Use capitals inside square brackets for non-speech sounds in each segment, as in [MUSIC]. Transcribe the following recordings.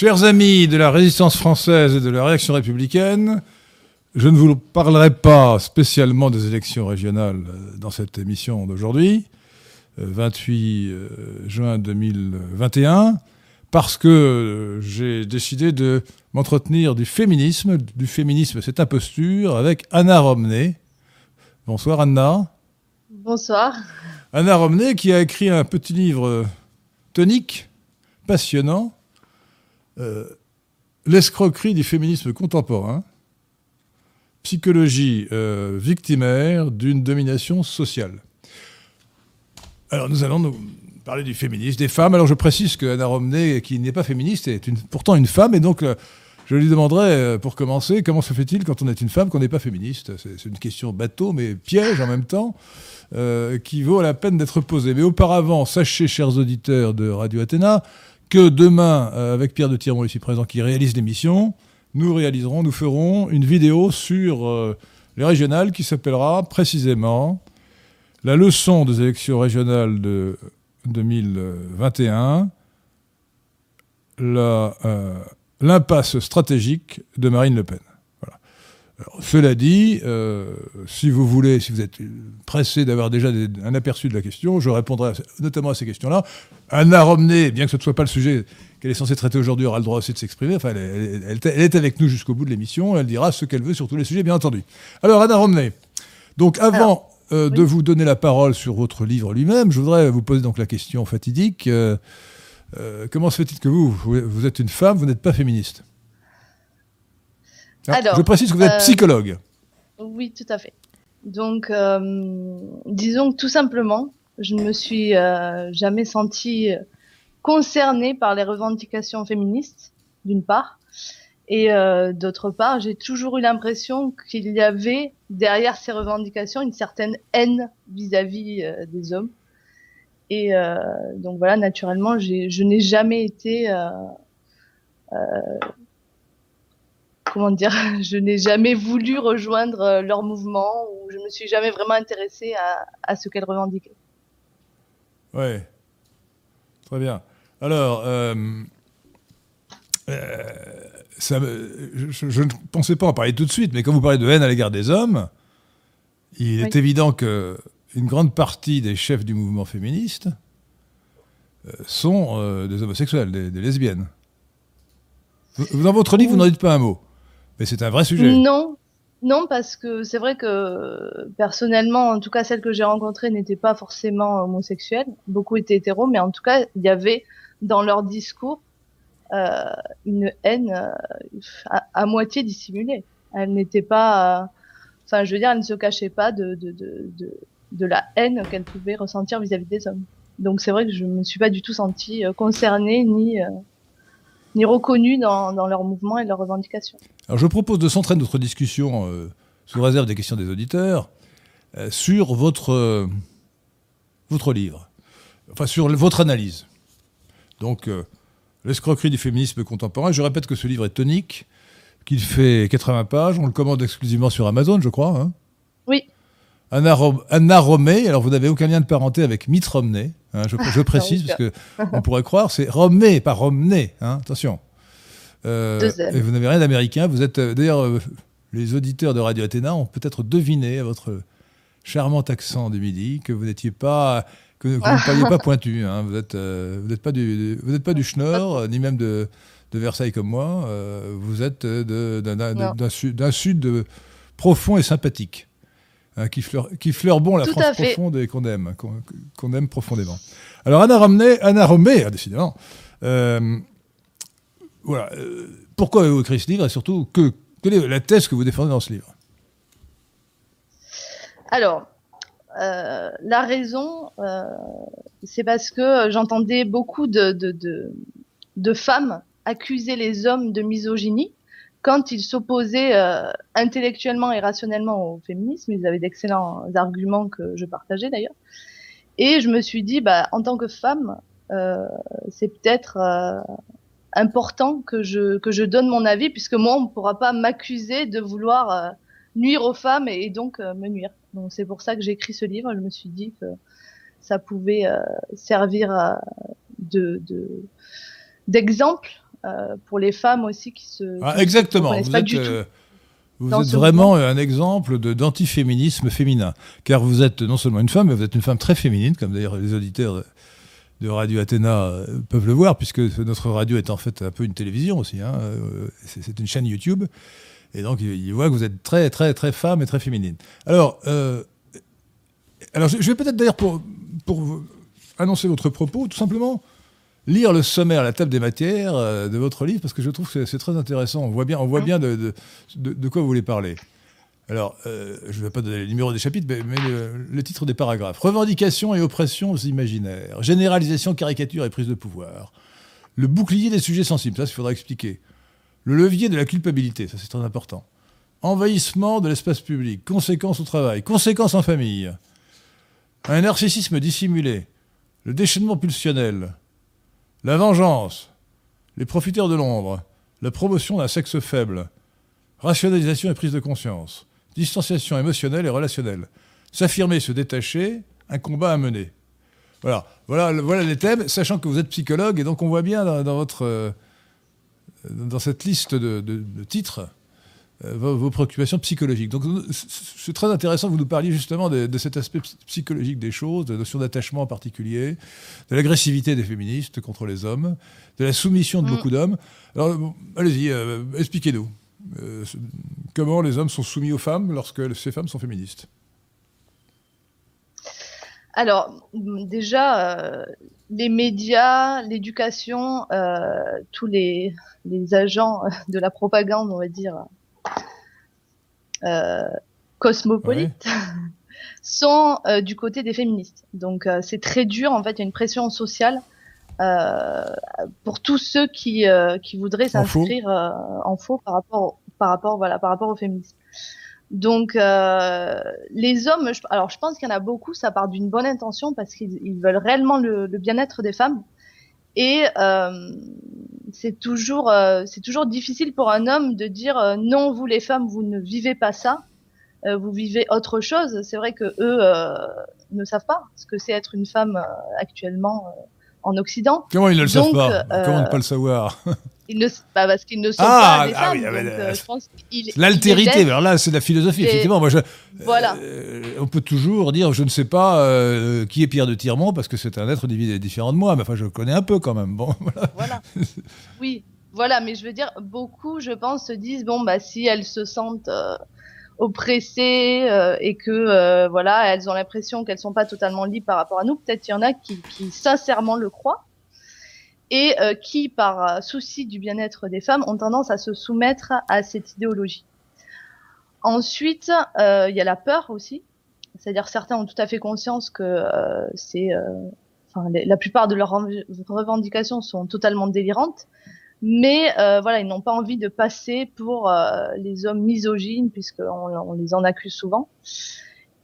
Chers amis de la résistance française et de la réaction républicaine, je ne vous parlerai pas spécialement des élections régionales euh, dans cette émission d'aujourd'hui, 28 euh, euh, juin 2021, parce que j'ai décidé de m'entretenir du féminisme, du féminisme, cette imposture, avec Anna Romney. Bonsoir Anna. Bonsoir. Anna Romney qui a écrit un petit livre tonique, passionnant, L'escroquerie du féminisme contemporain, psychologie euh, victimaire d'une domination sociale. Alors nous allons nous parler du féminisme, des femmes. Alors je précise que Anna Romney, qui n'est pas féministe, est pourtant une femme, et donc euh, je lui demanderai, euh, pour commencer, comment se fait-il quand on est une femme qu'on n'est pas féministe? C'est une question bateau, mais piège en même temps, qui vaut la peine d'être posée. Mais auparavant, sachez, chers auditeurs de Radio Athéna, que demain, avec Pierre de Tirmont ici présent, qui réalise l'émission, nous réaliserons, nous ferons une vidéo sur euh, les régionales qui s'appellera précisément La leçon des élections régionales de 2021, euh, l'impasse stratégique de Marine Le Pen. Cela dit, euh, si vous voulez, si vous êtes pressé d'avoir déjà un aperçu de la question, je répondrai notamment à ces questions-là. Anna Romney, bien que ce ne soit pas le sujet qu'elle est censée traiter aujourd'hui aura le droit aussi de s'exprimer. Enfin, elle, est avec nous jusqu'au bout de l'émission. Elle dira ce qu'elle veut sur tous les sujets, bien entendu. Alors, Anna Romney. Donc, avant euh, de vous donner la parole sur votre livre lui-même, je voudrais vous poser donc la question fatidique. Euh, comment se fait-il que vous, vous êtes une femme, vous n'êtes pas féministe? Alors, Je précise que vous êtes psychologue. Oui, tout à fait. Donc, disons que tout simplement, je ne me suis jamais sentie concernée par les revendications féministes, d'une part, et euh, d'autre part, j'ai toujours eu l'impression qu'il y avait derrière ces revendications une certaine haine vis-à-vis euh, des hommes. Et euh, donc voilà, naturellement, je n'ai jamais été comment dire, [LAUGHS] je n'ai jamais voulu rejoindre leur mouvement ou je me suis jamais vraiment intéressée à, à ce qu'elles revendiquaient. Ouais, très bien. Alors, euh, euh, ça, je, ne pensais pas en parler tout de suite, mais quand vous parlez de haine à l'égard des hommes, il est évident qu'une grande partie des chefs du mouvement féministe euh, sont des homosexuels, des, lesbiennes. dans votre livre, vous n'en dites pas un mot, mais c'est un vrai sujet. Non, non, parce que c'est vrai que personnellement, en tout cas, celles que j'ai rencontrées n'étaient pas forcément homosexuelles. Beaucoup étaient hétéros, mais en tout cas, il y avait dans leur discours euh, une haine euh, à, moitié dissimulée. Elle n'était pas, euh, enfin, je veux dire, elle ne se cachait pas de, de, de, de, la haine qu'elle pouvait ressentir vis-à-vis des hommes. Donc c'est vrai que je ne me suis pas du tout sentie concernée ni ni reconnue dans, dans leur mouvement et leurs revendications. Alors je propose de centrer notre discussion sous réserve des questions des auditeurs sur votre votre livre, enfin sur votre analyse. Donc, euh, l'escroquerie du féminisme contemporain. Je répète que ce livre est tonique, qu'il fait 80 pages. On le commande exclusivement sur Amazon, je crois. Hein? oui. Anna, Romney, alors vous n'avez aucun lien de parenté avec Mitt Romney, hein, je, [LAUGHS] précise, parce qu'on pourrait croire, c'est Romney, pas Romney, hein, attention. Euh, et vous n'avez rien d'américain, vous êtes, euh, d'ailleurs, les auditeurs de Radio Athéna ont peut-être deviné à votre charmant accent du midi que vous n'étiez pas que, vous ne pas [LAUGHS] pointu. Hein. Vous n'êtes euh, pas du vous pas du Schnorr, euh, ni même de, de, Versailles comme moi. Euh, vous êtes d'un sud, sud profond et sympathique. Hein, qui, fleure, qui fleure bon la France profonde et qu'on aime, qu'on aime profondément. Alors Anna Romney, Anna Romney, ah, décidément, voilà. pourquoi avez-vous écrit ce livre et surtout que, quelle est la thèse que vous défendez dans ce livre? Alors, euh, la raison, euh, c'est parce que j'entendais beaucoup de, de, femmes accuser les hommes de misogynie quand ils s'opposaient euh, intellectuellement et rationnellement au féminisme. Ils avaient d'excellents arguments que je partageais d'ailleurs. Et je me suis dit, bah, en tant que femme, c'est peut-être important que je, que je donne mon avis, puisque moi, on ne pourra pas m'accuser de vouloir nuire aux femmes et, donc me nuire. Donc c'est pour ça que j'ai écrit ce livre. Je me suis dit que ça pouvait euh, servir de d'exemple pour les femmes aussi qui se. Ah, exactement. Vous pas êtes, du tout. Vous êtes vraiment un exemple d'antiféminisme féminin, car vous êtes non seulement une femme, mais vous êtes une femme très féminine, comme d'ailleurs les auditeurs de Radio Athéna peuvent le voir, puisque notre radio est en fait un peu une télévision aussi. Hein. C'est une chaîne YouTube. Et donc, il voit que vous êtes très, très, très femme et très féminine. Alors, euh, alors je vais peut-être d'ailleurs, pour, pour annoncer votre propos, tout simplement lire le sommaire, la table des matières euh, de votre livre, parce que je trouve que c'est très intéressant. On voit bien, on voit bien de, de, de, quoi vous voulez parler. Alors, euh, je ne vais pas donner les numéros des chapitres, mais, le, le, titre des paragraphes. Revendication et oppression imaginaires. Généralisation, caricature et prise de pouvoir. Le bouclier des sujets sensibles, ça, il faudra expliquer. Le levier de la culpabilité, ça c'est très important. Envahissement de l'espace public, conséquences au travail, conséquences en famille. Un narcissisme dissimulé, le déchaînement pulsionnel, la vengeance, les profiteurs de l'ombre, la promotion d'un sexe faible, rationalisation et prise de conscience, distanciation émotionnelle et relationnelle, s'affirmer, se détacher, un combat à mener. Voilà, les thèmes, sachant que vous êtes psychologue, et donc on voit bien dans, votre... Euh, dans cette liste de, titres euh, vos, préoccupations psychologiques. Donc c'est très intéressant que vous nous parliez justement de, cet aspect psychologique des choses, de la notion d'attachement en particulier, de l'agressivité des féministes contre les hommes, de la soumission de mm. beaucoup d'hommes. Alors allez-y, euh, expliquez-nous. Euh, comment les hommes sont soumis aux femmes lorsque ces femmes sont féministes alors, déjà, les médias, l'éducation, tous les, les agents de la propagande, on va dire, euh, cosmopolites, [LAUGHS] sont euh, du côté des féministes. Donc euh, c'est très dur, en fait, il y a une pression sociale pour tous ceux qui, qui voudraient s'inscrire en faux par rapport, par rapport, voilà, par rapport au féminisme. Donc les hommes, alors je pense qu'il y en a beaucoup, ça part d'une bonne intention parce qu'ils veulent réellement le, le bien-être des femmes. Et euh, c'est toujours, euh, c'est toujours difficile pour un homme de dire euh, non, vous les femmes, vous ne vivez pas ça, vous vivez autre chose. C'est vrai que eux ne savent pas ce que c'est être une femme actuellement en Occident. Comment ils ne le savent pas? Comment ne pas le savoir? [LAUGHS] Ils ne, bah parce qu'ils ne sont ah, pas ah. Oui, L'altérité, alors là, c'est de la philosophie, effectivement. Moi, je, voilà. on peut toujours dire, je ne sais pas qui est Pierre de Tirmont, parce que c'est un être différent de moi, mais enfin, je le connais un peu quand même. Bon, [LAUGHS] voilà. voilà. Oui, voilà, mais je veux dire, beaucoup, je pense, se disent, bon, bah, si elles se sentent oppressées et que, voilà, elles ont l'impression qu'elles sont pas totalement libres par rapport à nous, peut-être il y en a qui, qui sincèrement le croient et euh, qui, par euh, souci du bien-être des femmes, ont tendance à se soumettre à cette idéologie. Ensuite, euh, il y a la peur aussi, c'est-à-dire certains ont tout à fait conscience que c'est, enfin, la plupart de leurs revendications sont totalement délirantes, mais voilà, ils n'ont pas envie de passer pour les hommes misogynes puisqu'on on les en accuse souvent.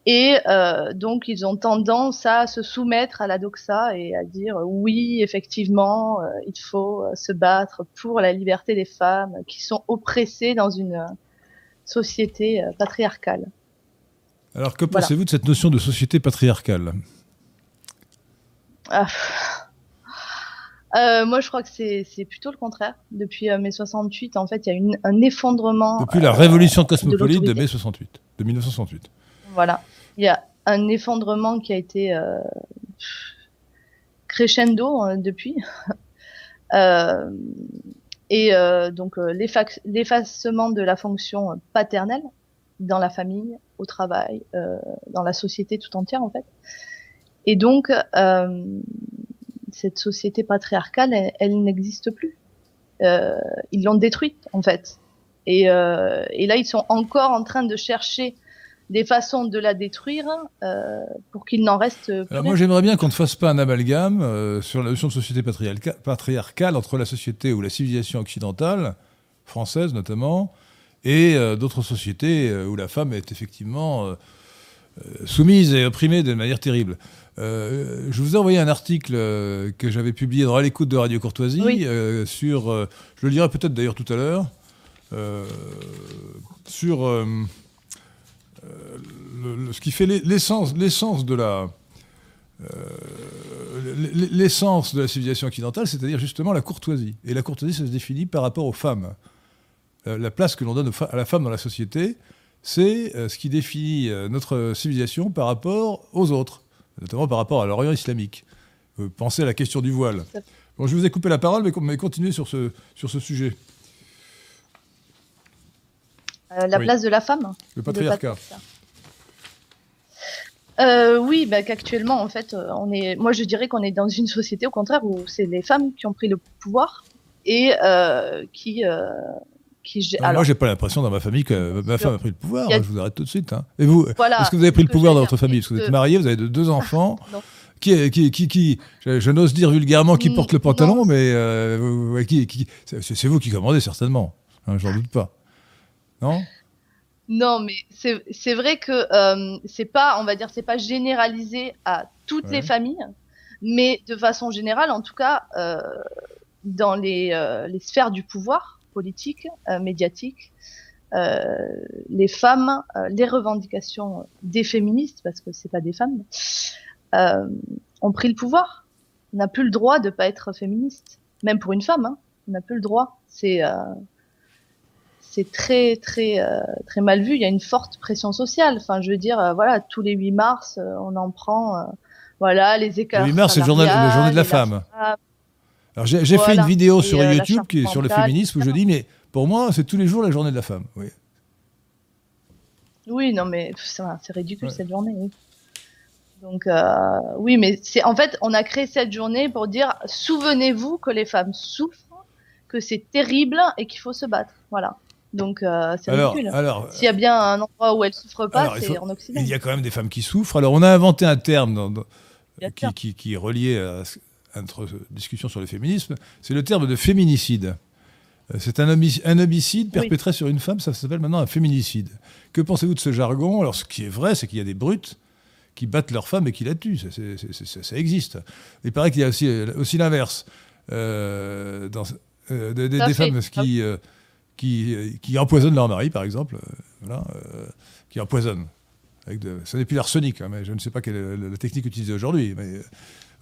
Et euh, donc, ils ont tendance à se soumettre à la doxa et à dire oui, effectivement, euh, il faut euh, se battre pour la liberté des femmes qui sont oppressées dans une euh, société patriarcale. Alors, que pensez-vous de cette notion de société patriarcale? Ah. moi, je crois que c'est plutôt le contraire. Depuis mai 68, en fait, il y a une, un effondrement. Depuis la révolution cosmopolite de, de mai 68, de 1968. Voilà il y a un effondrement qui a été euh, crescendo hein, depuis. [LAUGHS] euh, et euh, donc euh, l'effacement de la fonction paternelle dans la famille, au travail, euh, dans la société tout entière en fait. Et donc cette société patriarcale, elle, n'existe plus. ils l'ont détruite en fait. Et, et là, ils sont encore en train de chercher des façons de la détruire euh, pour qu'il n'en reste plus. Alors moi j'aimerais bien qu'on ne fasse pas un amalgame euh, sur la notion de société patriarcale entre la société ou la civilisation occidentale, française notamment, et euh, d'autres sociétés où la femme est effectivement soumise et opprimée de manière terrible. je vous ai envoyé un article que j'avais publié dans l'écoute de Radio Courtoisie sur, je le lirai peut-être d'ailleurs tout à l'heure, sur ce qui fait l'essence, l'essence de la, euh, l'essence de la civilisation occidentale, c'est-à-dire justement la courtoisie. Et la courtoisie, ça se définit par rapport aux femmes. La place que l'on donne à la femme dans la société, c'est ce qui définit notre civilisation par rapport aux autres, notamment par rapport à l'Orient islamique. Pensez à la question du voile. Bon, je vous ai coupé la parole, mais, continuez sur ce, sur ce sujet. Euh, la place de la femme Le patriarcat. Euh, oui, bah, qu'actuellement, en fait, euh, on est, moi je dirais qu'on est dans une société au contraire où c'est les femmes qui ont pris le pouvoir et qui. qui alors, moi, j'ai pas l'impression dans ma famille que ma femme a pris le pouvoir. Je vous arrête tout de suite. Hein. Et vous, est-ce que vous avez pris le pouvoir dans votre famille? Parce que vous êtes marié, vous avez deux [LAUGHS] enfants. qui, qui, qui, qui, je, n'ose dire vulgairement qui porte le pantalon, mais qui, qui c'est vous qui commandez certainement. Hein, J'en doute pas. Non? Non, mais c'est vrai que euh, c'est pas, on va dire, c'est pas généralisé à toutes les familles, mais de façon générale, en tout cas, euh, dans les, euh, les, sphères du pouvoir politique, médiatique, les femmes, les revendications des féministes, parce que c'est pas des femmes, ont pris le pouvoir. On n'a plus le droit de pas être féministe, même pour une femme, hein, on n'a plus le droit. C'est c'est très très euh, très mal vu. Il y a une forte pression sociale. Enfin, je veux dire, euh, voilà, tous les 8 mars, euh, on en prend, voilà, les écarts. Le 8 mars, c'est le journée de la femme. Alors j'ai fait une vidéo sur YouTube qui est sur le féminisme où je dis, mais pour moi, c'est tous les jours la journée de la femme. Oui. Oui, non, mais c'est ridicule cette journée. Oui. Donc oui, mais c'est en fait, on a créé cette journée pour dire, souvenez-vous que les femmes souffrent, que c'est terrible et qu'il faut se battre. Voilà. Donc euh, c'est ridicule. S'il y a bien un endroit où elles souffrent pas, c'est en Occident. Il y a quand même des femmes qui souffrent. Alors on a inventé un terme qui, qui, est relié à, notre discussion sur le féminisme. C'est le terme de féminicide. Euh, c'est un, homicide perpétré sur une femme, ça s'appelle maintenant un féminicide. Que pensez-vous de ce jargon? Alors ce qui est vrai, c'est qu'il y a des brutes qui battent leur femme et qui la tuent. Ça, existe. Il paraît qu'il y a aussi, aussi l'inverse. Euh, des, femmes qui, qui, qui empoisonnent leur mari, par exemple, euh, voilà, euh, qui empoisonnent. Ça n'est plus l'arsenic, hein, mais je ne sais pas quelle est la, technique utilisée aujourd'hui.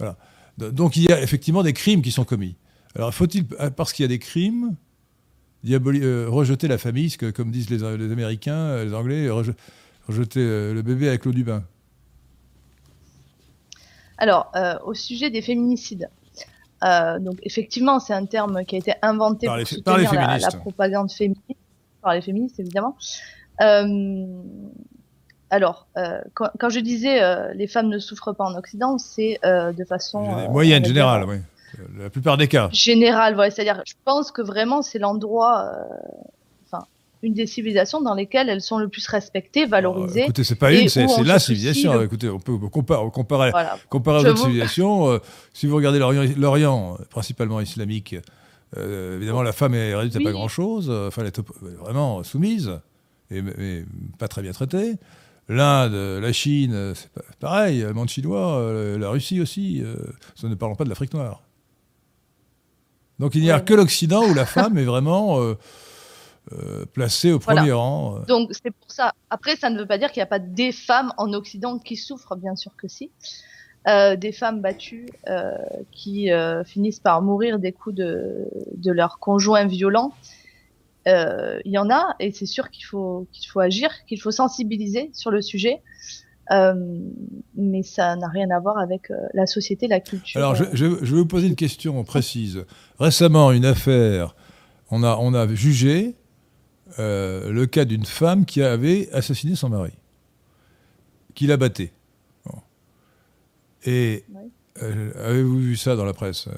Euh. Donc il y a effectivement des crimes qui sont commis. Alors faut-il, parce qu'il y a des crimes, rejeter la famille, que, comme disent les, les Américains, les Anglais, rejeter le bébé avec l'eau du bain? Alors, au sujet des féminicides, euh, donc effectivement, c'est un terme qui a été inventé par pour les, soutenir la, propagande féministe, par les féministes évidemment. Euh, alors, euh, quand, je disais les femmes ne souffrent pas en Occident, c'est de façon moyenne, générale, oui. La plupart des cas. Générale, voilà. C'est-à-dire, je pense que vraiment c'est l'endroit une des civilisations dans lesquelles elles sont le plus respectées, valorisées. écoutez, c'est pas une, c'est la civilisation. Écoutez, on peut comparer, comparer, comparer à d'autres civilisations. Euh, si vous regardez l'Orient, principalement islamique, euh, évidemment, la femme est réduite à pas grand-chose. Euh, enfin, elle est vraiment soumise et, pas très bien traitée. L'Inde, la Chine, c'est pareil. Le monde chinois, la Russie aussi. ça ne parlons pas de l'Afrique noire. Donc il n'y a que l'Occident où la femme est vraiment euh, placé au premier rang. Euh. Donc c'est pour ça. Après, ça ne veut pas dire qu'il n'y a pas des femmes en Occident qui souffrent, bien sûr que si. Euh, des femmes battues qui finissent par mourir des coups de, de leur conjoint violent. Il y en a, et c'est sûr qu'il faut, qu'il faut agir, qu'il faut sensibiliser sur le sujet. mais ça n'a rien à voir avec la société, la culture. Alors, je, je, vais vous poser une question précise. Récemment, une affaire, on a, on a jugé euh, le cas d'une femme qui avait assassiné son mari, qui l'a batté. Et euh, avez-vous vu ça dans la presse, euh,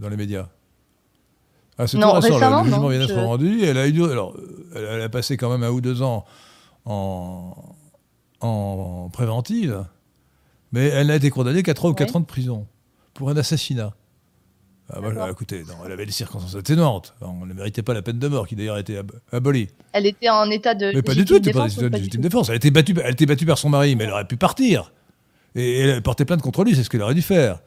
dans les médias? Ah, C'est tout récent, le, jugement vient d'être rendu. Elle a, eu, alors, elle a passé quand même un ou deux ans en, en préventive, mais elle n'a été condamnée qu'à trois ou quatre ans de prison pour un assassinat. Ah, bah, écoutez, elle avait des circonstances atténuantes. On ne méritait pas la peine de mort, qui d'ailleurs a été abolie. Elle était en état de. Mais pas du tout, elle pas de légitime défense. Elle était, battue, elle était battue par son mari, mais elle aurait pu partir. Et elle portait plainte contre lui, c'est ce qu'elle aurait dû faire.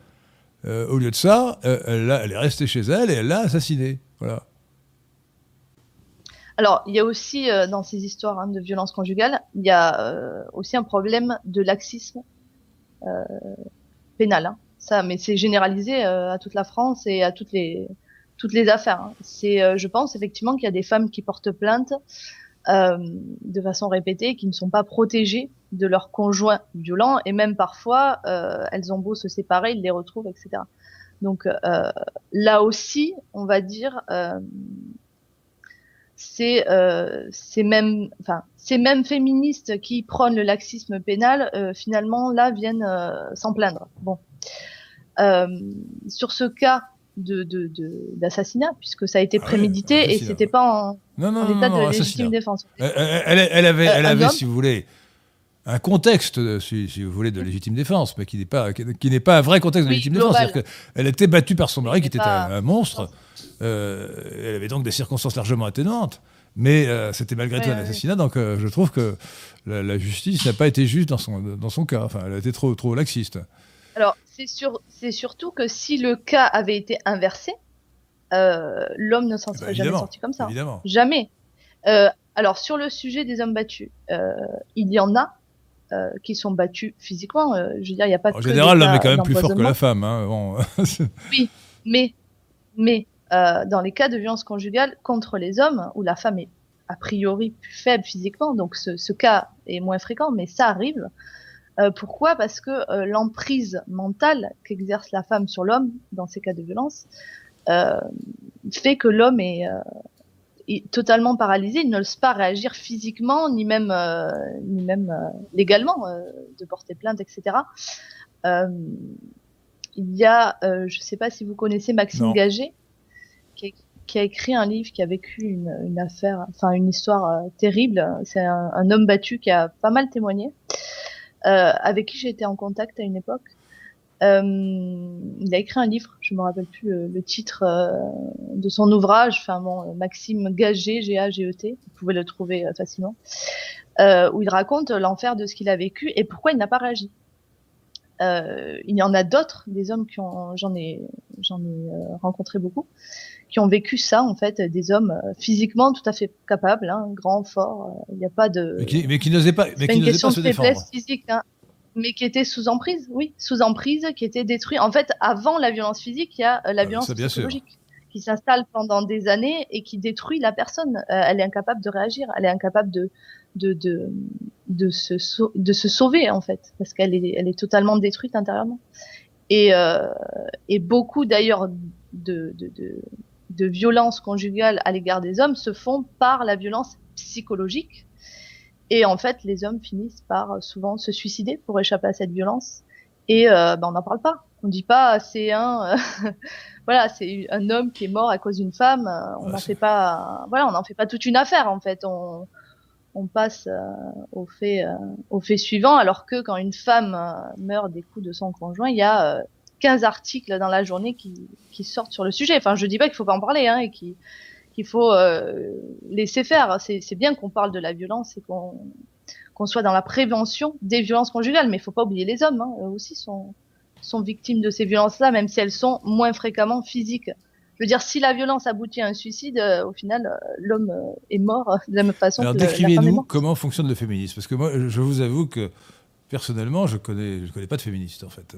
Euh, au lieu de ça, euh, elle, est restée chez elle et elle l'a assassinée. Voilà. Alors, il y a aussi, euh, dans ces histoires hein, de violence conjugale, il y a aussi un problème de laxisme pénal. Hein. Ça, mais c'est généralisé à toute la France et à toutes les toutes les affaires. Hein. C'est, je pense effectivement qu'il y a des femmes qui portent plainte de façon répétée, qui ne sont pas protégées de leur conjoint violent et même parfois elles ont beau se séparer, ils les retrouvent, etc. Donc là aussi, on va dire, c'est euh, ces mêmes, ces mêmes féministes qui prônent le laxisme pénal, euh, finalement, là, viennent euh, s'en plaindre. Bon, euh, sur ce cas de d'assassinat, de, puisque ça a été ah prémédité et c'était pas en, non, non, état de légitime défense. Elle, elle, avait, elle avait si vous voulez, un contexte, si, si, vous voulez, de légitime défense, mais qui n'est pas, qui, n'est pas un vrai contexte de légitime défense. C'est-à-dire qu'elle était battue par son mari, qui était un, monstre. Euh, elle avait donc des circonstances largement atténuantes. Mais euh, c'était malgré tout un assassinat, donc euh, je trouve que la, justice n'a pas été juste dans son, dans son cas. Enfin, elle a été trop, trop laxiste. Alors, c'est sur, surtout que si le cas avait été inversé, l'homme ne s'en eh ben, serait jamais sorti comme ça. Évidemment. Jamais. alors, sur le sujet des hommes battus, il y en a qui sont battus physiquement. je veux dire, il n'y a pas. En général, l'homme est quand même plus fort que la femme. Hein, [LAUGHS] oui, mais mais euh, dans les cas de violence conjugale contre les hommes, où la femme est a priori plus faible physiquement, donc ce, cas est moins fréquent, mais ça arrive. Euh, pourquoi? Parce que euh, l'emprise mentale qu'exerce la femme sur l'homme dans ces cas de violence fait que l'homme est, totalement paralysé, il n'ose pas réagir physiquement, ni même, ni même légalement, de porter plainte, etc. il y a, je ne sais pas si vous connaissez Maxime Gagé, qui, a écrit un livre, qui a vécu une, une affaire, enfin une histoire euh, terrible. C'est un, un, homme battu qui a pas mal témoigné, euh, avec qui j'ai été en contact à une époque. Euh, il a écrit un livre, je me rappelle plus le, titre euh, de son ouvrage, enfin bon, Maxime Gagé, G-A-G-E-T, vous pouvez le trouver euh, facilement, où il raconte l'enfer de ce qu'il a vécu et pourquoi il n'a pas réagi. Il y en a d'autres, des hommes qui ont, j'en ai, j'en ai rencontré beaucoup, qui ont vécu ça en fait, des hommes euh, physiquement tout à fait capables, hein, grands, forts. Il euh, n'y a pas de. Mais qui, mais qui n'osaient pas, mais qui une question pas se de faiblesse physique, hein, mais qui étaient sous emprise, oui, sous emprise, qui étaient détruits. En fait, avant la violence physique, il y a euh, la ah, violence psychologique qui s'installe pendant des années et qui détruit la personne. elle est incapable de réagir, elle est incapable de de de de se de se sauver en fait, parce qu'elle est elle est totalement détruite intérieurement. Et euh, et beaucoup d'ailleurs de, de, de, de violence conjugale à l'égard des hommes se font par la violence psychologique. Et en fait, les hommes finissent par euh, souvent se suicider pour échapper à cette violence. Et euh, ben, on n'en parle pas. On dit pas c'est un [LAUGHS] voilà c'est un homme qui est mort à cause d'une femme. On n'en fait pas voilà on n'en fait pas toute une affaire en fait. On, on passe euh, au fait au fait suivant alors que quand une femme meurt des coups de son conjoint il y a 15 articles dans la journée qui, qui sortent sur le sujet. Enfin, je dis pas qu'il faut pas en parler hein, et qu'il faut euh, laisser faire. C'est bien qu'on parle de la violence et qu'on soit dans la prévention des violences conjugales, mais il faut pas oublier les hommes. Hein, eux aussi sont sont victimes de ces violences-là, même si elles sont moins fréquemment physiques. Je veux dire, si la violence aboutit à un suicide, euh, au final, euh, l'homme est mort de la même façon. Alors décrivez-nous comment fonctionne le féminisme, parce que moi, je vous avoue que personnellement, je connais, je connais pas de féministe en fait.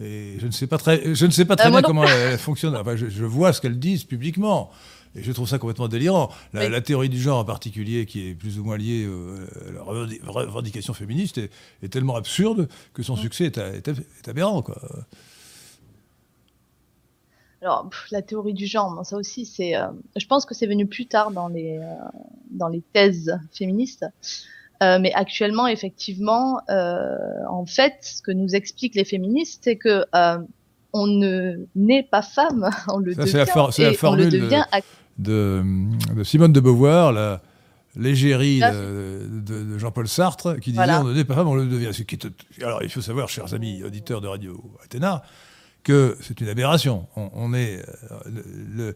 Et je ne sais pas très, je ne sais pas très euh, bien comment elle fonctionne. Enfin, je, vois ce qu'elles disent publiquement. Et je trouve ça complètement délirant. La, théorie du genre en particulier, qui est plus ou moins liée euh, à la revendication féministe, est, tellement absurde que son succès est, est, aberrant. Quoi. Alors, la théorie du genre, ça aussi, c'est. Euh, je pense que c'est venu plus tard dans les, dans les thèses féministes. Euh, mais actuellement, effectivement, euh, en fait, ce que nous expliquent les féministes, c'est que euh, on ne naît pas femme, [LAUGHS] on le devient. C'est la, formule de, de, Simone de Beauvoir, la l'égérie de, Jean-Paul Sartre, qui disait on ne naît pas femme, on le devient. alors, il faut savoir, chers amis auditeurs de Radio Athéna, que c'est une aberration. On, est le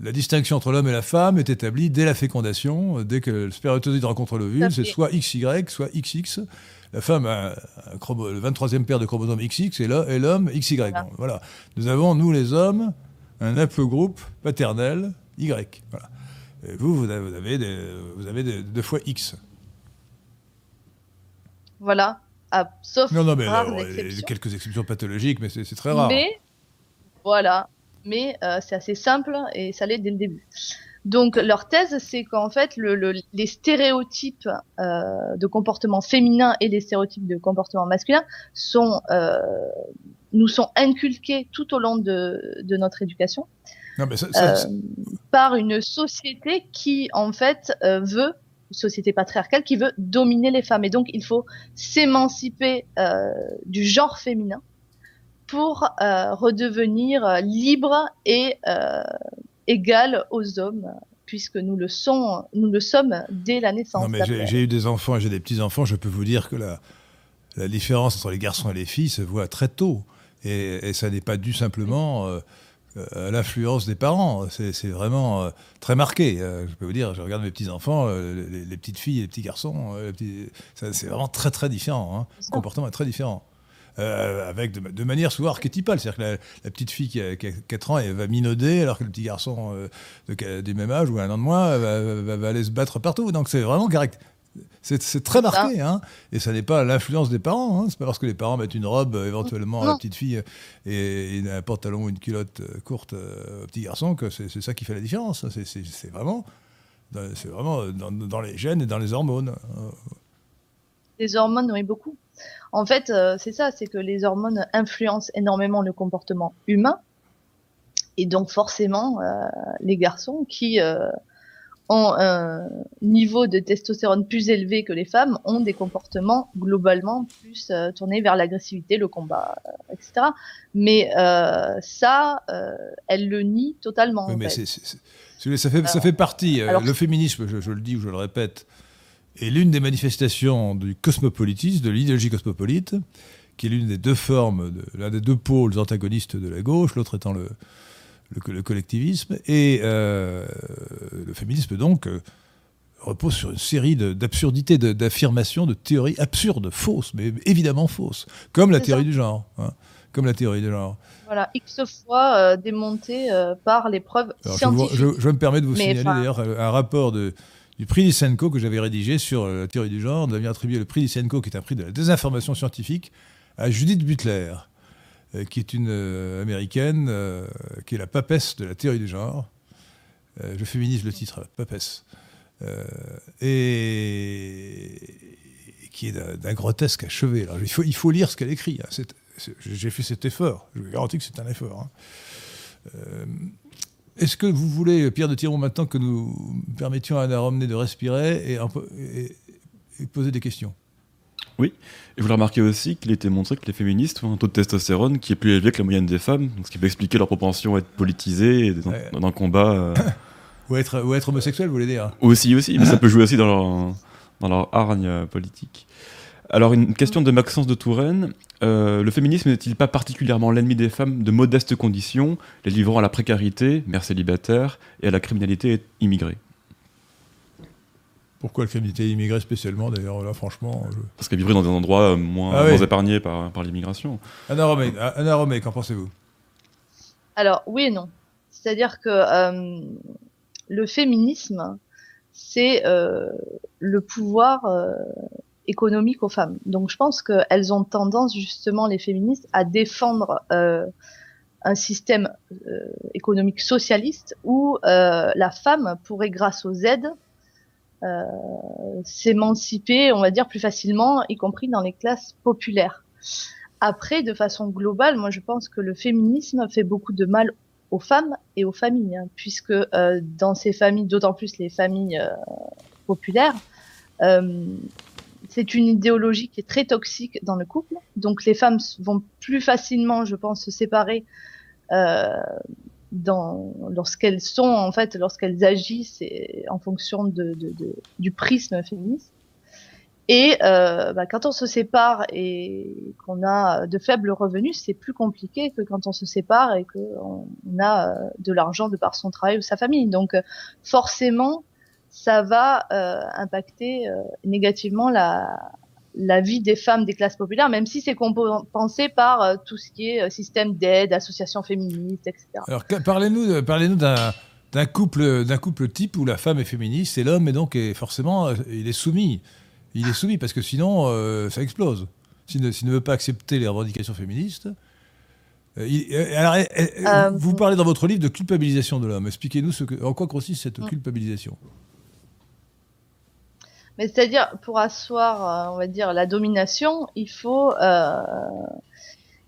la distinction entre l'homme et la femme est établie dès la fécondation. Dès que le spermatozoïde rencontre l'ovule, c'est soit XY, soit XX. La femme a le 23e paire de chromosomes XX et l'homme XY. voilà. Nous avons, nous les hommes, un haplogroupe paternel Y. Voilà. Et vous, vous avez, vous avez, deux fois X. Voilà. Sauf non, non, mais quelques exceptions pathologiques, mais c'est très rare. Mais voilà, mais c'est assez simple et ça l'est dès le début. Donc leur thèse, c'est qu'en fait, le, les stéréotypes euh, de comportement féminin et les stéréotypes de comportement masculin sont, euh, nous sont inculqués tout au long de, de notre éducation non, mais ça, ça, euh, par une société qui, en fait, euh, veut société patriarcale qui veut dominer les femmes. Et donc, il faut s'émanciper euh, du genre féminin pour euh, redevenir libre et euh, égal aux hommes puisque nous le, sommes, nous le sommes dès la naissance. Non, mais j'ai eu des enfants et j'ai des petits-enfants, je peux vous dire que la, la, différence entre les garçons et les filles se voit très tôt. Et, et ça n'est pas dû simplement euh, à l'influence des parents. C'est vraiment euh, très marqué. Euh, je peux vous dire, je regarde mes petits-enfants, les, les, petites filles et les petits garçons, c'est vraiment très très différent. Hein. Le comportement est très différent. Euh, avec de, manière souvent archétypale. C'est-à-dire que la, petite fille qui a, 4 ans, elle va minauder, alors que le petit garçon euh, du même âge ou un an de moins va, aller se battre partout. Donc c'est vraiment c'est très marqué, hein et ça n'est pas l'influence des parents. Hein c'est pas parce que les parents mettent une robe euh, éventuellement à la petite fille et, un pantalon ou une culotte courte au petit garçon que c'est ça qui fait la différence. C'est vraiment, c'est vraiment dans, dans, les gènes et dans les hormones. Les hormones, oui, beaucoup. En fait, euh, c'est ça, c'est que les hormones influencent énormément le comportement humain. Et donc forcément, euh, les garçons qui euh, ont un niveau de testostérone plus élevé que les femmes ont des comportements globalement plus tournés vers l'agressivité, le combat, etc. Mais ça, elle le nie totalement. mais ça, fait, ça fait partie. le féminisme, je, le dis ou je le répète, et l'une des manifestations du cosmopolitisme, de l'idéologie cosmopolite, qui est l'une des deux formes, l'un des deux pôles antagonistes de la gauche, l'autre étant le, le, collectivisme, et euh, le féminisme donc euh, repose sur une série d'absurdités, d'affirmations, de théories absurdes, fausses, mais évidemment fausses, comme la théorie du genre. Hein, comme la théorie du genre. Voilà, X fois euh, démontée par les preuves scientifiques. Je, je, me permets de vous signaler d'ailleurs un rapport de, du prix Lysenko que j'avais rédigé sur la théorie du genre. On avait attribué le prix Lysenko, qui est un prix de la désinformation scientifique, à Judith Butler, euh, qui est une euh, américaine, euh, qui est la papesse de la théorie du genre. je féminise le titre, papesse. et qui est d'un grotesque achevé. Il, faut, lire ce qu'elle écrit. Hein. J'ai fait cet effort. Je vous garantis que c'est un effort. Hein. Est-ce que vous voulez, Pierre de Tiron, maintenant que nous permettions à Anna Romney de respirer et, poser des questions? Oui, et vous remarquez aussi qu'il était montré que les féministes ont un taux de testostérone qui est plus élevé que la moyenne des femmes, ce qui peut expliquer leur propension à être politisée dans, un combat. Euh. [COUGHS] ou, être, ou être homosexuel, vous voulez dire Aussi, aussi, mais ça peut jouer aussi dans leur, dans leur hargne politique. Alors, une question de Maxence de Touraine. Euh, le féminisme n'est-il pas particulièrement l'ennemi des femmes de modestes conditions, les livrant à la précarité, mère célibataire, et à la criminalité immigrée? Pourquoi la criminalité immigrée spécialement d'ailleurs là franchement Parce qu'elle vivrait dans des endroits moins, ah épargnés par, par l'immigration. Anna Romé, Anna Romé qu'en pensez-vous? Alors oui et non. C'est-à-dire que euh, le féminisme, c'est euh, le pouvoir économique aux femmes. Donc je pense qu'elles ont tendance justement les féministes à défendre euh, un système euh, économique socialiste où euh, la femme pourrait grâce aux aides s'émanciper, on va dire plus facilement, y compris dans les classes populaires. Après, de façon globale, moi je pense que le féminisme fait beaucoup de mal aux femmes et aux familles, hein, puisque dans ces familles, d'autant plus les familles populaires, c'est une idéologie qui est très toxique dans le couple. Donc les femmes vont plus facilement, je pense, se séparer euh, lorsqu'elles sont, en fait, lorsqu'elles agissent en fonction de, de, de, du prisme féministe. Et euh, bah, quand on se sépare et qu'on a de faibles revenus, c'est plus compliqué que quand on se sépare et qu'on a euh, de l'argent de par son travail ou sa famille. Donc forcément, ça va euh, impacter euh, négativement la, la vie des femmes des classes populaires, même si c'est compensé par euh, tout ce qui est système d'aide, associations féministes, etc. Alors parlez-nous parlez d'un couple d'un couple type où la femme est féministe et l'homme est donc est forcément il est soumis il est soumis parce que sinon ça explose s'il ne, veut pas accepter les revendications féministes. alors, vous parlez dans votre livre de culpabilisation de l'homme. Expliquez-nous en quoi consiste cette mm. culpabilisation. Mais c'est-à-dire, pour asseoir, on va dire, la domination, il faut,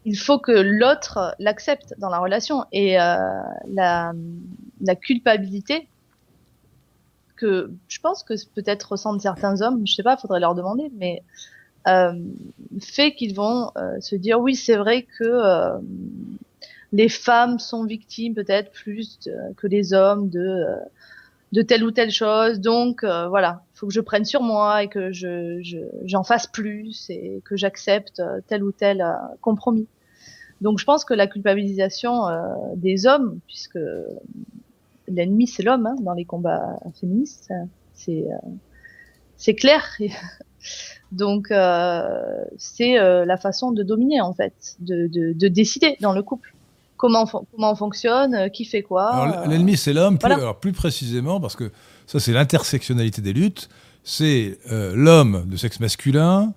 il faut que l'autre l'accepte dans la relation. Et la, la culpabilité, que je pense que peut-être ressentent certains hommes, je sais pas, faudrait leur demander, mais euh, fait qu'ils vont euh, se dire oui, c'est vrai que euh, les femmes sont victimes peut-être plus que les hommes de de telle ou telle chose, donc voilà, il faut que je prenne sur moi et que je j'en fasse plus et que j'accepte tel ou tel compromis. Donc je pense que la culpabilisation des hommes, puisque l'ennemi c'est l'homme hein, dans les combats féministes, c'est euh, c'est clair. [LAUGHS] Donc euh, c'est euh, la façon de dominer en fait, de, de, de décider dans le couple comment comment on fonctionne, qui fait quoi. L'ennemi c'est l'homme, plus, plus précisément parce que ça c'est l'intersectionnalité des luttes, c'est l'homme de sexe masculin,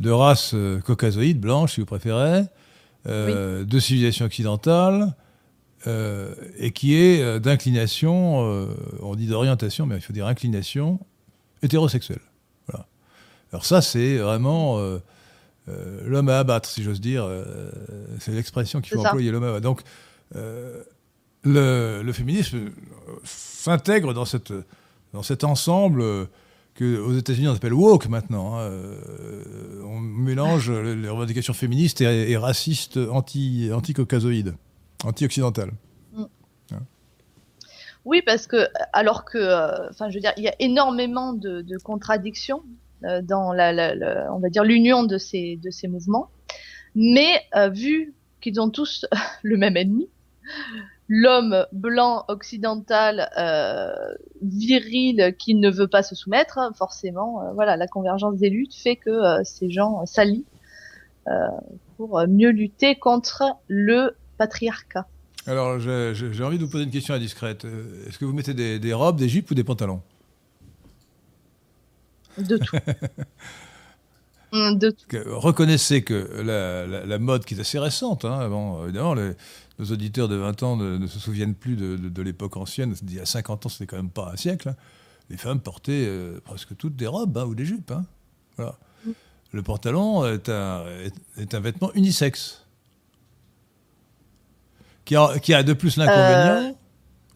de race caucasoïde, blanche si vous préférez, de civilisation occidentale, euh, et qui est euh, d'inclination, euh, on dit d'orientation, mais il faut dire inclination hétérosexuelle. Voilà. Alors ça, c'est vraiment l'homme à abattre, si j'ose dire. c'est l'expression qu'il faut employer, l'homme à abattre. Donc, le, féminisme s'intègre dans, cette, dans cet ensemble que aux États-Unis on appelle woke maintenant. Hein. on mélange les revendications féministes et, racistes anti, anti-caucasoïdes anti-occidentale. Mm. Hein. Oui, parce que alors que, euh, enfin, je veux dire, il y a énormément de, contradictions euh, dans la, on va dire l'union de ces de ces mouvements, mais euh, vu qu'ils ont tous [LAUGHS] le même ennemi, l'homme blanc occidental viril qui ne veut pas se soumettre, forcément, voilà, la convergence des luttes fait que ces gens s'allient pour mieux lutter contre le patriarcat. Alors, j'ai envie de vous poser une question indiscrète. Euh, est-ce que vous mettez des, robes, des jupes ou des pantalons? De tout. [LAUGHS] de tout. Reconnaissez que la, mode qui est assez récente, hein, évidemment, nos auditeurs de 20 ans ne, se souviennent plus de, l'époque ancienne, il y a 50 ans, c'était quand même pas un siècle. Hein. Les femmes portaient euh, presque toutes des robes hein, ou des jupes. Voilà. Mm. Le pantalon est un, est un vêtement unisexe qui a, de plus l'inconvénient, euh.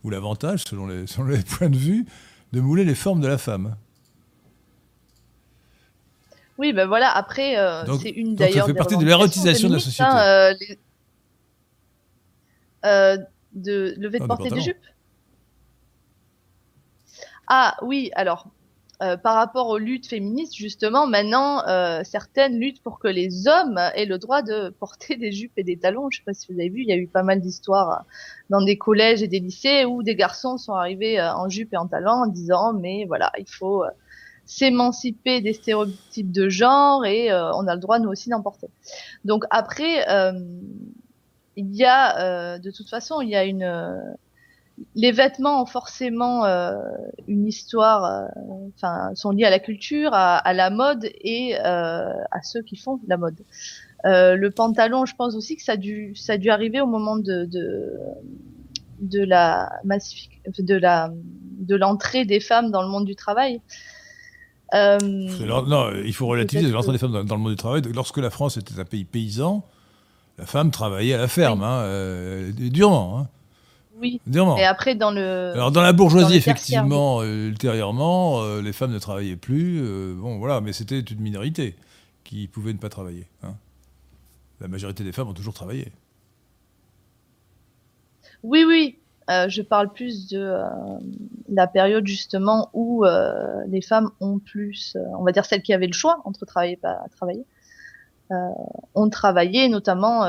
ou l'avantage, selon les, les [LAUGHS] points de vue, de mouler les formes de la femme. Oui, ben voilà, après, euh, c'est une d'ailleurs. Ça fait partie de l'érotisation de la société. Hein, euh, de, fait de porter des jupes Ah oui, alors, euh, par rapport aux luttes féministes, justement, maintenant, euh, certaines luttent pour que les hommes aient le droit de porter des jupes et des talons. Je ne sais pas si vous avez vu, il y a eu pas mal d'histoires dans des collèges et des lycées où des garçons sont arrivés euh, en jupe et en talons en disant, mais voilà, il faut s'émanciper des stéréotypes de genre et on a le droit nous aussi d'en porter. Donc après, il y a, de toute façon, il y a une les vêtements ont forcément euh, une histoire, euh, enfin, sont liés à la culture, à, la mode et euh, à ceux qui font la mode. le pantalon, je pense aussi que ça a dû, ça a dû arriver au moment de, de, de la de la, de l'entrée des femmes dans le monde du travail. Non, il faut relativiser l'entrée des femmes dans, le monde du travail. Lorsque la France était un pays paysan, la femme travaillait à la ferme, hein, durement. Hein. Oui. Et après, dans le. Alors, dans la bourgeoisie, effectivement, euh, ultérieurement, euh, les femmes ne travaillaient plus. Euh, bon, voilà, mais c'était une minorité qui pouvait ne pas travailler. Hein. La majorité des femmes ont toujours travaillé. Oui, oui. Je parle plus de la période justement où les femmes ont plus, on va dire celles qui avaient le choix entre travailler et pas travailler, ont travaillé notamment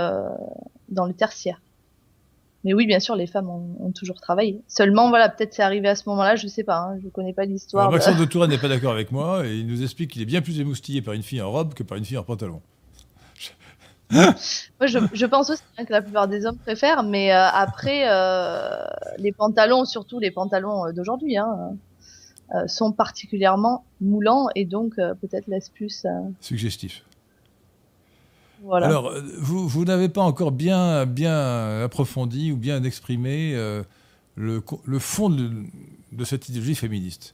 dans le tertiaire. Mais oui, bien sûr, les femmes ont, toujours travaillé. Seulement, voilà, peut-être c'est arrivé à ce moment-là, je sais pas, hein, je connais pas l'histoire. Maxence de Touraine n'est pas d'accord avec moi et il nous explique qu'il est bien plus émoustillé par une fille en robe que par une fille en pantalon. [LAUGHS] moi, je, pense aussi que la plupart des hommes préfèrent, mais euh, après, euh, les pantalons, surtout les pantalons euh, d'aujourd'hui, hein, sont particulièrement moulants et donc peut-être laissent plus. Suggestif. Voilà. Alors, vous, vous n'avez pas encore bien, bien approfondi ou bien exprimé le, le, fond de, de, cette idéologie féministe.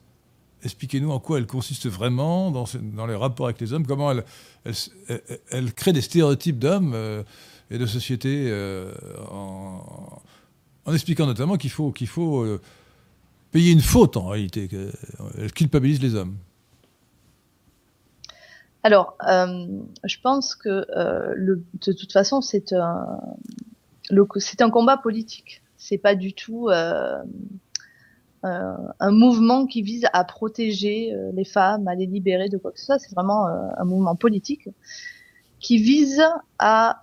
Expliquez-nous en quoi elle consiste vraiment dans, les rapports avec les hommes, comment elle, crée des stéréotypes d'hommes et de société en, en, expliquant notamment qu'il faut, faut payer une faute en réalité, qu'elle culpabilise les hommes. Alors, euh, je pense que euh, de toute façon, c'est un, un combat politique. C'est pas du tout euh, un mouvement qui vise à protéger les femmes, à les libérer de quoi que ce soit. C'est vraiment un mouvement politique qui vise à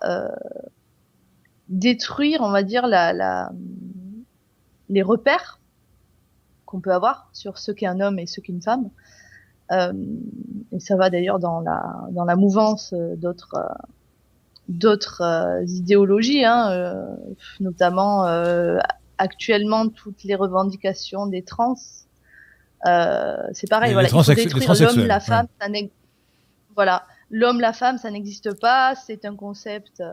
détruire, on va dire, la, la, les repères qu'on peut avoir sur ce qu'est un homme et ce qu'est une femme. Euh, et ça va d'ailleurs dans la dans la mouvance d'autres euh, d'autres euh, idéologies, hein, notamment actuellement toutes les revendications des trans. c'est pareil, voilà, il faut détruire l'homme, la femme, ça voilà, l'homme, la femme, ça n'existe pas, c'est un concept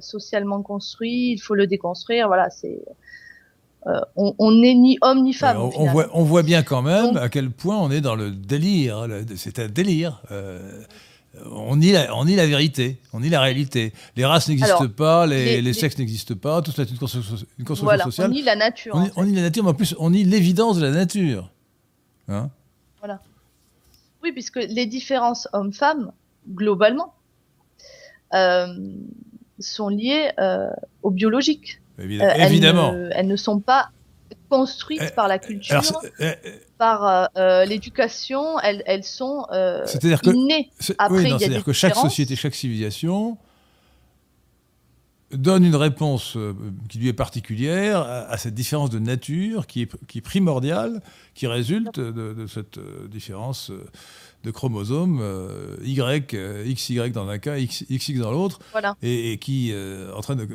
socialement construit, il faut le déconstruire, voilà, c'est euh, on n'est ni homme ni femme. On, voit, on, voit, bien quand même à quel point on est dans le délire. C'est un délire. Euh, on, nie la, on nie la vérité, on nie la réalité. Les races n'existent pas, les, sexes n'existent pas, tout cela est une construction, sociale. On nie la nature. On, nie la nature, mais en plus, on nie l'évidence de la nature. Hein voilà. Oui, puisque les différences hommes-femmes, globalement, euh, sont liées au biologique. Euh, évidemment. Elles ne, sont pas construites euh, par la culture, euh, par l'éducation, elles, elles, sont C'est-à-dire que, innées. Après, c'est-à-dire que chaque société, chaque civilisation donne une réponse qui lui est particulière à, cette différence de nature qui est, qui est primordiale, qui résulte de, de cette différence de chromosomes euh, Y, euh, XY dans un cas, XX dans l'autre, et, qui euh, entraîne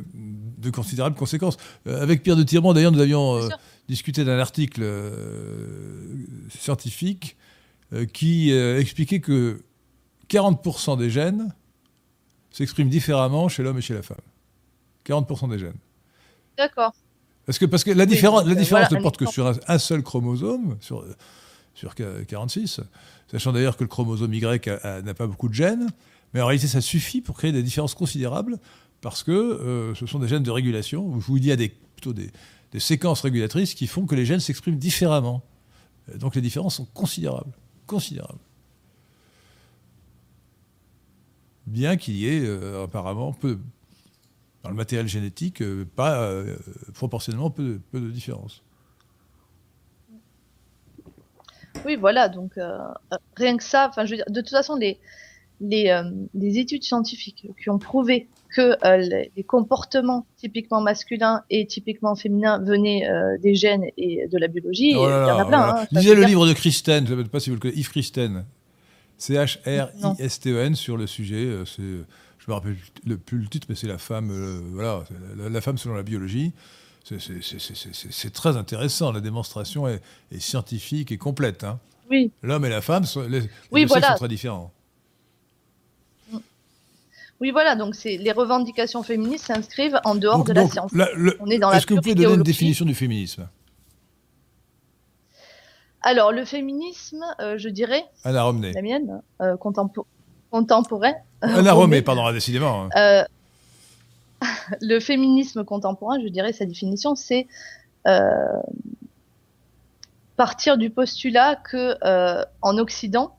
de, considérables conséquences. avec Pierre de Tirement, d'ailleurs, nous avions discuté d'un article scientifique qui expliquait que 40% des gènes s'expriment différemment chez l'homme et chez la femme. 40% des gènes. D'accord. Parce que, parce que la différence, la différence ne porte que sur un, seul chromosome, sur, sur 46. Sachant d'ailleurs que le chromosome Y n'a pas beaucoup de gènes, mais en réalité ça suffit pour créer des différences considérables parce que euh, ce sont des gènes de régulation. Je vous dis, il y a des, plutôt des, séquences régulatrices qui font que les gènes s'expriment différemment. Donc les différences sont considérables. Considérables. Bien qu'il y ait euh, apparemment peu, dans le matériel génétique, euh, pas proportionnellement peu, de différences. Oui, voilà, donc euh, rien que ça, je veux dire, de toute façon, les, euh, études scientifiques qui ont prouvé que euh, les, comportements typiquement masculins et typiquement féminins venaient des gènes et de la biologie, oh il y en a plein. Hein, Lisez le livre de Christen, je ne sais pas si vous le connaissez, Yves Christen, C-H-R-I-S-T-E-N sur le sujet. c'est, je me rappelle plus le titre, mais c'est la femme, voilà, la, femme selon la biologie. C'est très intéressant. La démonstration est, scientifique et complète. Hein. Oui. L'homme et la femme, les, oui, sont très différents. Oui, voilà. Donc, les revendications féministes s'inscrivent en dehors de la science. On est dans Est-ce que vous pouvez donner une définition du féminisme? Alors, le féminisme, euh, je dirais. Anna Romney. La mienne, euh, contemporain. Anna Romney, pardon, décidément. Hein. Euh, [LAUGHS] le féminisme contemporain, je dirais sa définition, c'est euh, partir du postulat que euh, en Occident,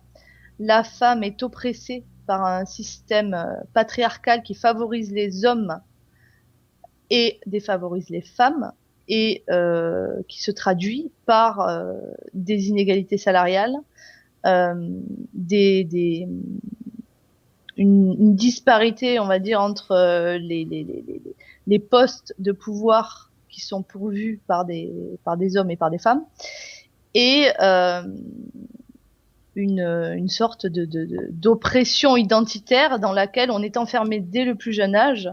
la femme est oppressée par un système euh, patriarcal qui favorise les hommes et défavorise les femmes et qui se traduit par des inégalités salariales, des, une, disparité, on va dire, entre euh, les, postes de pouvoir qui sont pourvus par des, par des hommes et par des femmes, et euh, une, une sorte de, d'oppression identitaire dans laquelle on est enfermé dès le plus jeune âge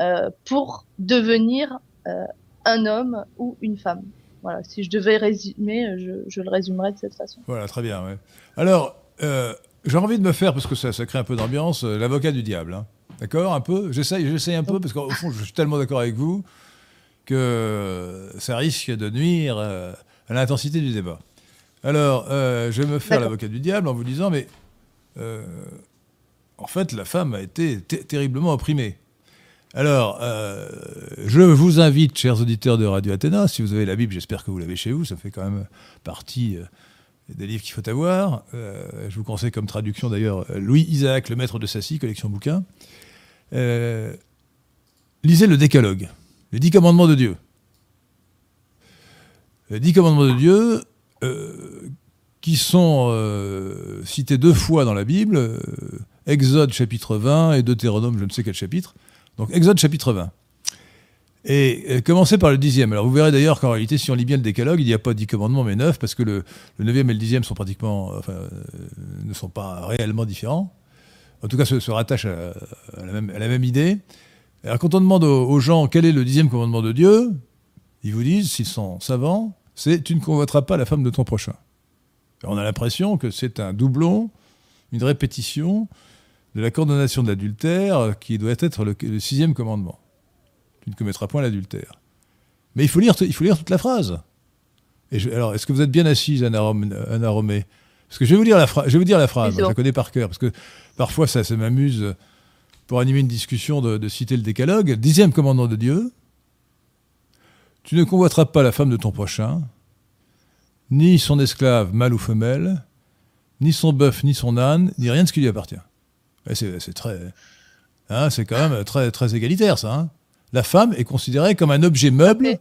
euh, pour devenir euh, un homme ou une femme. Voilà, si je devais résumer, je, je le résumerais de cette façon. Voilà, très bien. Alors, euh, j'ai envie de me faire, parce que ça, ça crée un peu d'ambiance, l'avocat du diable. Hein. D'accord Un peu? J'essaye, j'essaye un peu, parce qu'au fond, je suis tellement d'accord avec vous que ça risque de nuire à l'intensité du débat. Alors, euh, je vais me faire l'avocat du diable en vous disant, mais euh, en fait, la femme a été terriblement opprimée. Alors, je vous invite, chers auditeurs de Radio Athéna, si vous avez la Bible, j'espère que vous l'avez chez vous, ça fait quand même partie des livres qu'il faut avoir. je vous conseille comme traduction d'ailleurs Louis Isaac, le maître de Sassy, collection bouquins. lisez le Décalogue les dix commandements de Dieu. Les dix commandements de Dieu, euh, qui sont euh, cités deux fois dans la Bible, euh, Exode chapitre 20 et Deutéronome je ne sais quel chapitre. Donc Exode chapitre 20. Et commencez par le dixième. Alors vous verrez d'ailleurs qu'en réalité, si on lit bien le décalogue, il n'y a pas dix commandements mais neuf, parce que le, neuvième et le dixième sont pratiquement, enfin, ne sont pas réellement différents. En tout cas, se, rattachent à la même idée. Alors quand on demande aux gens quel est le dixième commandement de Dieu, ils vous disent, s'ils sont savants, c'est tu ne convoiteras pas la femme de ton prochain. on a l'impression que c'est un doublon, une répétition de la condamnation de l'adultère qui doit être le, sixième commandement. Tu ne commettras point l'adultère. Mais il faut, lire, il faut lire toute la phrase. Et alors, est-ce que vous êtes bien assise, Anna, Romé? Parce que je vais vous, dire la je vais vous dire la phrase, je la connais par cœur, parce que parfois ça, ça m'amuse pour animer une discussion de, citer le décalogue. Dixième commandement de Dieu, tu ne convoiteras pas la femme de ton prochain, ni son esclave, mâle ou femelle, ni son bœuf, ni son âne, ni rien de ce qui lui appartient. C'est très... Hein, c'est quand même très, très égalitaire, ça. Hein. la femme est considérée comme un objet meuble,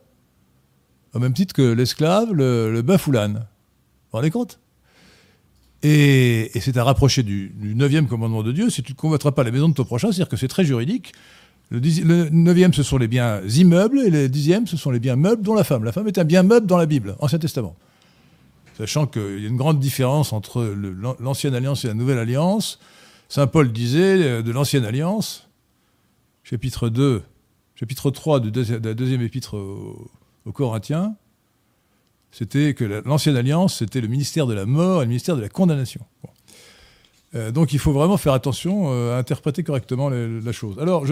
au même titre que l'esclave, le, le bœuf ou l'âne. Vous vous rendez compte? Et, c'est à rapprocher du, neuvième commandement de Dieu, si tu ne convoiteras pas la maison de ton prochain, c'est-à-dire que c'est très juridique. Le, neuvième, ce sont les biens immeubles, et le dixième, ce sont les biens meubles, dont la femme. La femme est un bien meuble dans la Bible, Ancien Testament. Sachant qu'il y a une grande différence entre l'Ancienne Alliance et la Nouvelle Alliance. Saint Paul disait euh, de l'Ancienne Alliance, chapitre 2, chapitre 3 de, la deuxième épître aux Corinthiens, c'était que l'ancienne alliance, c'était le ministère de la mort et le ministère de la condamnation. Euh, donc il faut vraiment faire attention euh, à interpréter correctement la chose. Alors,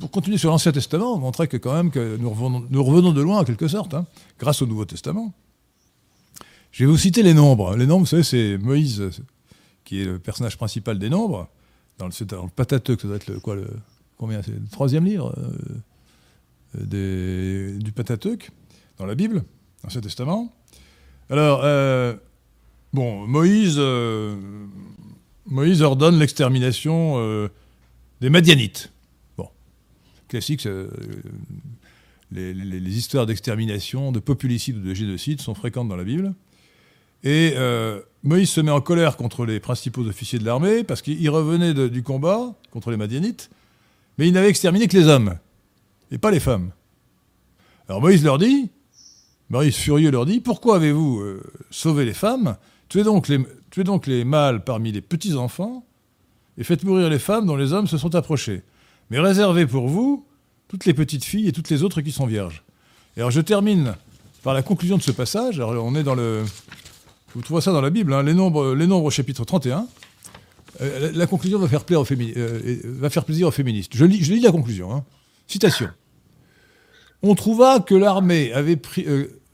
pour continuer sur l'Ancien Testament, montrer que quand même que nous revenons, de loin en quelque sorte, hein, grâce au Nouveau Testament. Je vais vous citer les nombres. Les nombres, vous savez, c'est Moïse qui est le personnage principal des nombres. Dans le, dans le Pentateuque, ça doit être le, quoi, le, combien C'est le troisième livre euh, du Pentateuque, dans la Bible. Ancien Testament. Alors, euh, bon, Moïse, euh, Moïse ordonne l'extermination euh, des Madianites. Classique, les, les, histoires d'extermination, de populicide ou de génocide sont fréquentes dans la Bible. Et Moïse se met en colère contre les principaux officiers de l'armée parce qu'il revenait du combat contre les Madianites, mais il n'avait exterminé que les hommes et pas les femmes. Alors Moïse leur dit Maurice furieux leur dit Pourquoi avez-vous euh, sauvé les femmes? Tuez donc les, tuez donc les mâles parmi les petits-enfants et faites mourir les femmes dont les hommes se sont approchés. Mais réservez pour vous toutes les petites filles et toutes les autres qui sont vierges. Et alors je termine par la conclusion de ce passage. Alors on est dans le. Vous trouvez ça dans la Bible, hein, les, nombres, les nombres au chapitre 31. Euh, la, conclusion va faire, plaisir aux, euh, va faire plaisir aux féministes. Je lis, la conclusion. Hein. Citation. On trouva que pris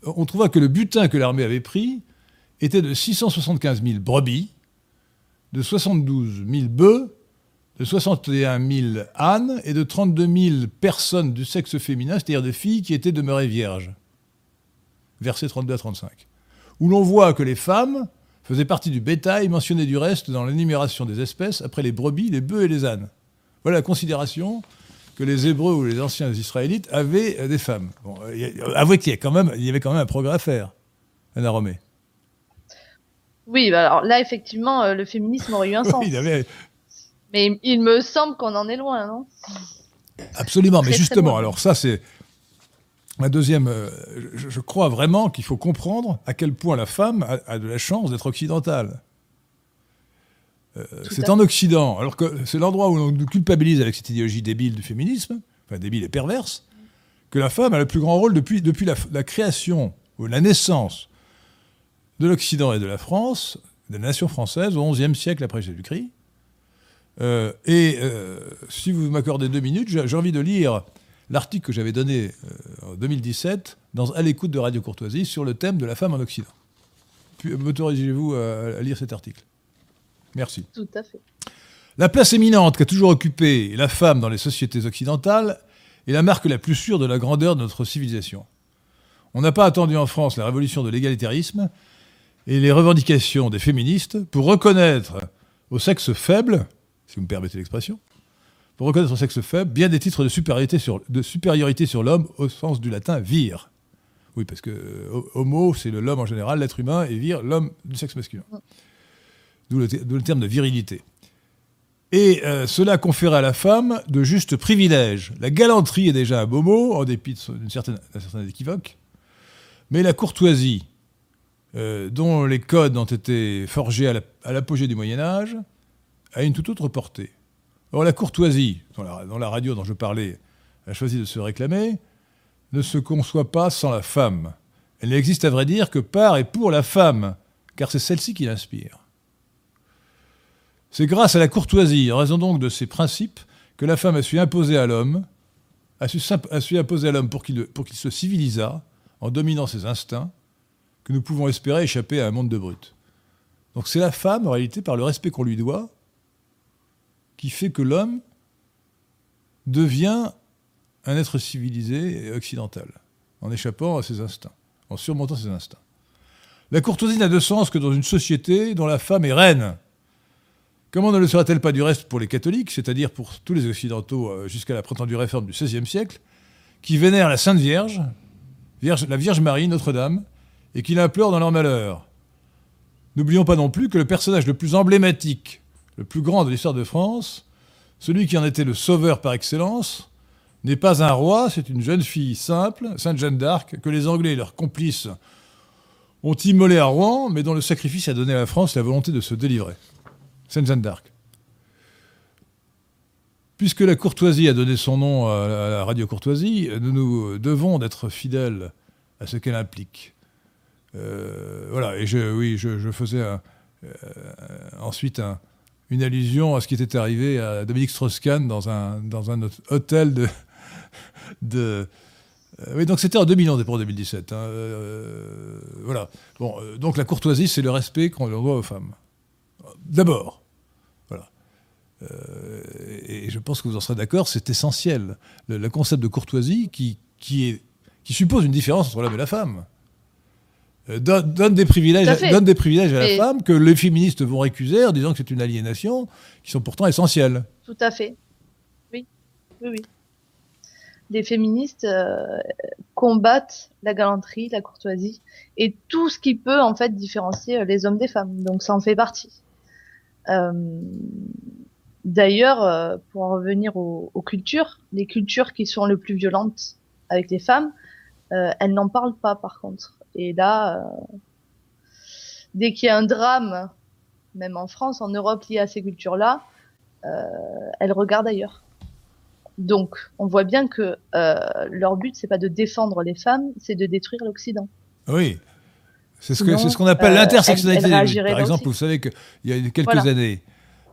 on trouva que le butin que l'armée avait pris était de 675 000 brebis, de 72 000 bœufs, de 61 000 ânes et de 32 000 personnes du sexe féminin, c'est-à-dire des filles qui étaient demeurées vierges. Verset 32 à 35. Où l'on voit que les femmes faisaient partie du bétail mentionné du reste dans l'énumération des espèces après les brebis, les bœufs et les ânes. Voilà la considération que les Hébreux ou les anciens Israélites avaient euh, des femmes. Bon, euh, avouez qu'il y, quand même, il y avait quand même un progrès à faire, Anna Romé. Oui, bah alors là, effectivement, euh, le féminisme aurait eu un sens. Mais il me semble qu'on en est loin, non? Absolument, mais justement, alors ça, c'est ma deuxième. je, crois vraiment qu'il faut comprendre à quel point la femme a de la chance d'être occidentale. Euh, c'est en Occident, alors que c'est l'endroit où on nous culpabilise avec cette idéologie débile du féminisme, enfin débile et perverse, que la femme a le plus grand rôle depuis, depuis la, création ou la naissance de l'Occident et de la France, de la nation française, au XIe siècle après Jésus-Christ. Et si vous m'accordez deux minutes, j'ai envie de lire l'article que j'avais donné en 2017 dans, à l'écoute de Radio Courtoisie sur le thème de la femme en Occident. M'autorisez-vous à lire cet article? Merci. Tout à fait. La place éminente qu'a toujours occupée la femme dans les sociétés occidentales est la marque la plus sûre de la grandeur de notre civilisation. On n'a pas attendu en France la révolution de l'égalitarisme et les revendications des féministes pour reconnaître au sexe faible, si vous me permettez l'expression, pour reconnaître au sexe faible bien des titres de supériorité sur, de supériorité sur l'homme au sens du latin vir. Oui, parce que euh, homo, c'est l'homme en général, l'être humain, et vir, l'homme du sexe masculin. D'où le, terme de virilité. Et euh, cela conférait à la femme de justes privilèges. La galanterie est déjà un beau mot, en dépit d'un certain, équivoque. Mais la courtoisie, euh, dont les codes ont été forgés à l'apogée du Moyen Âge, a une toute autre portée. Or, la courtoisie, dont la, dont la radio dont je parlais a choisi de se réclamer, ne se conçoit pas sans la femme. Elle n'existe à vrai dire que par et pour la femme, car c'est celle-ci qui l'inspire. C'est grâce à la courtoisie, en raison donc de ces principes, que la femme a su imposer à l'homme, a su, imposer à l'homme pour qu'il se civilisât, en dominant ses instincts, que nous pouvons espérer échapper à un monde de brutes. Donc c'est la femme, en réalité, par le respect qu'on lui doit, qui fait que l'homme devient un être civilisé et occidental, en échappant à ses instincts, en surmontant ses instincts. La courtoisie n'a de sens que dans une société dont la femme est reine, Comment ne le sera-t-elle pas du reste pour les catholiques, c'est-à-dire pour tous les occidentaux euh, jusqu'à la prétendue réforme du XVIe siècle, qui vénèrent la Sainte Vierge, la Vierge Marie, Notre-Dame, et qui l'implorent dans leur malheur? N'oublions pas non plus que le personnage le plus emblématique, le plus grand de l'histoire de France, celui qui en était le sauveur par excellence, n'est pas un roi, c'est une jeune fille simple, Sainte Jeanne d'Arc, que les Anglais et leurs complices ont immolée à Rouen, mais dont le sacrifice a donné à la France la volonté de se délivrer. Sainte Jeanne d'Arc. Puisque la courtoisie a donné son nom à la radio courtoisie, nous nous devons d'être fidèles à ce qu'elle implique. Euh, voilà, et je, oui, je, faisais euh, ensuite une allusion à ce qui était arrivé à Dominique Strauss-Kahn dans un, hôtel [LAUGHS] de. euh, oui, donc c'était en 2011 pour 2017. Hein, voilà. Bon, donc la courtoisie, c'est le respect qu'on doit aux femmes. D'abord. Voilà. Euh, et je pense que vous en serez d'accord, c'est essentiel. Le, concept de courtoisie qui, qui suppose une différence entre l'homme et la femme. Euh, donne, des privilèges, donne des privilèges à la femme que les féministes vont récuser en disant que c'est une aliénation, qui sont pourtant essentiels. Tout à fait. Oui, oui, oui. Les féministes euh, combattent la galanterie, la courtoisie et tout ce qui peut en fait différencier les hommes des femmes. Donc ça en fait partie. Euh, d'ailleurs, euh, pour en revenir aux, cultures, les cultures qui sont les plus violentes avec les femmes, euh, elles n'en parlent pas par contre. Et là, dès qu'il y a un drame, même en France, en Europe lié à ces cultures-là, elles regardent ailleurs. Donc, on voit bien que leur but, c'est pas de défendre les femmes, c'est de détruire l'Occident. Oui, c'est ce qu'on ce qu'on appelle euh, l'intersectionnalité Par exemple, vous savez qu'il y a quelques années,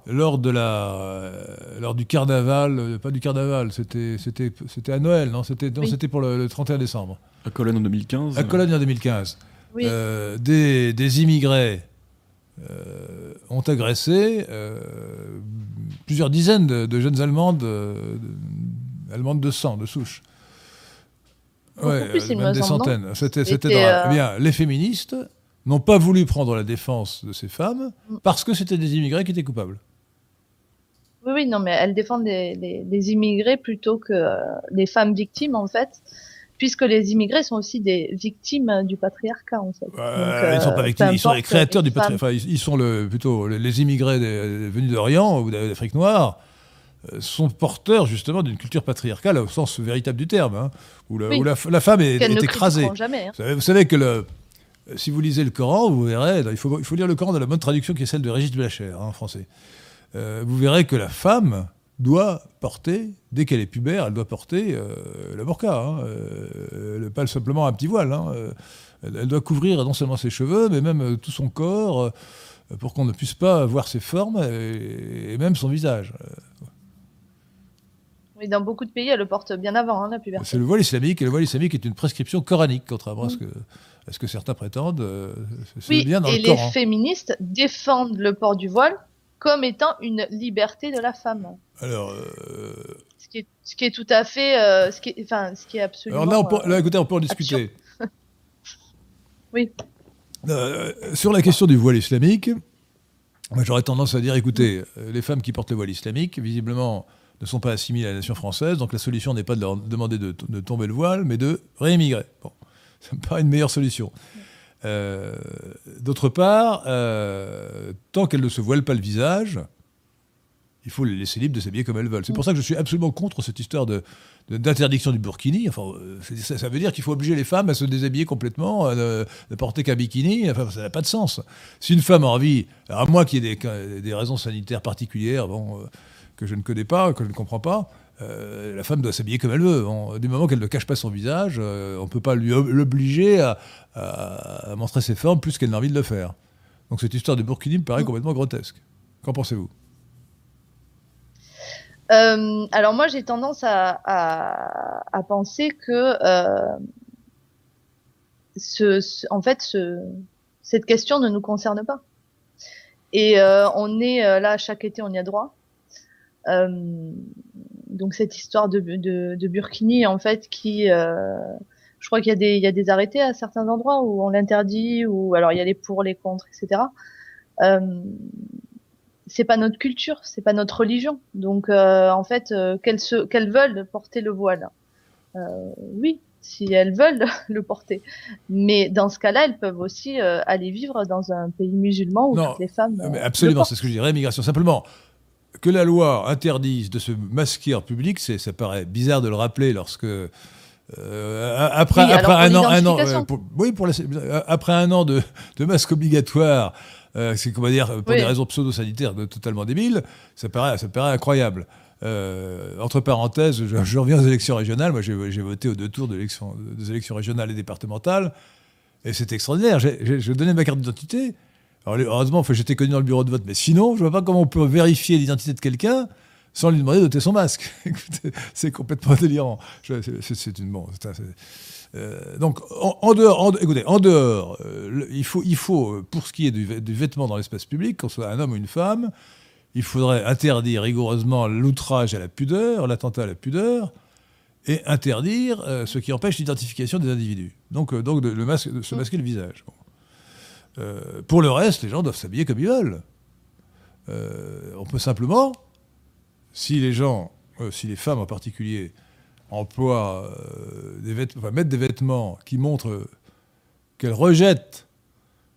lors, de la, euh, lors du carnaval, euh, pas du carnaval, c'était à Noël, non C'était c'était pour le, 31 décembre. À Cologne en 2015 À Cologne en 2015. des, des, immigrés ont agressé plusieurs dizaines de, jeunes Allemandes, Allemandes de sang, de souche. Ouais, plus, il des centaines. C'était, euh, eh bien, les féministes n'ont pas voulu prendre la défense de ces femmes mm. parce que c'était des immigrés qui étaient coupables. Oui, oui, non, mais elles défendent les, immigrés plutôt que euh, les femmes victimes, en fait, puisque les immigrés sont aussi des victimes du patriarcat, en fait. ils ne sont pas euh, victimes, ils sont les créateurs du patriarcat. Enfin, ils, sont le, plutôt les immigrés venus d'Orient ou d'Afrique noire euh, sont porteurs justement d'une culture patriarcale au sens véritable du terme, hein, où, la, femme est, écrasée. Hein. vous, savez, que le, si vous lisez le Coran, vous verrez, il faut, il faut lire le Coran dans la bonne traduction qui est celle de Régis Blacher hein, en français. Euh, vous verrez que la femme doit porter, dès qu'elle est pubère, elle doit porter euh, la burqa, pas simplement un petit voile. Elle, elle, doit couvrir non seulement ses cheveux, mais même tout son corps. pour qu'on ne puisse pas voir ses formes et, même son visage. Oui, dans beaucoup de pays, elle le porte bien avant hein, la puberté. C'est le voile islamique, et le voile islamique est une prescription coranique, contrairement à, ce que, ce que certains prétendent. Euh, oui, bien dans et les féministes défendent le port du voile comme étant une liberté de la femme. Alors, euh, ce, qui est, ce, qui est, tout à fait, euh, ce, qui est, enfin, ce qui est absolument. Alors là, on peut, là, écoutez, on peut en discuter. [LAUGHS] oui. sur la question du voile islamique, j'aurais tendance à dire, écoutez, les femmes qui portent le voile islamique, visiblement, ne sont pas assimilées à la nation française, donc la solution n'est pas de leur demander de, tomber le voile, mais de réémigrer. Bon, [LAUGHS] ça me paraît une meilleure solution. Euh, d'autre part, euh, tant qu'elles ne se voilent pas le visage, il faut les laisser libres de s'habiller comme elles veulent. C'est pour ça que je suis absolument contre cette histoire de, d'interdiction du burkini. Enfin, euh, ça, veut dire qu'il faut obliger les femmes à se déshabiller complètement, de ne porter qu'un bikini. Enfin, ça n'a pas de sens. Si une femme a envie, à moins qu'il y ait des, des raisons sanitaires particulières, bon, que je ne connais pas, que je ne comprends pas, euh, la femme doit s'habiller comme elle veut. du moment qu'elle ne cache pas son visage, euh, on ne peut pas l'obliger à, montrer ses formes plus qu'elle n'a envie de le faire. Donc cette histoire de burkini me paraît mm. complètement grotesque. Qu'en pensez-vous? Euh, alors moi j'ai tendance à, penser que ce, en fait ce, cette question ne nous concerne pas. Et on est là chaque été on y a droit. Euh, donc cette histoire de, de, Burkini, en fait, qui, euh, je crois qu'il y a des, il y a des arrêtés à certains endroits où on l'interdit, ou alors il y a les pour, les contre, etc. C'est pas notre culture, c'est pas notre religion. Donc euh, en fait, euh, qu'elles se, qu'elles veulent porter le voile, euh, oui, si elles veulent [LAUGHS] le porter. Mais dans ce cas-là, elles peuvent aussi aller vivre dans un pays musulman où toutes les femmes. Mais absolument, c'est ce que je dirais, migration. Simplement, que la loi interdise de se masquer en public, ça paraît bizarre de le rappeler lorsque euh, après, après un an, un an euh, oui, pour après un an de, de masque obligatoire, euh, c'est comment dire pour des raisons pseudo-sanitaires totalement débiles, ça paraît, ça paraît incroyable. entre parenthèses, je, reviens aux élections régionales. Moi, j'ai voté aux deux tours de des élections régionales et départementales, et c'est extraordinaire. Je donnais ma carte d'identité. Alors, heureusement, j'étais connu dans le bureau de vote, mais sinon, je ne vois pas comment on peut vérifier l'identité de quelqu'un sans lui demander d'ôter son masque. [LAUGHS] c'est complètement délirant. C'est une bon. Euh, donc, en, dehors, écoutez, en dehors, euh, il, faut, il faut, pour ce qui est du, vêtement dans l'espace public, qu'on soit un homme ou une femme, il faudrait interdire rigoureusement l'outrage à la pudeur, l'attentat à la pudeur, et interdire euh, ce qui empêche l'identification des individus. Donc, donc de, le masque, de se masquer le visage. Euh, pour le reste, les gens doivent s'habiller comme ils veulent. Euh, on peut simplement, si les gens, euh, si les femmes en particulier, emploient des vêtements, enfin, mettent des vêtements qui montrent qu'elles rejettent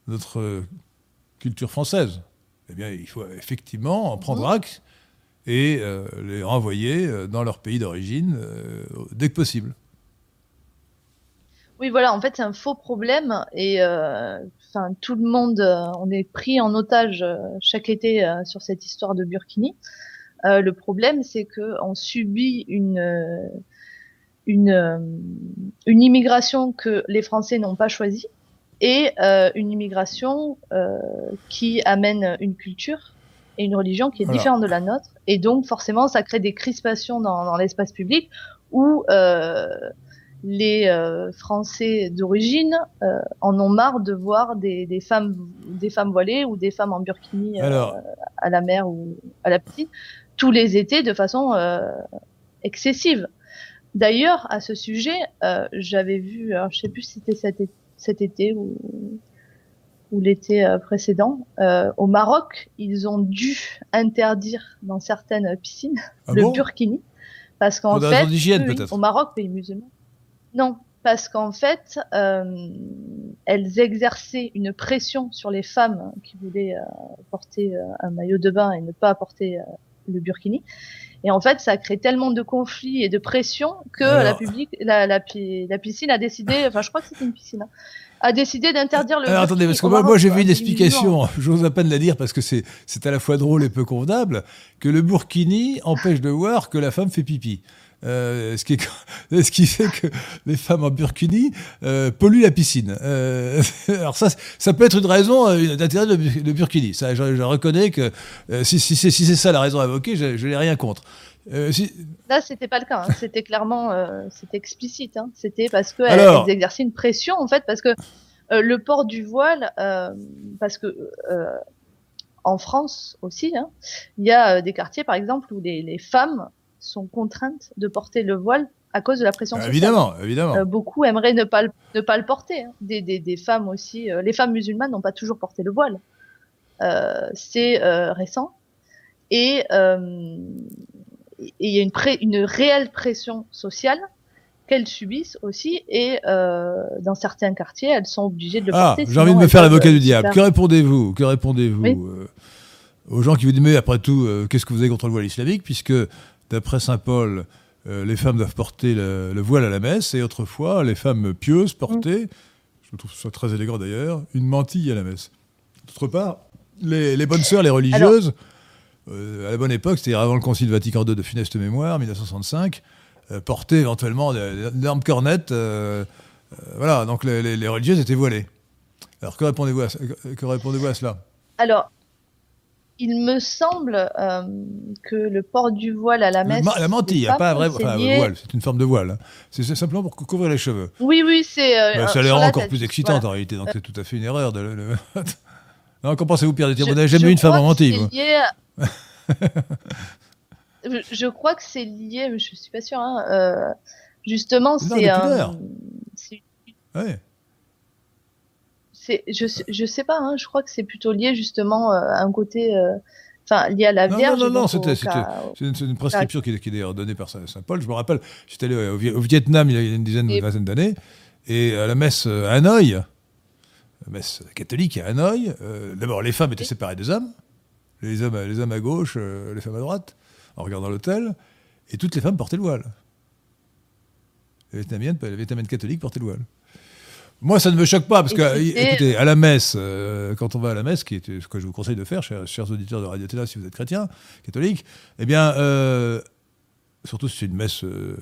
notre culture française, eh bien, il faut effectivement en prendre acte et les renvoyer dans leur pays d'origine dès que possible. Oui, voilà, en fait, c'est un faux problème et euh, enfin tout le monde, euh, on est pris en otage euh, chaque été euh, sur cette histoire de Burkini. le problème, c'est que on subit une une une immigration que les Français n'ont pas choisie et une immigration qui amène une culture et une religion qui est différente de la nôtre et donc forcément ça crée des crispations dans, dans l'espace public où les euh, Français d'origine euh, en ont marre de voir des, des, femmes, des femmes voilées ou des femmes en burkini euh, à la mer ou à la piscine tous les étés de façon excessive. D'ailleurs, à ce sujet, j'avais vu, alors, je sais plus si c'était cet, cet, été ou, ou l'été précédent, au Maroc, ils ont dû interdire dans certaines piscines ah le burkini parce qu'en fait, au Maroc, pays musulman, non, parce qu'en fait, euh, elles exerçaient une pression sur les femmes qui voulaient euh, porter euh, un maillot de bain et ne pas porter le burkini. Et en fait, ça a créé tellement de conflits et de pression que la, public, la, la, piscine a décidé, [LAUGHS] enfin je crois que c'était une piscine, hein, a décidé d'interdire le. Alors, attendez, parce que moi, j'ai vu une explication, [LAUGHS] j'ose à peine la dire parce que c'est à la fois drôle et peu convenable, que le burkini empêche de voir que la femme fait pipi. Euh, ce, qui [LAUGHS] ce, qui fait que les femmes en burkini euh, polluent la piscine. Euh, [LAUGHS] alors ça, ça peut être une raison d'intérêt de, de, burkini. Ça, je, reconnais que si, si c'est si ça la raison invoquée, je, je n'ai rien contre. Si... Là, c'était pas le cas. Hein. C'était clairement, c'était explicite. Hein. C'était parce qu'elles exerçaient une pression, en fait, parce que le port du voile, parce que en France aussi, hein, il y a des quartiers, par exemple, où les, les femmes sont contraintes de porter le voile à cause de la pression sociale. Évidemment, évidemment. Euh, beaucoup aimeraient ne pas le, ne pas le porter. Hein. Des, des, des, femmes aussi. Euh, les femmes musulmanes n'ont pas toujours porté le voile. Euh, c'est récent. Et il y a une, une réelle pression sociale qu'elles subissent aussi. Et dans certains quartiers, elles sont obligées de le ah, porter. J'ai envie de me faire l'avocat du diable. Que répondez-vous? Que répondez-vous? Aux gens qui vous disent mais après tout, qu'est-ce que vous avez contre le voile islamique? Puisque D'après Saint Paul, euh, les femmes doivent porter le, voile à la messe, et autrefois, les femmes pieuses portaient, je trouve ça très élégant d'ailleurs, une mantille à la messe. D'autre part, les, bonnes sœurs, les religieuses, euh, à la bonne époque, c'est-à-dire avant le Concile Vatican II de funeste mémoire, 1965, euh, portaient éventuellement d'énormes cornettes. voilà, donc les, religieuses étaient voilées. Alors que répondez-vous à, que à cela? Alors, il me semble euh, que le port du voile à la messe. La mantille, il n'y a pas un vrai voile, c'est une forme de voile. Hein. C'est simplement pour couvrir les cheveux. Oui, oui, c'est. Euh, ça les rend encore plus excitantes en réalité, donc c'est tout à fait une erreur. De, [LAUGHS] non, qu'en pensez-vous, Pierre Vous n'avez jamais eu une femme en mantille [LAUGHS] je, crois que c'est lié, mais je ne suis pas sûre. Hein, euh, justement, c'est. un. Ouais je, je sais pas, hein, je crois que c'est plutôt lié justement euh, à un côté, euh, enfin lié à la Vierge. Non, non, non, c'était une, une, prescription qui, qui est d'ailleurs donnée par Saint Paul. Je me rappelle, j'étais allé au, Vietnam il y a une dizaine, une vingtaine d'années, et à la messe à Hanoï, la messe catholique à Hanoï, euh, d'abord les femmes étaient séparées des hommes, les hommes, les hommes à gauche, les femmes à droite, en regardant l'hôtel, et toutes les femmes portaient le voile. Les Vietnamiennes, les Vietnamiennes catholiques portaient le voile. Moi, ça ne me choque pas, parce que, écoutez, à la messe, euh, quand on va à la messe, qui est ce que je vous conseille de faire, chers, auditeurs de Radio si vous êtes chrétien, catholique, eh bien, euh, surtout si c'est une messe euh,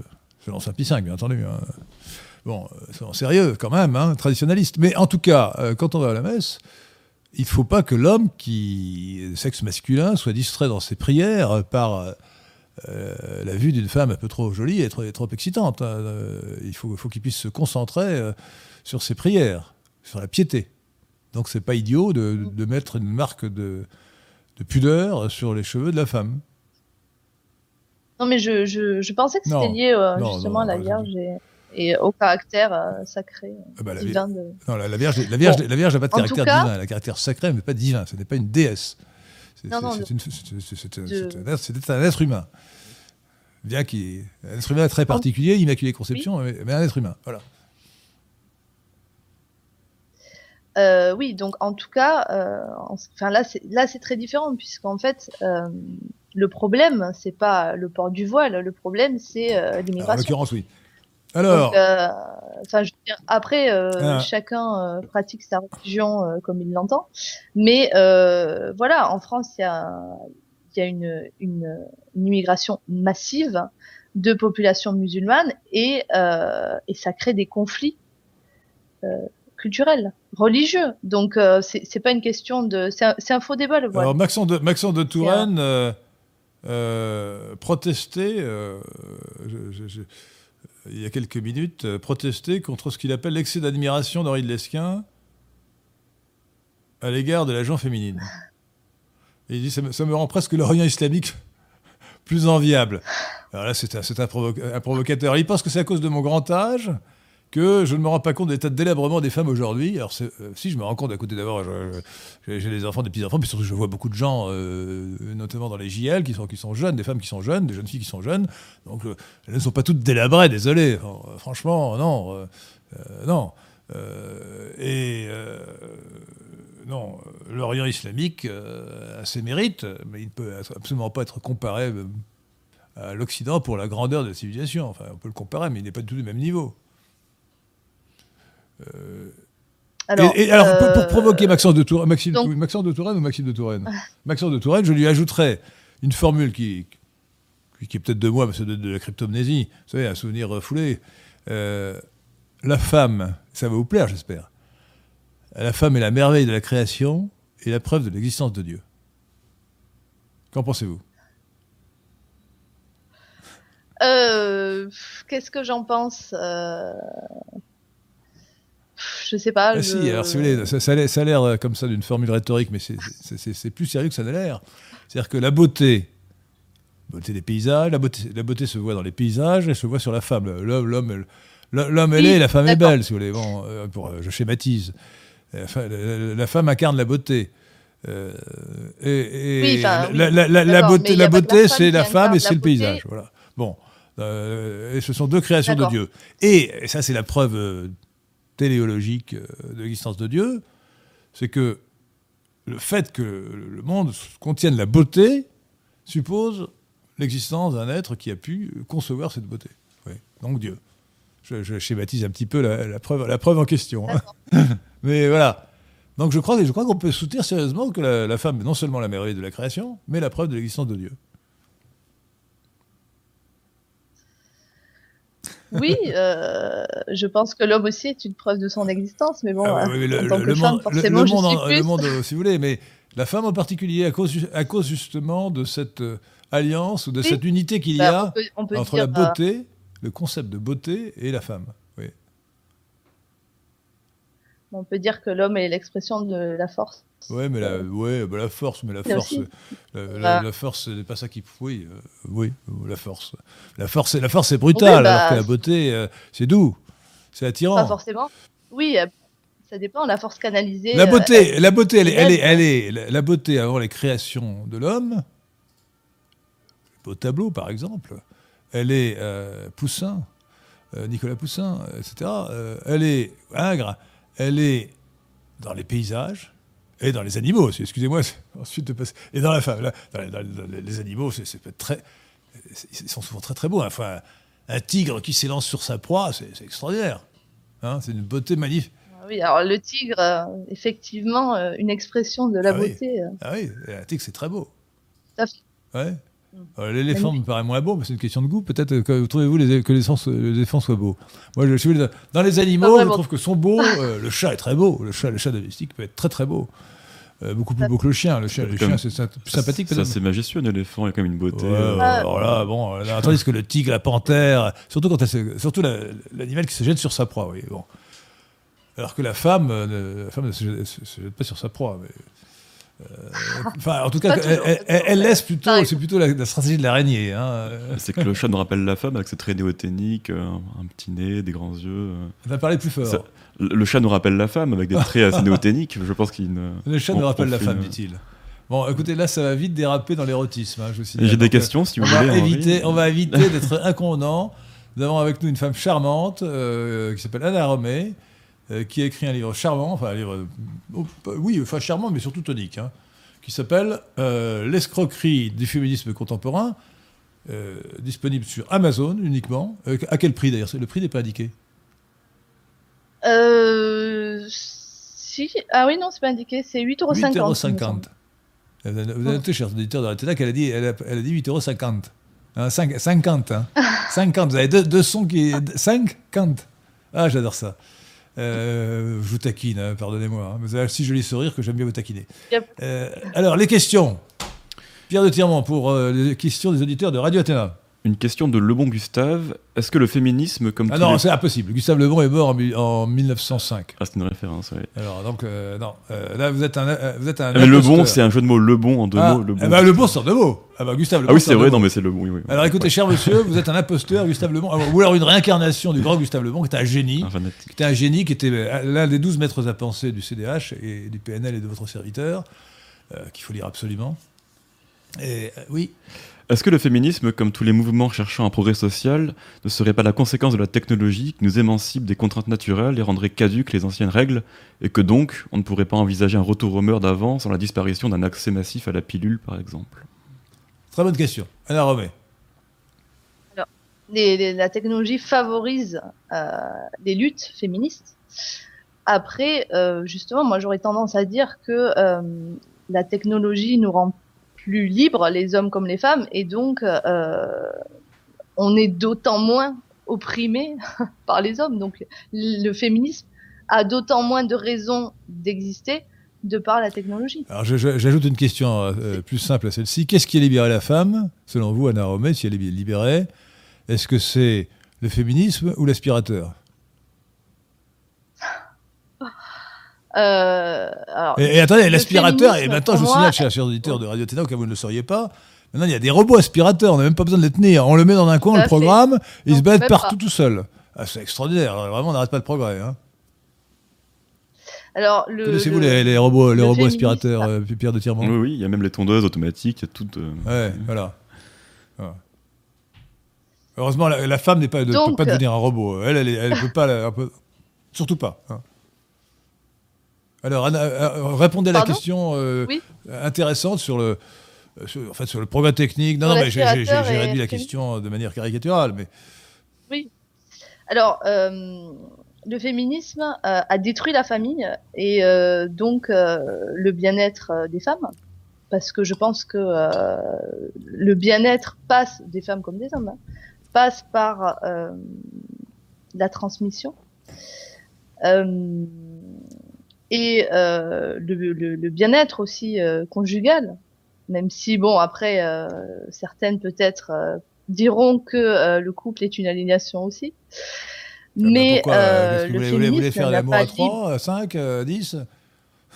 selon Saint Pie V, bien entendu. Hein. Bon, c'est sérieux quand même, hein, traditionnaliste. Mais en tout cas, quand on va à la messe, il ne faut pas que l'homme qui est sexe masculin soit distrait dans ses prières par la vue d'une femme un peu trop jolie et trop, trop excitante. Hein. il faut, faut qu'il puisse se concentrer sur ses prières, sur la piété. Donc c'est pas idiot de, mettre une marque de, pudeur sur les cheveux de la femme. Non, mais je, pensais que c'était lié euh, justement à la Vierge et, au caractère euh, sacré ah bah, divin de... Non, la, Vierge, la Vierge, la Vierge n'a pas de caractère divin, elle a un caractère sacré, mais pas divin. Ce n'est pas une déesse. C'est un, être humain. Bien qui un être humain très particulier, immaculé conception, mais un être humain. Voilà. Euh, oui, donc en tout cas, euh, enfin là c'est là c'est très différent puisqu'en fait euh, le problème c'est pas le port du voile, le problème c'est euh, l'immigration. En l'occurrence, oui. Alors, enfin, je veux dire, après ah. chacun pratique sa religion comme il l'entend, mais voilà, en France il y a il y a une, une, une immigration massive de population musulmane et et ça crée des conflits culturel, religieux. Donc euh, c'est pas une question de, c'est un, faux débat le voile. Alors Maxence de, Maxence de Touraine euh, euh, protestait, il y a quelques minutes, protestait contre ce qu'il appelle l'excès d'admiration d'Henri de Lesquin à l'égard de la gente féminine. Et il dit ça me, ça me rend presque l'Orient islamique [LAUGHS] plus enviable. Alors là, c'est un, un, un, provocateur. Il pense que c'est à cause de mon grand âge que je ne me rends pas compte de l'état de délabrement des femmes aujourd'hui. Alors, euh, si je me rends compte, à côté d'abord, j'ai des enfants, des petits-enfants, puis surtout, je vois beaucoup de gens, euh, notamment dans les JL, qui sont, qui sont jeunes, des femmes qui sont jeunes, des jeunes filles qui sont jeunes. Donc, euh, elles ne sont pas toutes délabrées, désolé. franchement, non. non. et. non, l'Orient islamique a ses mérites, mais il ne peut absolument pas être comparé à l'Occident pour la grandeur de la civilisation. Enfin, on peut le comparer, mais il n'est pas du tout du même niveau. Euh, alors, et, alors pour, euh, provoquer Maxence de Touraine, Maxime, de Touraine ou Maxime de Touraine Maxence de Touraine, je lui ajouterai une formule qui, qui est peut-être de moi, mais c'est de, la cryptomnésie, vous savez, un souvenir refoulé. Euh, la femme, ça va vous plaire, j'espère. La femme est la merveille de la création et la preuve de l'existence de Dieu. Qu'en pensez-vous? Euh, Qu'est-ce que j'en pense? Euh... Je sais pas. Ah si, alors si vous voulez, ça, ça a l'air euh, comme ça d'une formule rhétorique, mais c'est plus sérieux que ça n'a l'air. C'est-à-dire que la beauté, beauté des paysages, la beauté, la beauté se voit dans les paysages, elle se voit sur la femme. L'homme, l'homme, elle est, la femme est belle, si vous voulez. Bon, euh, pour, je schématise. La, femme incarne la beauté. Euh, et, la, beauté, la beauté c'est la femme et c'est le paysage. Voilà. Bon, euh, et ce sont deux créations de Dieu. Et, ça, c'est la preuve téléologique de l'existence de Dieu, c'est que le fait que le monde contienne la beauté suppose l'existence d'un être qui a pu concevoir cette beauté. Donc Dieu. Je, schématise un petit peu la, preuve, la preuve en question. Hein. [LAUGHS] mais voilà. Donc je crois, je crois qu'on peut soutenir sérieusement que la, femme est non seulement la merveille de la création, mais la preuve de l'existence de Dieu. Oui, euh, je pense que l'homme aussi est une preuve de son existence, mais bon, ah le, en tant que femme, forcément, le, monde, le monde, si vous voulez, mais la femme en particulier, à cause, à cause justement de cette euh, alliance ou de cette unité qu'il y bah, a entre la euh, beauté, le concept de beauté et la femme. Oui. On peut dire que l'homme est l'expression de la force. Ouais, mais la, ouais, bah, la force, mais la force, la, la, force, n'est pas ça qui, oui, euh, oui, la force, la force, la force, c'est brutal, bah, alors que la beauté, euh, c'est doux, c'est attirant. Pas forcément. Oui, euh, ça dépend. La force canalisée. La beauté, la beauté, elle, est, elle est, elle est, la beauté avant les créations de l'homme. Beau tableau, par exemple. Elle est Poussin, Nicolas Poussin, etc. elle est Ingres. Elle est dans les paysages et dans les animaux. Excusez-moi, ensuite de passer. Et dans la femme, dans, les animaux, c'est très, ils sont souvent très très beaux. Hein. Enfin, un tigre qui s'élance sur sa proie, c'est extraordinaire. Hein. c'est une beauté magnifique. Ah oui, alors le tigre, euh, effectivement, euh, une expression de la ah beauté. Euh. Ah oui, un tigre, c'est très beau. Ouais. Mm. L'éléphant me paraît moins beau, mais c'est une question de goût. Peut-être que trouvez-vous que l'éléphant soit beau. Moi, je, dans les animaux, je trouve que sont beaux. [LAUGHS] le chat est très beau. Le chat, le chat domestique peut être très très beau. Euh, beaucoup plus beau que le chien. Le chien, le chien c'est plus sympathique. Ça, c'est majestueux, l'éléphant, il y a quand même une beauté. Euh. alors là, bon, euh, tandis que le tigre, la panthère, surtout quand surtout l'animal qui se jette sur sa proie, oui, bon. Alors que la femme, la femme ne se, jette pas sur sa proie. Mais, enfin, en tout [LAUGHS] cas, elle, laisse plutôt, c'est plutôt la, stratégie de l'araignée. Hein. C'est que le chat nous rappelle la femme avec ses traits néoténiques, un, petit nez, des grands yeux. Elle va parler plus fort. Le chat nous rappelle la femme avec des traits assez [LAUGHS] néoténiques. Je pense qu'il ne. Le chat nous rappelle la femme, dit-il. Bon, écoutez, là, ça va vite déraper dans l'érotisme. Hein, J'ai des questions, si vous on voulez. Va éviter, on va [LAUGHS] éviter d'être inconvenant. Nous avons avec nous une femme charmante euh, qui s'appelle Anna Romé, euh, qui a écrit un livre charmant, enfin un livre, oh, oui, enfin charmant, mais surtout tonique, hein, qui s'appelle euh, L'escroquerie du féminisme contemporain, disponible sur Amazon uniquement. à quel prix d'ailleurs? Le prix n'est pas indiqué. Euh, si. Ah oui, non, c'est pas indiqué. C'est 8,50€. 8,50€. Vous avez noté, chers auditeurs de la qu'elle a dit, elle a, elle a dit 8,50€. Hein, 50, hein. [LAUGHS] 50. Vous avez deux, deux sons qui. 50. Ah, j'adore ça. Euh, je vous taquine, hein, pardonnez-moi. Hein. Vous avez un si joli sourire que j'aime bien vous taquiner. Euh, alors, les questions. Pierre de Tirement pour euh, les questions des auditeurs de Radio Athéna. Une question de Lebon Gustave. Est-ce que le féminisme, comme Ah non, c'est impossible. Gustave Lebon est mort en, 1905. Ah, c'est une référence, oui. Alors, donc, euh, non. Euh, là, vous êtes un. Euh, vous êtes un ah, mais Lebon, c'est un jeu de mots. Lebon en deux ah, mots. Lebon, eh ben, sort de mots. Ah, bah, Gustave Lebon. Ah oui, c'est vrai, non, mais c'est Lebon, oui, oui. Alors, écoutez, cher monsieur, vous êtes un imposteur, Gustave Lebon. ou alors une réincarnation du grand Gustave Lebon, qui était un génie. Un qui était un génie, qui était l'un des douze maîtres à penser du CDH et du PNL et de votre serviteur, qu'il faut lire absolument. Et oui. Est-ce que le féminisme, comme tous les mouvements cherchant un progrès social, ne serait pas la conséquence de la technologie qui nous émancipe des contraintes naturelles et rendrait caduques les anciennes règles, et que donc on ne pourrait pas envisager un retour aux mœurs d'avant sans la disparition d'un accès massif à la pilule, par exemple? Très bonne question. Anna Romé. Alors, la technologie favorise euh, les luttes féministes. Après, euh, justement, moi j'aurais tendance à dire que euh, la technologie nous rend plus libres, les hommes comme les femmes, et donc on est d'autant moins opprimé [LAUGHS] par les hommes. Donc le féminisme a d'autant moins de raisons d'exister de par la technologie. Alors j'ajoute une question euh, plus simple à celle-ci. Qu'est-ce qui a libéré la femme, selon vous, Anna Romé, si elle est libérée? Est-ce que c'est le féminisme ou l'aspirateur? Euh, et, attendez, l'aspirateur, et maintenant je vous signale, chers auditeurs de Radio Téna, au cas où vous ne le sauriez pas, maintenant il y a des robots aspirateurs, on n'a même pas besoin de les tenir. On le met dans un coin, on le programme, et il se battent partout tout seul. Ah, c'est extraordinaire, vraiment on n'arrête pas de progrès. Hein. Alors, Connaissez-vous les, robots, les robots aspirateurs, euh, Pierre de Tirement Oui, oui, il y a même les tondeuses automatiques, il y a tout. Euh, ouais, voilà. Heureusement, la, femme n'est pas, ne peut pas devenir un robot. Elle, elle, ne peut pas, surtout pas. Hein. Alors, euh, répondez à la question intéressante sur le, en fait, sur le progrès technique. Non, non, mais j'ai réduit la question de manière caricaturale, mais. Oui. Alors, le féminisme euh, a détruit la famille et euh, donc euh, le bien-être des femmes, parce que je pense que le bien-être passe des femmes comme des hommes, hein, passe par la transmission. Et le, bien-être aussi conjugal, même si bon après certaines peut-être diront que le couple est une aliénation aussi. Ah bah mais euh, le vous, voulez, faire l'amour à 3, à 5, 10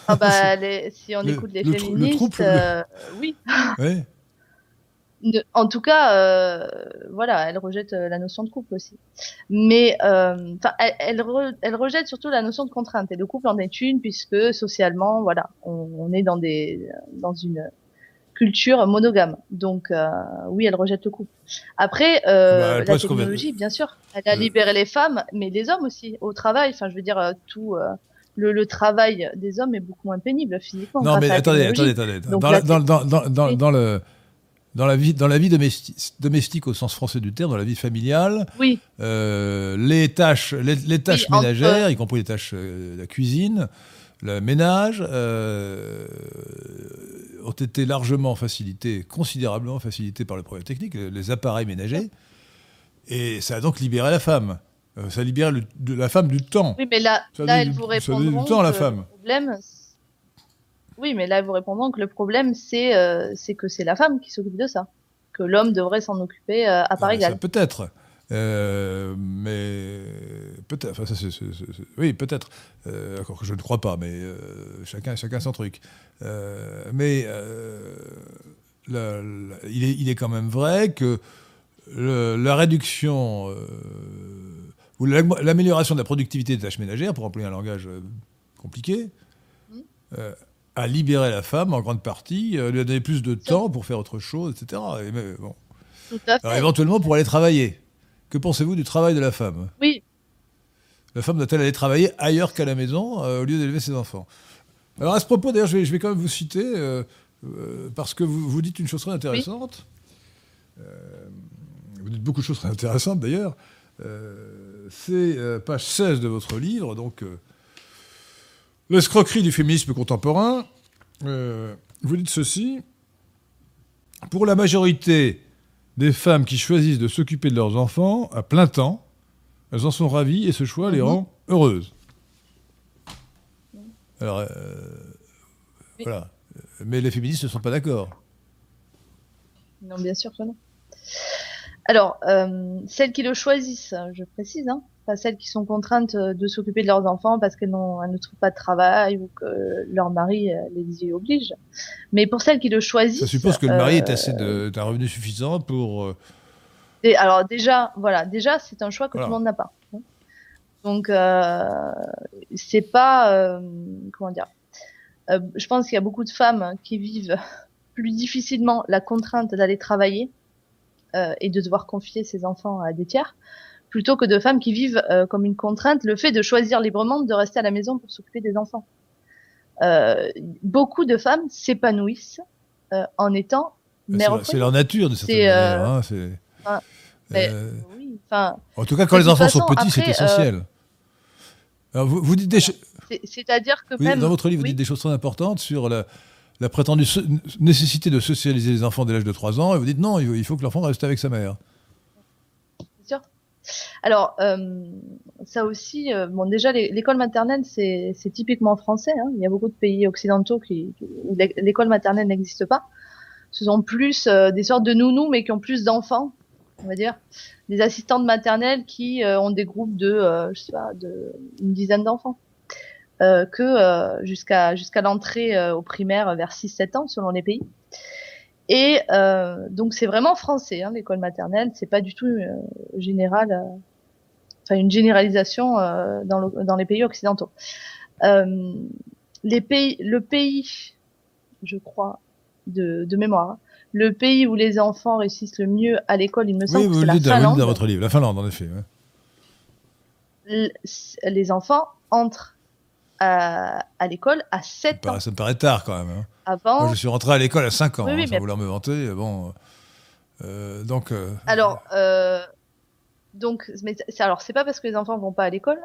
ah bah, [LAUGHS] Si on écoute les féministes, euh, oui. oui. En tout cas, euh, voilà, elle rejette la notion de couple aussi. Mais elle, elle, elle, rejette surtout la notion de contrainte. Et le couple en est une, puisque socialement, voilà, on, on est dans, des, dans une culture monogame. Donc euh, oui, elle rejette le couple. Après, euh, bah, la technologie, bien sûr, elle a libéré les femmes, mais les hommes aussi au travail. Enfin, je veux dire, euh, tout le, travail des hommes est beaucoup moins pénible physiquement. Non, mais attendez, attendez, attendez, dans, le dans la vie, dans la vie domestique, au sens français du terme, dans la vie familiale, oui. les tâches, les, tâches ménagères, y compris les tâches de la cuisine, le ménage, ont été largement facilités, considérablement facilités par le progrès technique, les appareils ménagers, et ça a donc libéré la femme. Euh, ça libère de la femme du temps. Oui, mais là, là elle vous répondront du temps à la femme. Problème, oui, mais là, vous répondront que le problème, c'est euh, que c'est la femme qui s'occupe de ça. Que l'homme devrait s'en occuper euh, à part égale. Peut-être. Euh, mais peut-être, enfin, oui, peut-être. Euh, encore que je ne crois pas, mais euh, chacun, chacun son truc. mais il, est, il, est, quand même vrai que la réduction ou l'amélioration de la productivité des tâches ménagères, pour employer un langage compliqué, mmh. A libéré la femme en grande partie, lui a donné plus de temps pour faire autre chose, etc. Et, mais, bon. Alors, éventuellement pour aller travailler. Que pensez-vous du travail de la femme? Oui. La femme doit-elle aller travailler ailleurs qu'à la maison euh, au lieu d'élever ses enfants? Alors à ce propos, d'ailleurs, je vais, quand même vous citer, euh, euh, parce que vous, vous dites une chose très intéressante. vous dites beaucoup de choses très intéressantes d'ailleurs. C'est page 16 de votre livre, donc L'escroquerie du féminisme contemporain. vous dites ceci. Pour la majorité des femmes qui choisissent de s'occuper de leurs enfants à plein temps, elles en sont ravies et ce choix les mhm. rend heureuses. Alors, euh, voilà. Mais les féministes ne sont pas d'accord. Non, bien sûr que non. Alors, euh, celles qui le choisissent, je précise, hein, pas celles qui sont contraintes euh, de s'occuper de leurs enfants parce qu'elles ne trouvent pas de travail ou que leur mari euh, les y oblige. Mais pour celles qui le choisissent. Ça suppose que le mari est assez d'un revenu suffisant pour. Et alors déjà, voilà, déjà c'est un choix que tout le monde n'a pas. Donc euh, c'est pas comment dire. je pense qu'il y a beaucoup de femmes qui vivent [LAUGHS] plus difficilement la contrainte d'aller travailler euh, et de devoir confier ses enfants à des tiers, plutôt que de femmes qui vivent euh, comme une contrainte le fait de choisir librement de rester à la maison pour s'occuper des enfants. Euh, beaucoup de femmes s'épanouissent en étant mères. C'est leur nature de cette manière. Hein, oui, en tout cas, quand les enfants sont petits, c'est essentiel. Alors, vous, vous, dites des C'est-à-dire que même... Dans votre livre, vous dites des choses très importantes sur la, la prétendue nécessité de socialiser les enfants dès l'âge de 3 ans, et vous dites non, il faut que l'enfant reste avec sa mère. Alors, euh, ça aussi, euh, bon, déjà, l'école maternelle, c'est typiquement français. Hein. Il y a beaucoup de pays occidentaux où l'école maternelle n'existe pas. Ce sont plus euh, des sortes de nounous, mais qui ont plus d'enfants, on va dire. Des assistantes maternelles qui ont des groupes de, je sais pas, une dizaine d'enfants. Que jusqu'à jusqu'à l'entrée au primaire vers 6-7 ans selon les pays. Et donc c'est vraiment français hein, l'école maternelle, c'est pas du tout général, enfin une généralisation dans, le, dans les pays occidentaux. les pays, le pays, je crois, de, de mémoire, hein, le pays où les enfants réussissent le mieux à l'école, il me semble que c'est la Finlande. dans votre livre, la Finlande en effet. Les enfants entrent à, l'école à 7 ans. Ça me paraît tard quand même. Hein. Avant... Moi, je suis rentré à l'école à 5 ans, oui, hein, sans vouloir me vanter. Bon, euh, donc. Euh, alors, euh, donc, mais alors c'est pas parce que les enfants vont pas à l'école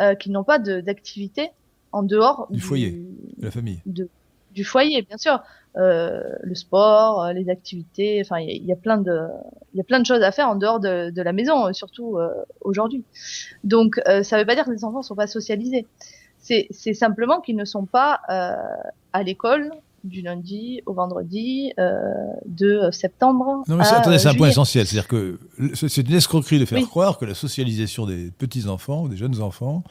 euh, qu'ils n'ont pas d'activité en dehors du, foyer, de la famille. De, du foyer, bien sûr. le sport, les activités, enfin, il y, a plein de, il y a plein de choses à faire en dehors de, de la maison, surtout aujourd'hui. Donc, ça veut pas dire que les enfants sont pas socialisés. C'est simplement qu'ils ne sont pas euh, à l'école du lundi au vendredi euh, de septembre. Non, mais attendez, c'est un point essentiel. C'est-à-dire que c'est une escroquerie de faire croire que la socialisation des petits-enfants ou des jeunes enfants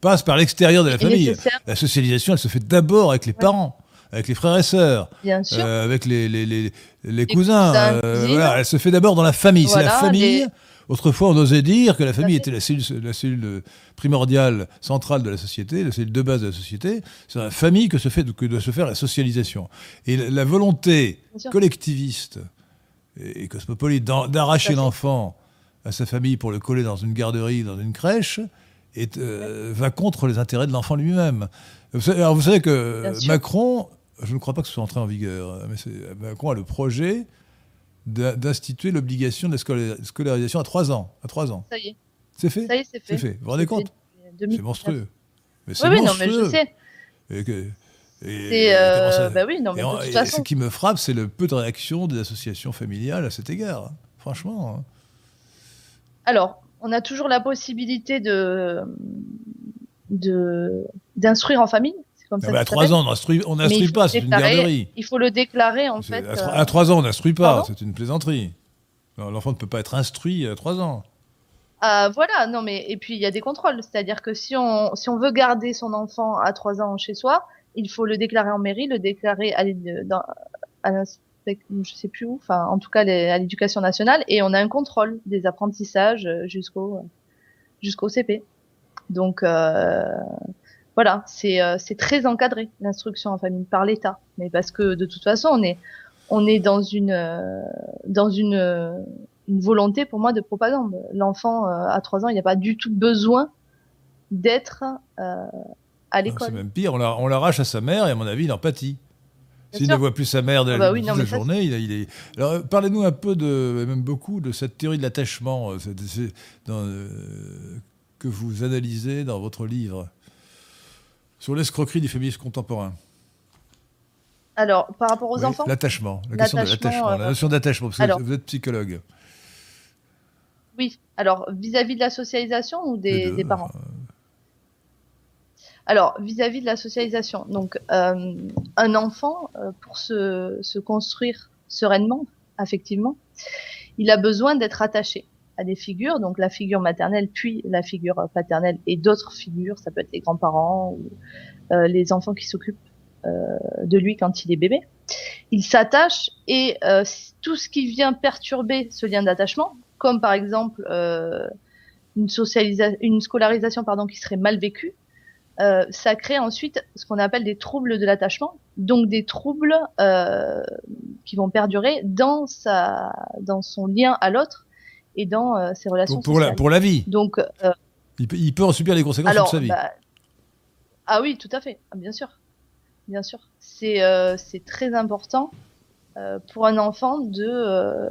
passe par l'extérieur de la famille. La socialisation, elle se fait d'abord avec les parents avec les frères et sœurs, euh, avec les, les, les, les cousins. voilà, elle se fait d'abord dans la famille. c'est la famille Autrefois, on osait dire que la famille était la cellule, la cellule, primordiale, centrale de la société, la cellule de base de la société. C'est dans la famille que, se fait, que doit se faire la socialisation. Et la, volonté collectiviste et, cosmopolite d'arracher l'enfant à sa famille pour le coller dans une garderie, dans une crèche, est, euh, va contre les intérêts de l'enfant lui-même. Alors vous savez que Macron, je ne crois pas que ce soit entré en vigueur, mais Macron a le projet d'instituer l'obligation de la scolarisation à 3 ans. À 3 ans. Ça y est. C'est fait Ça y est, c'est fait. Vous vous rendez compte C'est monstrueux. Mais oui, oui, non, mais je sais. Et que, et, euh, bah oui, non, mais de toute façon... Ce qui me frappe, c'est le peu de réaction des associations familiales à cet égard. Hein. Franchement. Hein. Alors, on a toujours la possibilité de d'instruire en famille ah bah, à 3 ans, on n'instruit pas, c'est une garderie. Il faut le déclarer, en fait. À 3 ans, on n'instruit pas, c'est une plaisanterie. L'enfant ne peut pas être instruit à 3 ans. Euh, voilà, non, mais et puis il y a des contrôles. C'est-à-dire que si on, si on veut garder son enfant à 3 ans chez soi, il faut le déclarer en mairie, le déclarer à, dans, à je sais plus où, enfin en tout cas à l'éducation nationale, et on a un contrôle des apprentissages jusqu'au jusqu'au CP. Donc euh, voilà, euh, c'est très encadré l'instruction en famille par l'État, mais parce que de toute façon on est on est dans une euh, dans une, euh, une volonté pour moi de propagande. L'enfant à 3 ans, il n'y a pas du tout besoin d'être à l'école. C'est même pire, on l'arrache à sa mère et à mon avis il en pâtit. S'il ne voit plus sa mère de la, ah bah journée, il, est. Alors, parlez-nous un peu de, même beaucoup, de cette théorie de l'attachement que vous analysez dans votre livre sur l'escroquerie du féminisme contemporain. Alors, par rapport aux enfants? L'attachement, la question de l'attachement, la euh, notion d'attachement, parce que vous êtes psychologue. Oui, alors vis-à-vis de la socialisation ou des, parents? Alors, vis-à-vis de la socialisation, donc euh, un enfant, euh, pour se, se, construire sereinement, affectivement, il a besoin d'être attaché à des figures, donc la figure maternelle, puis la figure paternelle et d'autres figures, ça peut être les grands-parents ou euh, les enfants qui s'occupent euh, de lui quand il est bébé. Il s'attache et euh, tout ce qui vient perturber ce lien d'attachement, comme par exemple euh, une, une scolarisation pardon, qui serait mal vécue, euh, ça crée ensuite ce qu'on appelle des troubles de l'attachement, donc des troubles qui vont perdurer dans sa, dans son lien à l'autre et dans euh, ses relations pour, La, pour la vie. Donc, euh, il, peut, il peut en subir les conséquences alors, toute sa vie. Bah, ah oui, tout à fait, ah, bien sûr, bien sûr. C'est euh, c'est très important euh, pour un enfant de.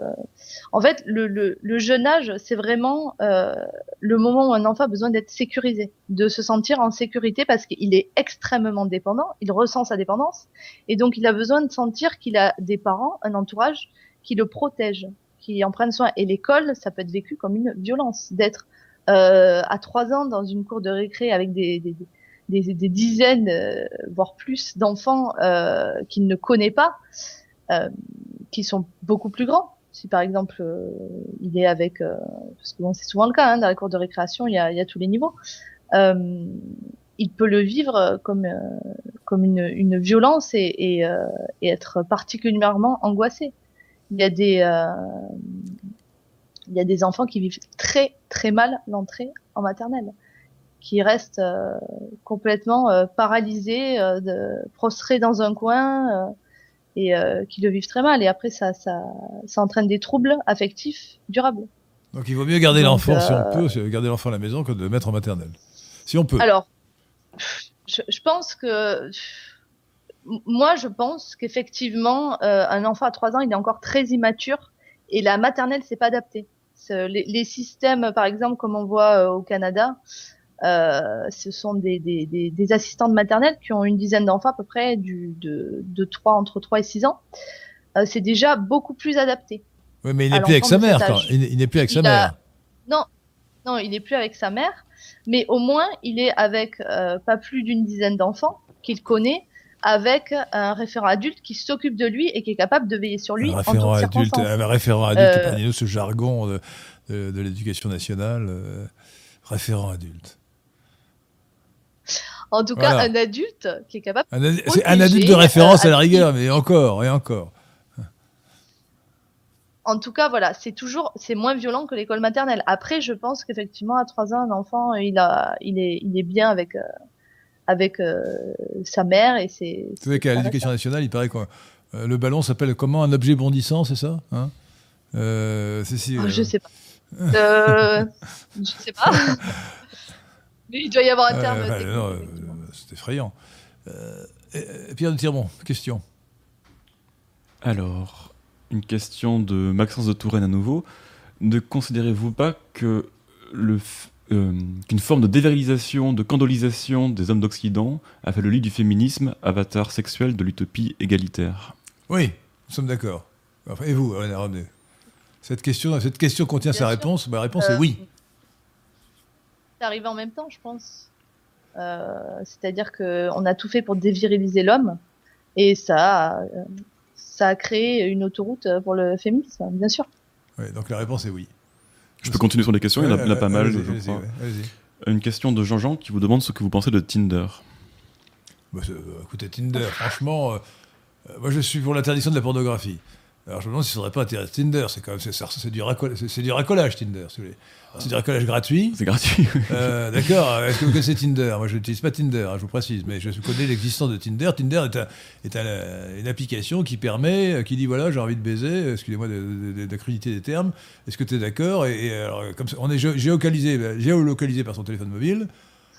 En fait, le, le, le jeune âge, c'est vraiment le moment où un enfant a besoin d'être sécurisé, de se sentir en sécurité parce qu'il est extrêmement dépendant, il ressent sa dépendance, et donc il a besoin de sentir qu'il a des parents, un entourage qui le protège, qui en prennent soin. Et l'école, ça peut être vécu comme une violence, d'être à trois ans dans une cour de récré avec des, des, des, des dizaines, voire plus d'enfants qu'il ne connaît pas. Euh, qui sont beaucoup plus grands. Si par exemple euh, il est avec, euh, parce que bon, c'est souvent le cas hein, dans la cour de récréation, il y a, il y a tous les niveaux. il peut le vivre comme comme une, une violence et, et, et, être particulièrement angoissé. Il y a des il y a des enfants qui vivent très très mal l'entrée en maternelle, qui restent complètement paralysés, de, prostrés dans un coin et euh, qui le vivent très mal. Et après, ça, ça, ça entraîne des troubles affectifs durables. Donc il vaut mieux garder l'enfant, si on euh, peut, garder l'enfant à la maison que de le mettre en maternelle. Si on peut. Alors, je, je pense que. Moi, je pense qu'effectivement, euh, un enfant à 3 ans, il est encore très immature et la maternelle, c'est pas adapté. Les, les, systèmes, par exemple, comme on voit au Canada, euh, ce sont des, des, des, des, assistantes maternelles qui ont une dizaine d'enfants à peu près du, de, de 3, entre 3 et 6 ans. Euh, c'est déjà beaucoup plus adapté. Oui, mais il n'est plus avec sa mère. Quand. Il, n'est plus avec sa mère. Non, non, il n'est plus avec sa mère. Mais au moins, il est avec euh, pas plus d'une dizaine d'enfants qu'il connaît, avec un référent adulte qui s'occupe de lui et qui est capable de veiller sur lui un référent adulte, Un référent adulte, euh, ce jargon de, de, de l'éducation nationale. Euh, référent adulte. En tout cas, un adulte qui est capable. Un, un adulte de référence à la rigueur, mais encore et encore. En tout cas, voilà, c'est toujours, c'est moins violent que l'école maternelle. Après, je pense qu'effectivement, à 3 ans, un enfant, il a, il est, il est bien avec, euh, avec euh, sa mère et c'est. Vous savez qu'à l'éducation nationale, il paraît que euh, le ballon s'appelle comment un objet bondissant, c'est ça hein? C'est si, oh, Je sais pas. [LAUGHS] je sais pas. [LAUGHS] Mais il doit y avoir un terme. Euh, c'est effrayant. Euh, Pierre de Tirmont, question. Alors, une question de Maxence de Touraine à nouveau. Ne considérez-vous pas que le, euh, qu'une forme de dévérilisation, de candolisation des hommes d'Occident a fait le lit du féminisme, avatar sexuel de l'utopie égalitaire Oui, nous sommes d'accord. et vous, René cette question, cette question contient sa réponse. Ma réponse est oui arrivé en même temps, je pense. Euh, c'est-à-dire qu'on a tout fait pour déviriliser l'homme et ça, a, ça a créé une autoroute pour le féminisme, bien sûr. donc la réponse est oui. Je peux continuer sur les questions, il y en a, pas mal. Une question de Jean-Jean qui vous demande ce que vous pensez de Tinder. Bah, écoutez, Tinder, franchement, euh, moi je suis pour l'interdiction de la pornographie. Alors je me demande s'il ne faudrait pas intéresser Tinder. C'est quand même c'est, du, du racolage Tinder, si vous voulez. C'est du racolage gratuit. C'est gratuit. Euh, d'accord. Est-ce que vous connaissez Tinder? Moi, je n'utilise pas Tinder, hein, je vous précise, mais je connais l'existence de Tinder. Tinder est, une application qui permet, euh, qui dit voilà, j'ai envie de baiser. Excusez-moi d'accréditer des termes. Est-ce que tu es d'accord? Et, alors, comme ça, on est géolocalisé, géolocalisé par son téléphone mobile.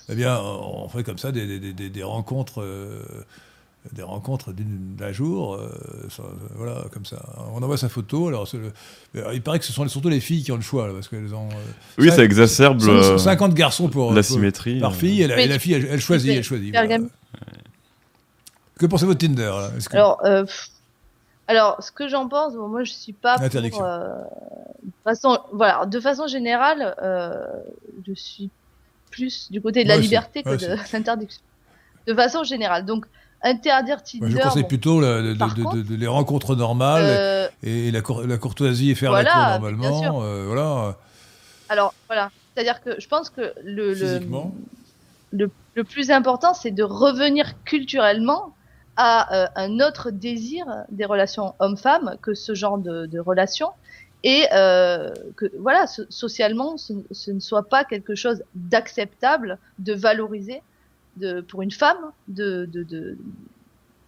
Eh bien, on fait comme ça des, rencontres. Euh, des rencontres d'un jour, euh, voilà, comme ça. On envoie sa photo. Alors, il paraît que ce sont surtout les filles qui ont le choix, parce qu'elles ont. Euh, oui, ça exacerbe 50 garçons pour la symétrie par fille, et la, fille, elle, choisit, elle choisit. Que pensez-vous de Tinder Alors, euh, alors, ce que j'en pense, moi, je suis pas pour, de façon, voilà, de façon générale, je suis plus du côté de la liberté que de [LAUGHS] l'interdiction. De façon générale, donc interdire Tinder. je conseille plutôt de, les rencontres normales euh, et la, la, courtoisie et faire la cour normalement. Euh, voilà. Alors voilà, c'est-à-dire que je pense que le, le, le, plus important, c'est de revenir culturellement à euh, un autre désir des relations hommes-femmes que ce genre de, de relations et que voilà, socialement, ce, ce, ne soit pas quelque chose d'acceptable, de valorisé de, pour une femme de,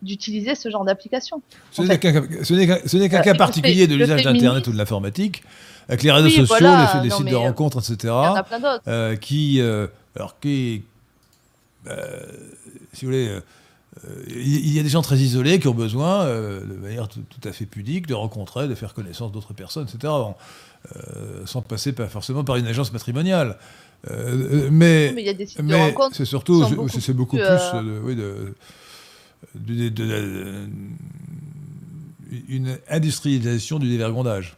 d'utiliser ce genre d'application. Ce n'est qu'un cas particulier de l'usage d'Internet ou de l'informatique, avec les réseaux sociaux, les, sites de euh, rencontres, etc. Euh, qui, euh, alors qui, si vous voulez, il y a des gens très isolés qui ont besoin, de manière tout, à fait pudique, de rencontrer, de faire connaissance d'autres personnes, etc. sans passer pas forcément par une agence matrimoniale. Mais, mais, mais c'est surtout, c'est beaucoup plus, oui, de, de, une industrialisation du dévergondage.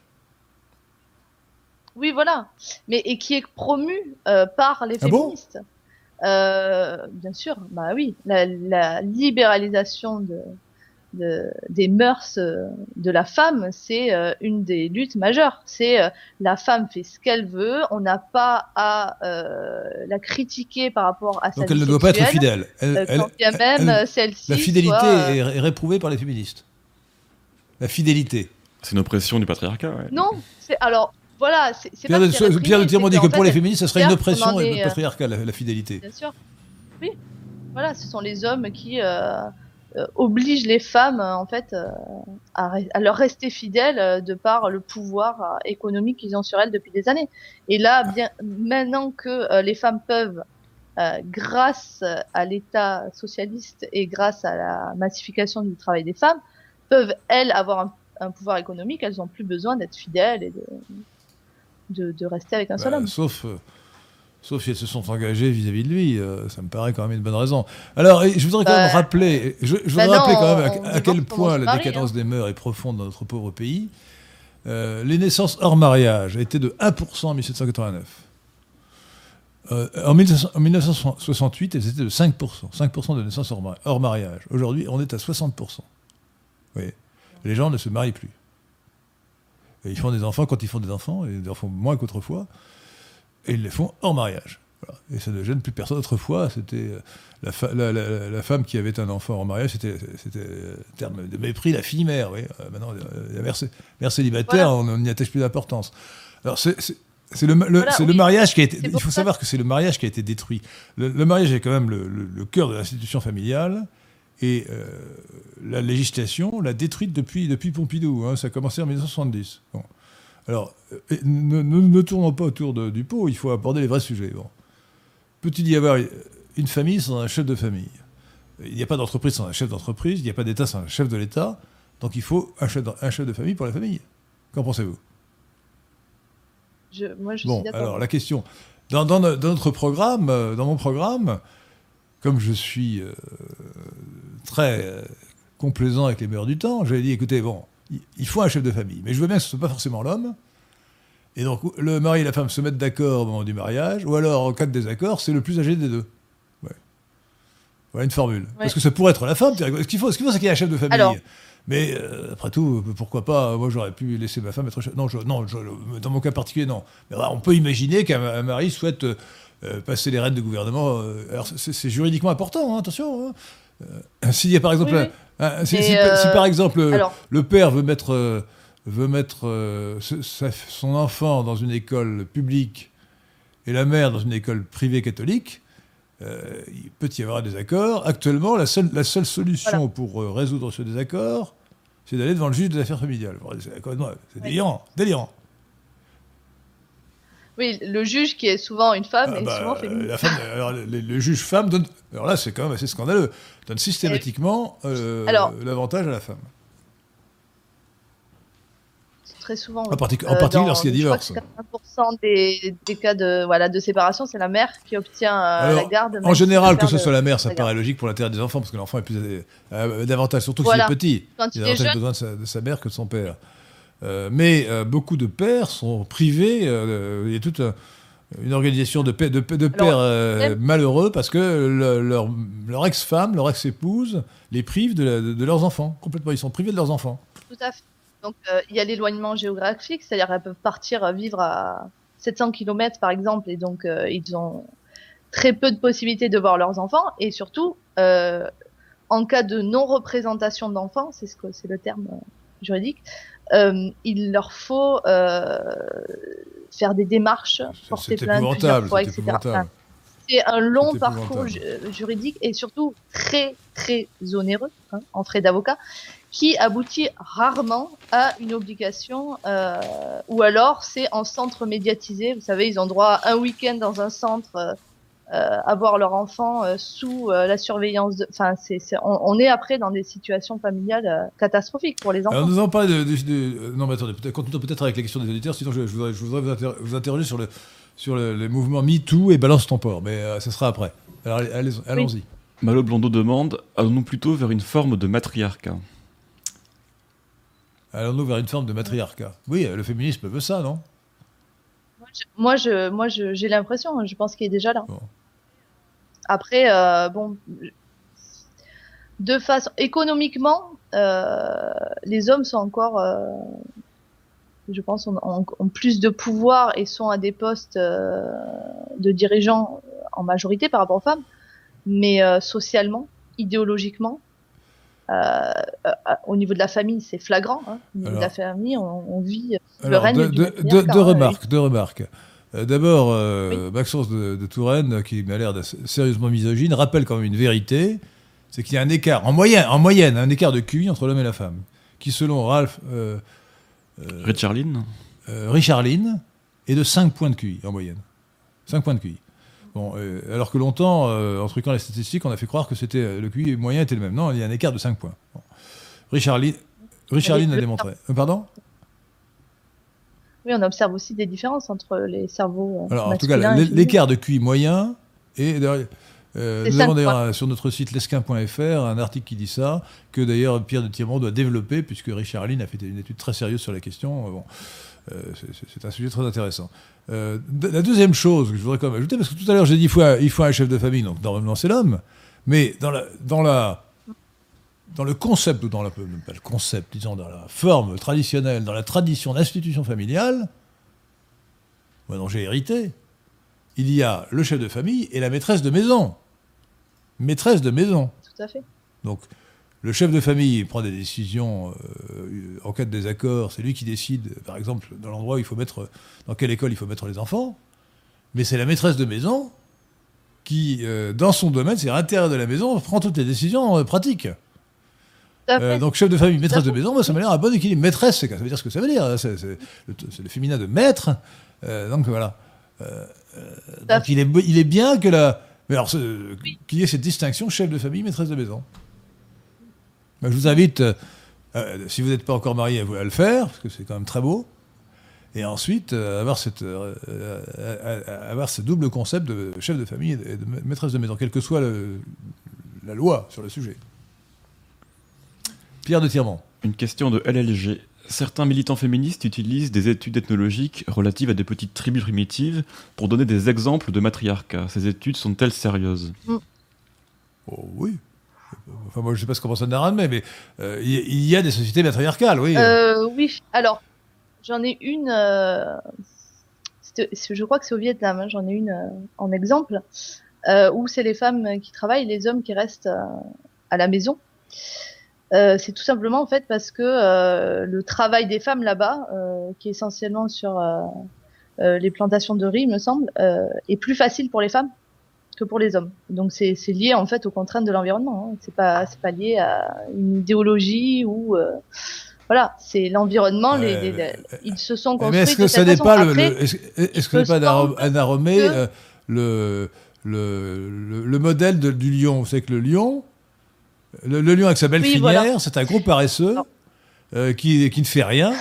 Oui, voilà. Mais et qui est promu euh, par les ah féministes. Euh, bien sûr, bah oui, la, libéralisation de, des mœurs euh, de la femme, c'est une des luttes majeures. C'est la femme fait ce qu'elle veut, on n'a pas à la critiquer par rapport à sa Donc elle ne doit pas être fidèle. même celle-ci. La fidélité est réprouvée par les féministes. La fidélité. C'est une oppression du patriarcat. Ouais. Non, c'est alors voilà, c'est Pierre, de, Pierre dit que pour les féministes, ce serait une oppression patriarcale, la, fidélité. Bien sûr. Oui. Voilà, ce sont les hommes qui euh, euh, obligent les femmes, en fait, euh, à, leur rester fidèles de par le pouvoir économique qu'ils ont sur elles depuis des années. Et là, bien, maintenant que les femmes peuvent, grâce à l'État socialiste et grâce à la massification du travail des femmes, peuvent, elles, avoir un, un pouvoir économique, elles n'ont plus besoin d'être fidèles et de de, rester avec un seul bah, homme. Sauf, euh, sauf si elles se sont engagées vis-à-vis de lui. Euh, ça me paraît quand même une bonne raison. Alors, je voudrais quand même bah, rappeler, je, voudrais bah rappeler quand même à, quel point la décadence hein. des mœurs est profonde dans notre pauvre pays. Euh, les naissances hors mariage étaient de 1% en 1789. en, 1968, elles étaient de 5%. 5% de naissances hors, mariage. Aujourd'hui, on est à 60%. Vous Les gens ne se marient plus ils font des enfants quand ils font des enfants, et des enfants moins qu'autrefois, et ils les font hors mariage. Et ça ne gêne plus personne. Autrefois, c'était euh, la, femme qui avait un enfant hors mariage, c'était un terme de mépris, la fille mère. Oui. Euh, maintenant, la mère, célibataire, on n'y attache plus d'importance. Alors, c'est le, le, mariage qui a été. Il faut savoir que c'est le mariage qui a été détruit. Le, mariage est quand même le, cœur de l'institution familiale. Et euh, la législation l'a détruite depuis, depuis Pompidou. Hein, ça a commencé en 1970. Alors, euh, ne, ne, tournons pas autour du pot, il faut aborder les vrais sujets. Bon. Peut-il y avoir une famille sans un chef de famille? Il n'y a pas d'entreprise sans un chef d'entreprise, il n'y a pas d'État sans un chef de l'État, donc il faut un chef, un chef de famille pour la famille. Qu'en pensez-vous? Moi, je bon, alors la question. Dans, dans, notre programme, euh, dans mon programme, comme je suis très euh, complaisant avec les mœurs du temps, j'avais dit, écoutez, bon, il faut un chef de famille, mais je veux bien que ce ne soit pas forcément l'homme. Et donc, le mari et la femme se mettent d'accord au moment du mariage, ou alors, en cas de désaccord, c'est le plus âgé des deux. Voilà une formule. Parce que ça pourrait être la femme. Ce qu'il faut, ce qu'il faut c'est qu'il y ait un chef de famille. mais euh, après tout, pourquoi pas Moi, j'aurais pu laisser ma femme être chef. Non, non dans mon cas particulier, non. Mais on peut imaginer qu'un mari souhaite euh, passer les rênes de gouvernement. alors, c'est juridiquement important, hein, attention. Hein. Euh, [LAUGHS] s'il y a par exemple, si, euh, par exemple le père veut mettre, euh, veut mettre son enfant dans une école publique et la mère dans une école privée catholique, il peut y avoir des accords. Actuellement, la seule, la seule solution pour résoudre ce désaccord, c'est d'aller devant le juge des affaires familiales. C'est délirant, délirant. Oui, le juge qui est souvent une femme ah est bah, souvent féminine. [LAUGHS] alors, le, juge femme donne. Alors là, c'est quand même assez scandaleux. Donne systématiquement euh, l'avantage à la femme. Très souvent. En, particulier lorsqu'il y a divorce. 80% des, des, cas de, voilà, de séparation, c'est la mère qui obtient euh, la garde. En général, que ce soit la mère, ça paraît logique pour l'intérêt des enfants, parce que l'enfant est plus euh, davantage, surtout s'il est petit. Quand il, il a besoin de sa, de sa, mère que de son père. Euh, mais euh, beaucoup de pères sont privés. Euh, il y a toute une organisation de, de, de pères malheureux parce que leur, leur ex-femme, leur ex-épouse les prive de, leurs enfants. Complètement, ils sont privés de leurs enfants. Tout à fait. Donc il y a l'éloignement géographique, c'est-à-dire qu'elles peuvent partir vivre à 700 km par exemple, et donc ils ont très peu de possibilités de voir leurs enfants, et surtout en cas de non-représentation d'enfants, c'est ce que c'est le terme juridique, il leur faut euh, faire des démarches, porter plainte plusieurs fois, etc. c'est un long parcours juridique et surtout très très onéreux hein, en frais d'avocat qui aboutit rarement à une obligation euh, ou alors c'est en centre médiatisé. Vous savez, ils ont droit à un week-end dans un centre avoir leur enfant sous la surveillance de. Enfin, c'est, on, est après dans des situations familiales catastrophiques pour les enfants. Alors, nous en parlons de, de, Non, mais attendez, continuons peut-être avec les questions des auditeurs, sinon je, voudrais, je voudrais, vous, interroger sur, le, sur le, les mouvements MeToo et Balance ton port, mais ce sera après. Alors, allez-y. Malo Blondeau demande allons-nous plutôt vers une forme de matriarcat? Allons-nous vers une forme de matriarcat? Oui, le féminisme veut ça, non? Moi, je, moi, j'ai l'impression. Je pense qu'il est déjà là. Après, euh, bon, de façon économiquement, euh, les hommes sont encore, euh, je pense, ont, plus de pouvoir et sont à des postes de dirigeants en majorité par rapport aux femmes, mais socialement, idéologiquement, au niveau de la famille, c'est flagrant. Hein. Au niveau de la famille, on, vit le règne de, de, deux remarques. Deux remarques. Euh, d'abord, Maxence de, Touraine, qui m'a l'air sérieusement misogyne, rappelle quand même une vérité, c'est qu'il y a un écart, en moyenne, en moyenne, un écart de QI entre l'homme et la femme, qui selon Ralph... Richarline Richarline est de 5 points de QI en moyenne. 5 points de QI. Bon, euh, alors que longtemps, euh, en truquant les statistiques, on a fait croire que c'était euh, le QI moyen était le même. Non, il y a un écart de 5 points. Richard Richarline a démontré. pardon? Oui, on observe aussi des différences entre les cerveaux. alors, en tout cas, l'écart de QI moyen est. nous avons d'ailleurs sur notre site lesquin.fr un article qui dit ça, que d'ailleurs Pierre de Tirmont doit développer, puisque Richard Lynn a fait une étude très sérieuse sur la question. Bon, c'est un sujet très intéressant. Euh, la deuxième chose que je voudrais quand même ajouter, parce que tout à l'heure j'ai dit il faut, un, il faut un chef de famille, donc normalement c'est l'homme, mais dans, la, dans, la, dans le concept, ou dans la, pas le concept, disons dans la forme traditionnelle, dans la tradition d'institution familiale, moi dont j'ai hérité, il y a le chef de famille et la maîtresse de maison. Maîtresse de maison. Tout à fait. Donc le chef de famille prend des décisions euh, en cas de désaccord, c'est lui qui décide, par exemple, dans l'endroit où il faut mettre, dans quelle école il faut mettre les enfants. Mais c'est la maîtresse de maison qui, euh, dans son domaine, c'est à l'intérieur de la maison, prend toutes les décisions euh, pratiques. Donc chef de famille, maîtresse de maison, ça m'a l'air un bon équilibre. Maîtresse, ça veut dire ce que ça veut dire. C'est le, féminin de maître. donc voilà. donc il est, il est bien que la... Mais alors, qu'il y ait cette distinction chef de famille, maîtresse de maison. Je vous invite, euh, euh, si vous n'êtes pas encore marié, à, le faire, parce que c'est quand même très beau. Et ensuite, euh, avoir, cette, avoir ce double concept de chef de famille et de, maîtresse de maison, quelle que soit la loi sur le sujet. Pierre de Tirement. Une question de LLG. Certains militants féministes utilisent des études ethnologiques relatives à des petites tribus primitives pour donner des exemples de matriarcat. Ces études sont-elles sérieuses? Mm. oh, Oui. Enfin, moi, je ne sais pas ce qu'on pense de mais, mais euh, il y a des sociétés matriarcales, oui. Euh, oui, alors, j'en ai une. Euh, je crois que c'est au Vietnam, hein, j'en ai une en exemple, où c'est les femmes qui travaillent, les hommes qui restent à la maison. C'est tout simplement en fait parce que le travail des femmes là-bas, qui est essentiellement sur les plantations de riz, me semble, est plus facile pour les femmes que pour les hommes. Donc c'est lié en fait aux contraintes de l'environnement. Hein. C'est pas c'est pas lié à une idéologie ou euh, voilà, c'est l'environnement. les, ils se sont construits. Mais est-ce que ça n'est pas le, est-ce que n'est pas Anna euh, le, le, le, modèle du lion? C'est que le lion, le, lion avec sa belle crinière, c'est un gros paresseux euh, qui, qui ne fait rien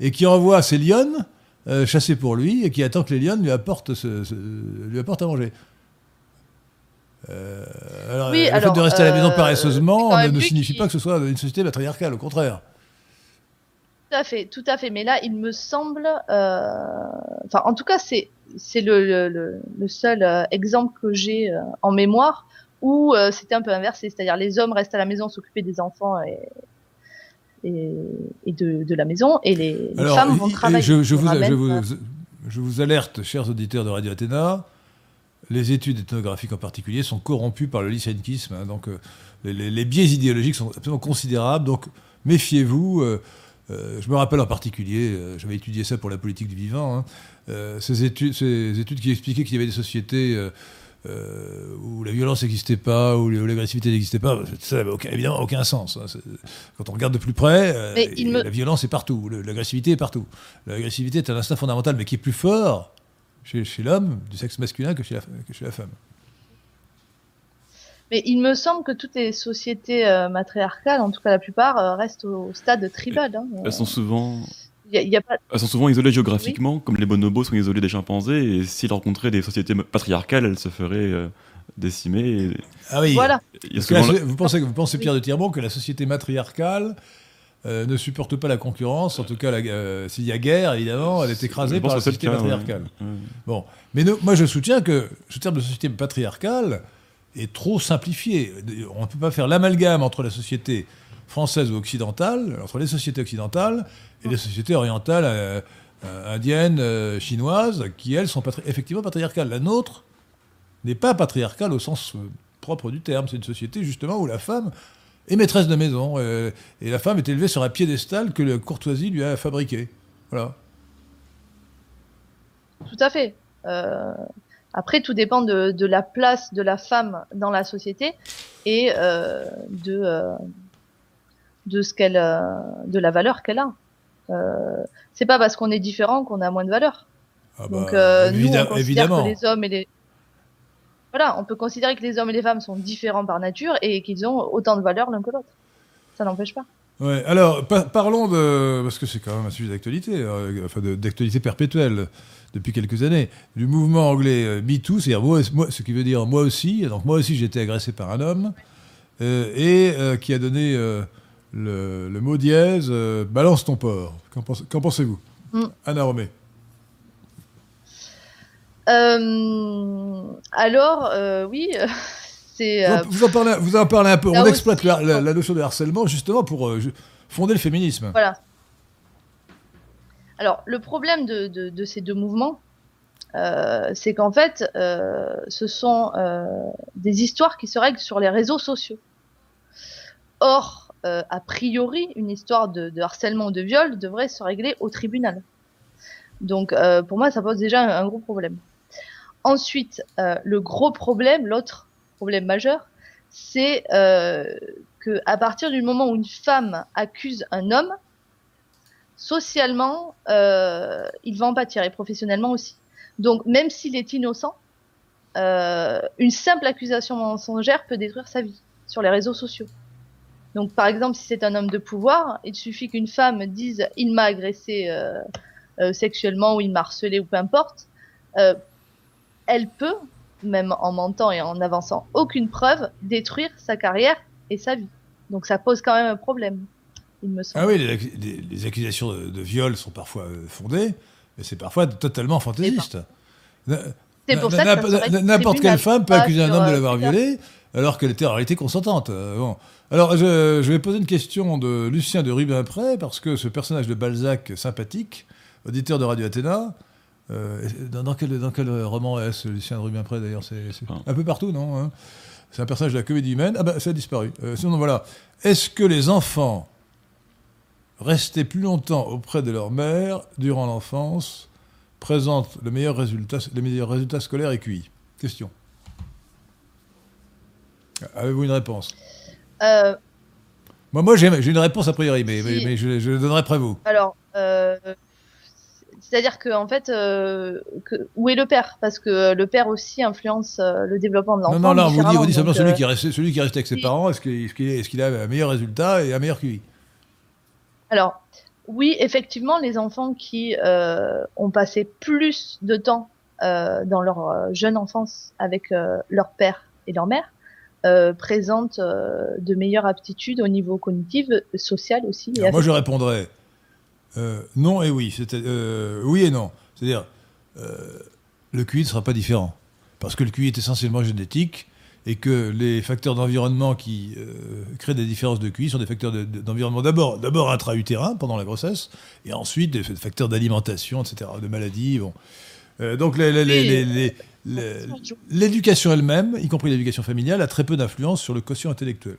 et qui envoie ses lionnes chasser pour lui et qui attend que les lionnes lui apportent, lui apportent à manger. Euh, alors, le fait de rester à la maison euh, paresseusement ne, signifie pas que ce soit une société patriarcale, au contraire. Tout à fait, tout à fait. Mais là, il me semble, euh, enfin, en tout cas, c'est c'est le, le, le, seul exemple que j'ai en mémoire où c'était un peu inversé, c'est-à-dire les hommes restent à la maison s'occuper des enfants et, et, de, de, la maison, et les, femmes vont travailler. Je, je, vous, je, vous, je, vous, alerte, chers auditeurs de Radio Athéna, les études ethnographiques en particulier sont corrompues par le lycéenkisme. Hein, donc euh, les, biais idéologiques sont absolument considérables. Donc méfiez-vous. Euh, euh, je me rappelle en particulier, j'avais étudié ça pour la politique du vivant, hein, ces, études, ces études qui expliquaient qu'il y avait des sociétés où la violence n'existait pas, où l'agressivité n'existait pas, ça n'avait évidemment aucun sens. Hein, quand on regarde de plus près, la violence est partout, l'agressivité est partout. L'agressivité est un instinct fondamental, mais qui est plus fort chez, l'homme du sexe masculin que chez la, femme. Mais il me semble que toutes les sociétés euh, matriarcales, en tout cas la plupart, euh, restent au stade tribal. Hein. Elles sont souvent. Elles sont souvent isolées géographiquement, comme les bonobos sont isolés des chimpanzés, et s'ils rencontraient des sociétés patriarcales, elles se feraient euh, décimer. Ah oui. Voilà. vous, pensez, vous pensez, Pierre de Tirmont, que la société matriarcale ne supporte pas la concurrence, en tout cas s'il y a guerre, évidemment, elle est écrasée par la société matriarcale. Bon, mais moi je soutiens que ce terme de société patriarcale, est trop simplifié. On ne peut pas faire l'amalgame entre la société française ou occidentale, entre les sociétés occidentales et les sociétés orientales, euh, euh, indiennes, euh, chinoises, qui elles sont effectivement patriarcales. La nôtre n'est pas patriarcale au sens propre du terme. C'est une société justement où la femme est maîtresse de maison et la femme est élevée sur un piédestal que la courtoisie lui a fabriqué. Voilà. Tout à fait. Après, tout dépend de, la place de la femme dans la société et de, de ce qu'elle, euh, de la valeur qu'elle a. c'est pas parce qu'on est différent qu'on a moins de valeur. Ah Donc, bah, nous, on considère évidemment. que les hommes et les voilà, on peut considérer que les hommes et les femmes sont différents par nature et qu'ils ont autant de valeur l'un que l'autre. Ça n'empêche pas. Ouais, alors parlons de parce que c'est quand même un sujet d'actualité, enfin d'actualité perpétuelle depuis quelques années, du mouvement anglais euh, MeToo, c'est-à-dire moi, ce qui veut dire moi aussi, donc moi aussi j'ai été agressé par un homme, euh, et euh, qui a donné le, mot dièse balance ton porc. Qu'en pensez-vous mm. Anna Romé Alors, oui. [LAUGHS] c'est, vous, en parlez, vous en parlez un peu. On exploite la, la, notion de harcèlement justement pour fonder le féminisme. Voilà. Alors, le problème de, ces deux mouvements, euh, c'est qu'en fait, euh, ce sont euh, des histoires qui se règlent sur les réseaux sociaux. Or, a priori, une histoire de, harcèlement ou de viol devrait se régler au tribunal. Donc, pour moi, ça pose déjà un, gros problème. Ensuite, le gros problème, l'autre problème majeur, c'est que à partir du moment où une femme accuse un homme, socialement, euh, il va en pâtir et professionnellement aussi. Donc, même s'il est innocent, euh, une simple accusation mensongère peut détruire sa vie sur les réseaux sociaux. Donc, par exemple, si c'est un homme de pouvoir, il suffit qu'une femme dise il m'a agressé euh, euh sexuellement ou il m'a harcelé ou peu importe, euh, elle peut, même en mentant et en avançant aucune preuve, détruire sa carrière et sa vie. Donc, ça pose quand même un problème. Ah oui, les, accusations de, viol sont parfois fondées, mais c'est parfois totalement fantaisiste. C'est pour ça N'importe quelle femme peut accuser un homme de l'avoir violé, alors qu'elle était en réalité consentante. Euh, bon. Alors, je, vais poser une question de Lucien de Rubempré, parce que ce personnage de Balzac sympathique, auditeur de Radio Athéna, euh, dans, quel, dans, quel, roman est-ce, Lucien de Rubempré d'ailleurs? C'est un peu partout, non hein? C'est un personnage de la comédie humaine. Ah ben, ça a disparu. sinon, voilà. Est-ce que les enfants rester plus longtemps auprès de leur mère durant l'enfance présente le meilleur résultat, les meilleurs résultats scolaires et QI Question. Avez-vous une réponse? Euh, Moi, moi j'ai une réponse a priori, mais, mais, je, je, le donnerai après vous. Alors, euh, c'est-à-dire que en fait, euh, où est le père? Parce que le père aussi influence le développement de l'enfant. Non, non, non, vous dites, vous dites simplement celui, qui reste, celui qui reste avec ses parents, est-ce qu'il est, est, a un meilleur résultat et un meilleur QI? Alors, oui, effectivement, les enfants qui euh, ont passé plus de temps euh, dans leur euh, jeune enfance avec leur père et leur mère présentent de meilleures aptitudes au niveau cognitif, social aussi. moi, je répondrais non et oui. oui et non. C'est-à-dire, le QI ne sera pas différent. Parce que le QI est essentiellement génétique et que les facteurs d'environnement qui euh, créent des différences de QI sont des facteurs d'environnement d'abord, d'abord intra-utérin pendant la grossesse, et ensuite des facteurs d'alimentation, etc., de maladies. Bon. Euh, donc l'éducation elle-même, y compris l'éducation familiale, a très peu d'influence sur le quotient intellectuel.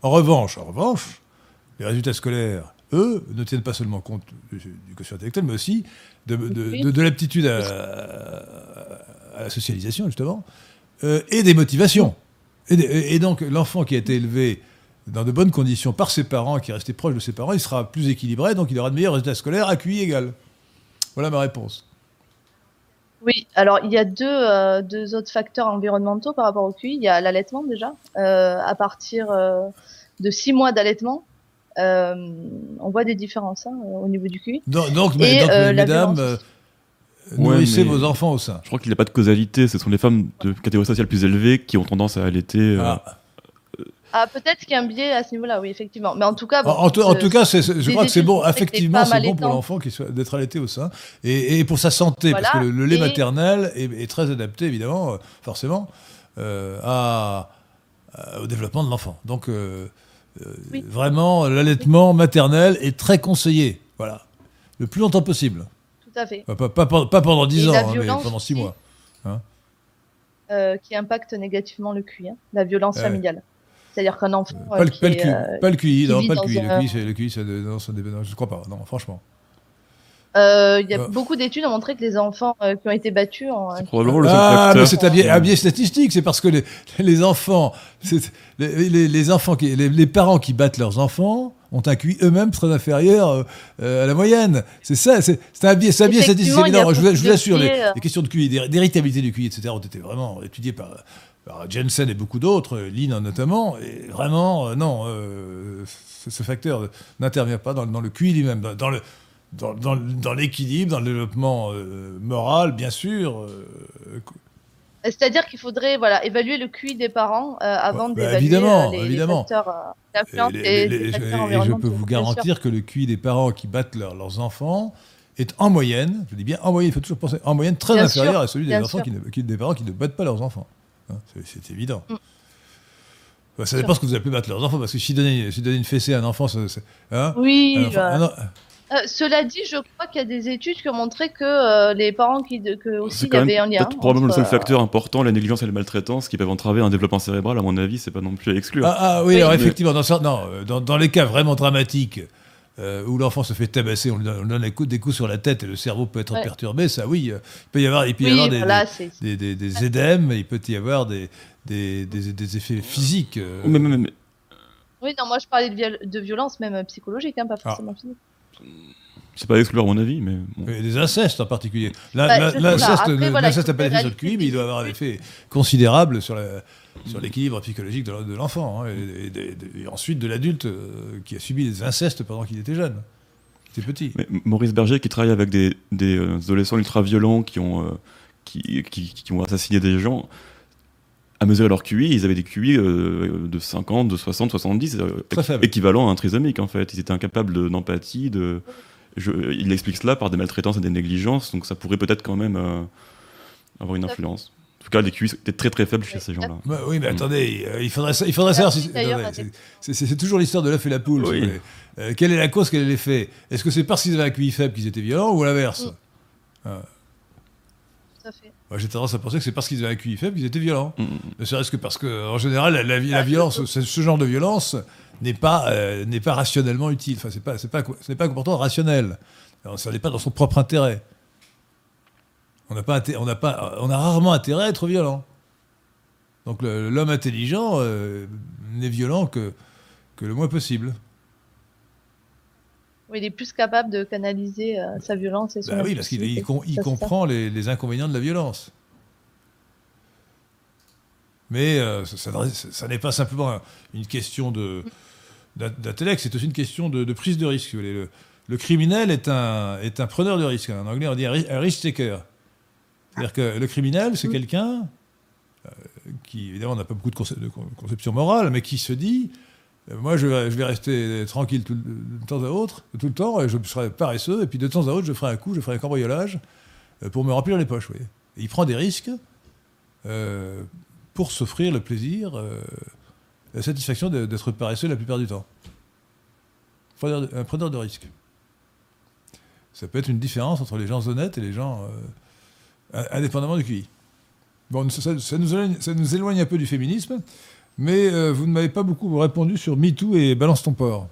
En revanche, en revanche, les résultats scolaires, eux, ne tiennent pas seulement compte du, quotient intellectuel, mais aussi de, de, l'aptitude à, la socialisation, justement, euh, et des motivations. Et, donc, l'enfant qui a été élevé dans de bonnes conditions par ses parents, qui est resté proche de ses parents, il sera plus équilibré, donc il aura de meilleurs résultats scolaires à QI égal. Voilà ma réponse. Oui, alors il y a deux, deux autres facteurs environnementaux par rapport au QI. Il y a l'allaitement déjà. à partir de six mois d'allaitement, on voit des différences hein, au niveau du QI. Donc, mesdames, nourrissez vos enfants au sein. Je crois qu'il n'y a pas de causalité. Ce sont les femmes de catégorie sociale plus élevée qui ont tendance à allaiter. Ah. Ah, peut-être qu'il y a un biais à ce niveau-là, oui, effectivement. Mais en tout cas, en, tout cas, je crois que c'est bon. Effectivement, c'est bon pour l'enfant d'être allaité au sein et, pour sa santé, parce que le, lait maternel est, très adapté, évidemment, euh, forcément, euh, à, au développement de l'enfant. Donc, euh, vraiment, l'allaitement maternel est très conseillé. Voilà, le plus longtemps possible. Tout à fait. Pas, pendant 10 ans, hein, mais pendant 6 mois. Hein. qui impacte négativement le QI, hein, la violence familiale. C'est-à-dire qu'un enfant. Pas, le, pas, le QI, pas le QI, non, pas le QI. Le QI, c'est, le QI, c'est non, je ne crois pas, non, franchement. Euh, il y a euh. beaucoup d'études ont montré que les enfants euh, qui ont été battus ont. C'est probablement le seul ah, mais c'est un biais, un biais, statistique. C'est parce que les, les enfants, les, les, les, enfants qui, les, parents qui battent leurs enfants ont un QI eux-mêmes très inférieur à la moyenne. C'est ça, c'est, un biais, c'est statistique. je, vous, je vous assure, les, questions de QI, d'héritabilité du QI, etc., ont été vraiment étudiées par Jensen et beaucoup d'autres, Lina notamment, et vraiment, euh, non, euh, ce, facteur n'intervient pas dans, le QI lui-même, dans, le, dans, l'équilibre, dans le développement euh, moral, bien sûr. C'est-à-dire qu'il faudrait voilà, évaluer le QI des parents avant bah, d'évaluer évidemment, les, évidemment. facteurs et, et, je peux vous garantir que le QI des parents qui battent leurs enfants est en moyenne, je dis bien en moyenne, il faut toujours penser, en moyenne très inférieur à celui des, enfants qui des parents qui ne battent pas leurs enfants. Hein, c'est évident. Mm. Bah, ça dépend ce que vous appelez battre leurs enfants, parce que si donner, si donner une fessée à un enfant, hein, oui. Bah. Euh, cela dit, je crois qu'il y a des études qui ont montré que euh, les parents qui que aussi il y avait un lien. C'est probablement le seul euh, facteur important, la négligence et la maltraitance, qui peuvent entraver un développement cérébral. À mon avis, c'est pas non plus à exclure. Ah, ah oui, alors effectivement, dans, non, dans, dans, les cas vraiment dramatiques, euh, où l'enfant se fait tabasser, on lui donne, des, coups, sur la tête et le cerveau peut être perturbé, ça oui, il peut y avoir, il peut y avoir des, des, des, édèmes, il peut y avoir des, des, effets physiques. Euh. Oui, non, moi je parlais de, de violence même psychologique, hein, pas ah. forcément physique. C'est pas exclure à mon avis, mais. Des incestes en particulier. Bah, l'inceste n'a pas d'effet sur le QI, mais il doit avoir un effet considérable sur l'équilibre psychologique de l'enfant, hein, et, ensuite de l'adulte euh, qui a subi des incestes pendant qu'il était jeune. C'était petit. Maurice Berger, qui travaille avec des, euh, adolescents ultra-violents qui ont, euh, qui, qui, ont assassiné des gens, à mesurer leur QI, ils avaient des QI de 50, de 60, 70, équivalent à un trisomique en fait. Ils étaient incapables d'empathie, de, il explique cela par des maltraitances et des négligences, donc ça pourrait peut-être quand même euh, avoir une influence. En tout cas, les QI étaient très très faibles chez ces gens-là. Bah oui, mais attendez, euh, il faudrait, il faudrait savoir si. C'est toujours l'histoire de l'œuf et la poule. Euh, quelle est la cause, quel est l'effet? Est-ce que c'est parce qu'ils avaient un QI faible qu'ils étaient violents ou l'inverse? Mm. ah. J'ai tendance à penser que c'est parce qu'ils avaient un QI faible qu'ils étaient violents. Mm, ne serait-ce que parce que, en général, la, la violence, ce genre de violence, n'est pas, euh, n'est pas rationnellement utile. Enfin, c'est pas, c'est pas, c'est pas un comportement rationnel. ça n'est pas dans son propre intérêt. On n'a pas, on pas, on a rarement intérêt à être violent. Donc l'homme intelligent euh, n'est violent que, que le moins possible. Il est plus capable de canaliser euh, sa violence et son. Bah oui, parce qu'il il, comprend les, les, inconvénients de la violence. Mais ça, ça n'est pas simplement une question de, d'intellect, c'est aussi une question de, prise de risque. Le, le, criminel est un, est un preneur de risque. En anglais, on dit un risk taker. C'est-à-dire que le criminel, c'est mm. quelqu'un euh, qui, évidemment, n'a pas beaucoup de, conception morale, mais qui se dit euh, moi, je vais, rester tranquille tout, de temps à autre, tout le temps, et je serai paresseux, et puis de temps à autre, je ferai un coup, je ferai un cambriolage euh, pour me remplir les poches. il prend des risques pour s'offrir le plaisir la satisfaction d'être paresseux la plupart du temps. Un preneur de risque. Ça peut être une différence entre les gens honnêtes et les gens euh, indépendamment du QI. Bon, ça, nous éloigne, un peu du féminisme, mais euh, vous ne m'avez pas beaucoup répondu sur MeToo et Balance ton port.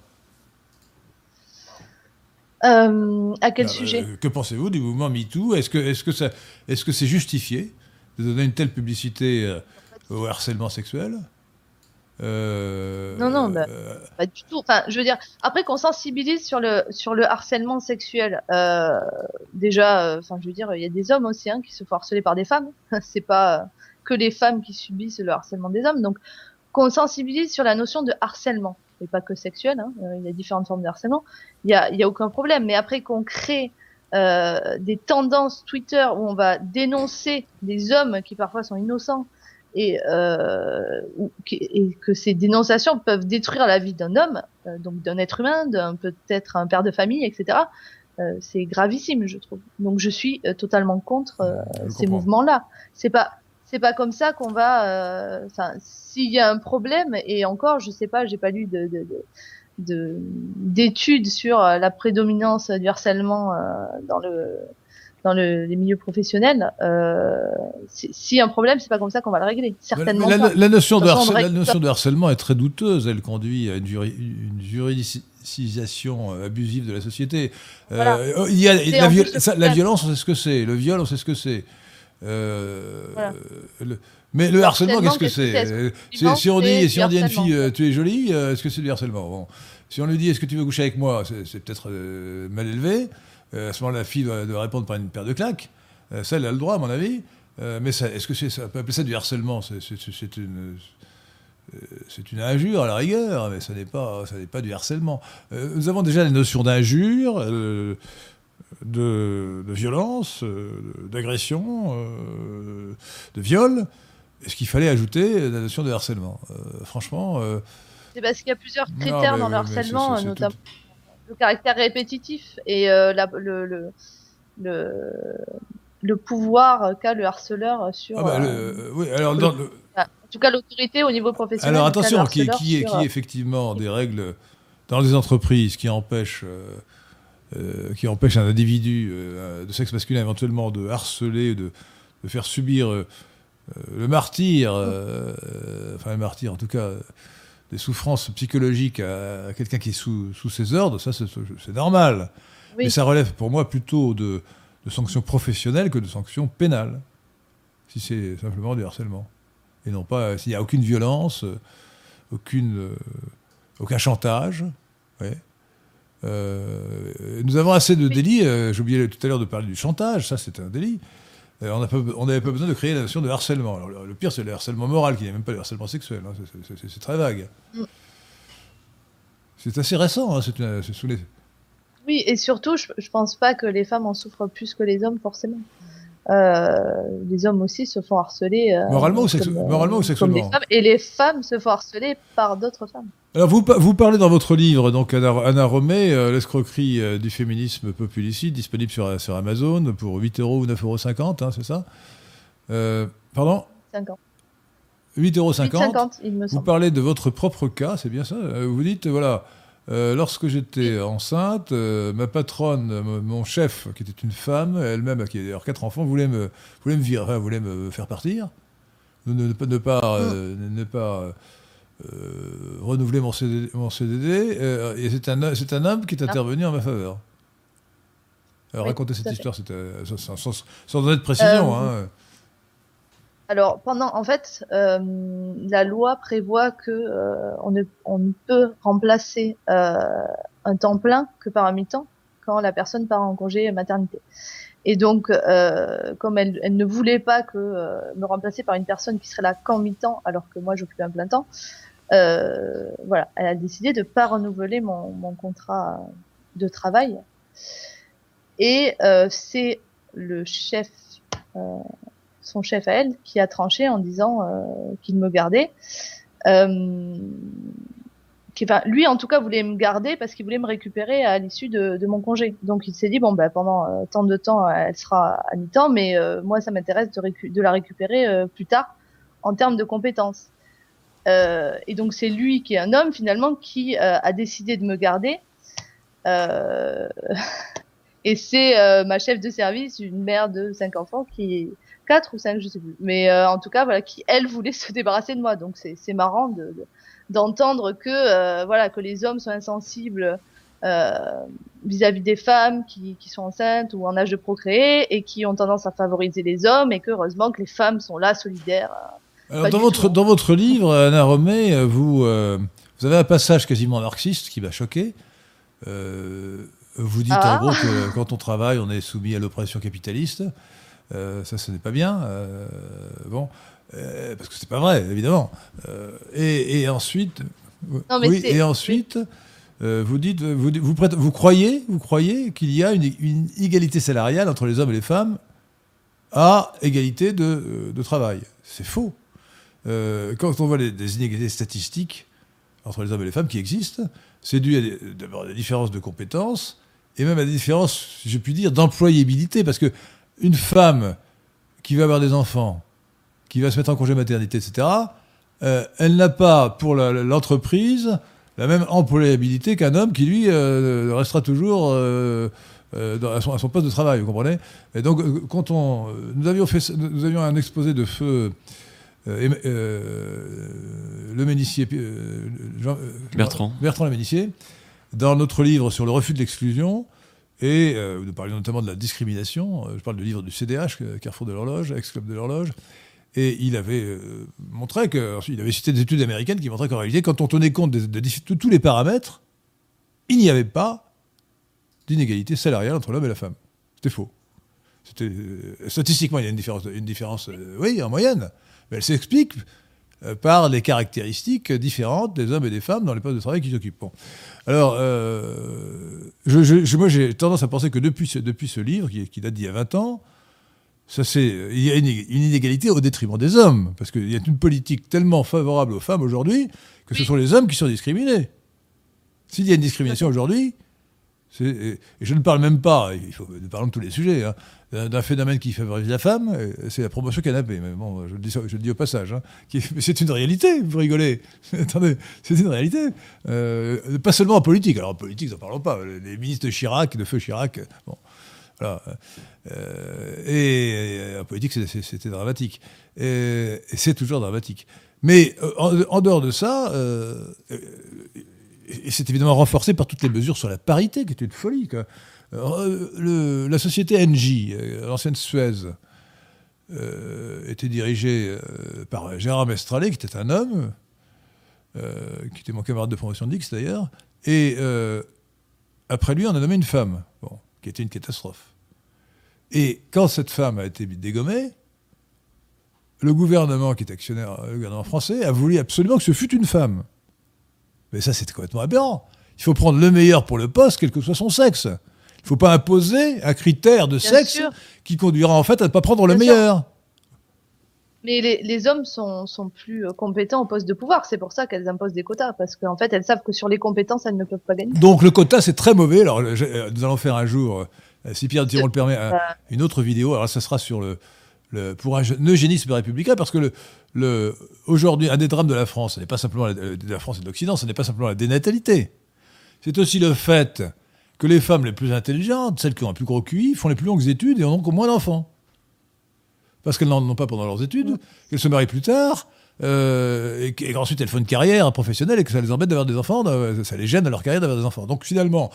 Euh, à quel sujet Que pensez-vous du mouvement MeToo? Est-ce que c'est -ce est -ce justifié de donner une telle publicité au harcèlement sexuel? Non, non, bah, pas du tout. Enfin, je veux dire, après qu'on sensibilise sur le sur le harcèlement sexuel, déjà, enfin, je veux dire, il y a des hommes aussi hein, qui se font harceler par des femmes. [LAUGHS] C'est pas que les femmes qui subissent le harcèlement des hommes. Donc, qu'on sensibilise sur la notion de harcèlement, et pas que sexuel. Hein, il y a différentes formes de harcèlement. Il y a, y a aucun problème. Mais après qu'on crée euh, des tendances Twitter où on va dénoncer des hommes qui parfois sont innocents et, euh, et que ces dénonciations peuvent détruire la vie d'un homme, euh, donc d'un être humain, d'un peut-être un père de famille, etc. Euh, c'est gravissime, je trouve. Donc je suis euh, totalement contre ces mouvements-là. C'est pas c'est pas comme ça qu'on va. Enfin, s'il y a un problème et encore, je sais pas, j'ai pas lu de, de, de d'études sur euh, la prédominance du harcèlement euh, dans le dans le, les milieux professionnels, euh, si un problème, c'est pas comme ça qu'on va le régler. Certainement la, La, notion, de, harcèlement, la notion de harcèlement est très douteuse. Elle conduit à une, une juridicisation abusive de la société. Euh, il y a la, la, violence, on sait ce que c'est. Le viol, on sait ce que c'est. Euh, mais le harcèlement, qu'est-ce que c'est si, on dit, si on dit à une fille, euh, tu es jolie, euh, est-ce que c'est du harcèlement bon. Si on lui dit, est-ce que tu veux coucher avec moi, c'est peut-être euh, mal élevé. à ce moment-là, la fille doit, répondre par une paire de claques. ça, elle a le droit, à mon avis. mais est-ce que c'est, ça peut appeler ça du harcèlement C'est une c'est une injure à la rigueur, mais ça n'est pas, ça n'est pas du harcèlement. nous avons déjà les notions d'injure, de, de, violence, d'agression, de viol. Est-ce qu'il fallait ajouter la notion de harcèlement? Euh, Franchement. Euh, c'est parce qu'il y a plusieurs critères dans le harcèlement, notamment le caractère répétitif et euh, le, le, le, le, pouvoir qu'a le harceleur sur. Ah bah, oui, alors dans En tout cas, l'autorité au niveau professionnel. Alors attention, qui, qui, est, qui effectivement des règles dans les entreprises qui empêchent. Qui empêche un individu de sexe masculin éventuellement de harceler, de, de faire subir euh, le martyr, euh, enfin le martyr en tout cas, des souffrances psychologiques à, quelqu'un qui est sous, ses ordres, ça c'est normal. Mais ça relève pour moi plutôt de, sanctions professionnelles que de sanctions pénales, si c'est simplement du harcèlement. Et non pas s'il n'y a aucune violence, aucune, aucun chantage. Euh, nous avons assez de délits. J'ai oublié tout à l'heure de parler du chantage, ça c'est un délit. Euh, on n'avait pas besoin de créer la notion de harcèlement. le, pire, c'est le harcèlement moral, qui n'est même pas le harcèlement sexuel. Hein. C'est très vague. Mm. C'est assez récent, hein, c'est sous les... Oui, et surtout, je, ne pense pas que les femmes en souffrent plus que les hommes, forcément. Euh, les hommes aussi se font harceler. Euh, moralement, ou moralement, ou sexuellement Et les femmes se font harceler par d'autres femmes. Alors vous, vous parlez dans votre livre, donc Anna, Romé, euh, l'escroquerie euh, du féminisme populicide, disponible sur, sur Amazon pour 8 euros ou 9,50 euros, hein, c'est ça? Euh, Pardon? 50. 8,50 euros. il me semble. Vous parlez de votre propre cas, c'est bien ça? Vous dites, voilà, lorsque j'étais enceinte, ma patronne, mon chef, qui était une femme, elle-même, qui a d'ailleurs quatre enfants, voulait me, voulait me virer, voulait me faire partir. Ne, ne, ne pas, mm. ne pas euh, renouveler mon, CDD, euh, et c'est un, c'est un homme qui est ah. intervenu en ma faveur. Alors, racontez cette histoire, sans, sans, donner de précision. Euh, hein. Alors, pendant, en fait, la loi prévoit que on, ne, on peut remplacer un temps plein que par un mi-temps quand la personne part en congé maternité. Et donc, comme elle, elle, ne voulait pas que me remplacer par une personne qui serait là qu'en mi-temps, alors que moi j'occupais un plein temps, euh, voilà, elle a décidé de pas renouveler mon, mon contrat de travail. Et euh, c'est le chef, euh, son chef à elle, qui a tranché en disant euh, qu'il me gardait. Euh, enfin, lui, en tout cas, voulait me garder parce qu'il voulait me récupérer à l'issue de, mon congé. Donc, il s'est dit bon, ben, pendant euh, tant de temps, elle sera à mi-temps, mais moi, ça m'intéresse de, la récupérer plus tard en termes de compétences. Et donc c'est lui qui est un homme finalement qui a décidé de me garder. [LAUGHS] Et c'est ma chef de service, une mère de cinq enfants qui quatre ou cinq, je sais plus. Mais en tout cas voilà, qui elle voulait [LAUGHS] se débarrasser de moi. Donc c'est marrant de, d'entendre que voilà que les hommes sont insensibles vis-à-vis des femmes qui, qui, sont enceintes ou en âge de procréer et qui ont tendance à favoriser les hommes et que heureusement que les femmes sont là solidaires dans, votre, dans votre livre, Anna Romé, vous, vous avez un passage quasiment marxiste qui m'a choqué. vous dites en ah. gros que quand on travaille, on est soumis à l'oppression capitaliste. Ça, ce n'est pas bien. bon, parce que c'est pas vrai, évidemment. Et, et, ensuite, oui, et ensuite, euh, vous dites, vous, vous, vous, croyez, vous croyez qu'il y a une, égalité salariale entre les hommes et les femmes à égalité de, euh, de travail. C'est faux. Euh, quand on voit des inégalités statistiques entre les hommes et les femmes qui existent, c'est dû à des, différences de compétences et même à des différences, je puis dire, d'employabilité. Parce que une femme qui va avoir des enfants, qui va se mettre en congé maternité, etc., elle n'a pas pour l'entreprise la même employabilité qu'un homme qui, lui, euh, restera toujours euh, euh, à, son, poste de travail, vous comprenez? Et donc, quand on, nous, avions fait, nous avions un exposé de feu, le Ménissier, Bertrand. Bertrand le Ménissier, dans notre livre sur le refus de l'exclusion, et nous parlions notamment de la discrimination, je parle du livre du CDH, Carrefour de l'horloge, ex-club de l'horloge, et il avait euh, montré que, il avait cité des études américaines qui montraient qu'en réalité, quand on tenait compte de, tous les paramètres, il n'y avait pas d'inégalité salariale entre l'homme et la femme. C'était faux. Euh, statistiquement, il y a une différence, une différence euh, oui, en moyenne, mais elle s'explique par les caractéristiques différentes des hommes et des femmes dans les postes de travail qu'ils occupent. Alors, je, moi, j'ai tendance à penser que depuis ce, depuis ce livre, qui, qui date d'il y a 20 ans, ça, il y a une, inégalité au détriment des hommes, parce qu'il y a une politique tellement favorable aux femmes aujourd'hui que ce sont les hommes qui sont discriminés. S'il y a une discrimination aujourd'hui, et je ne parle même pas, il faut, nous parlons de tous les sujets, hein, d'un phénomène qui favorise la femme, c'est la promotion canapé. Mais bon, je le dis, au passage. Hein, [LAUGHS] c'est une réalité, vous rigolez. [LAUGHS] Attendez, c'est une réalité. Euh, pas seulement en politique. Alors en politique, n'en parlons pas. Les ministres de Chirac, de Feu Chirac, bon, euh, et, en politique, c'était dramatique. Et, c'est toujours dramatique. Mais euh, en, dehors de ça, et c'est évidemment renforcé par toutes les mesures sur la parité, qui est une folie. la société NJ, l'ancienne Suez, était dirigée par Gérard Mestralet, qui était un homme, qui était mon camarade de promotion d'X d'ailleurs, et après lui, on a nommé une femme, qui était une catastrophe. Et quand cette femme a été dégommée, le gouvernement, qui est actionnaire, le gouvernement français, a voulu absolument que ce fût une femme. Mais ça, c'était complètement aberrant. Il faut prendre le meilleur pour le poste, quel que soit son sexe. Il ne faut pas imposer un critère de sexe qui conduira en fait à ne pas prendre le meilleur. Mais les, hommes sont, plus euh, compétents au poste de pouvoir. C'est pour ça qu'elles imposent des quotas. Parce qu'en fait, elles savent que sur les compétences, elles ne peuvent pas gagner. Donc le quota, c'est très mauvais. Alors, nous allons faire un jour euh, si Pierre Thiron le permet, une autre vidéo. Alors, ça sera sur le, le pour un eugénisme républicain, parce que aujourd'hui, un des drames de la France, ce n'est pas simplement la, la France et de l'Occident, ce n'est pas simplement la dénatalité. C'est aussi le fait que les femmes les plus intelligentes, celles qui ont un plus gros QI, font les plus longues études et ont donc moins d'enfants. Parce qu'elles n'en ont pas pendant leurs études, qu'elles se marient plus tard, euh, et qu'ensuite elles font une carrière professionnelle et que ça les embête d'avoir des enfants, ça les gêne à leur carrière d'avoir des enfants. Donc finalement,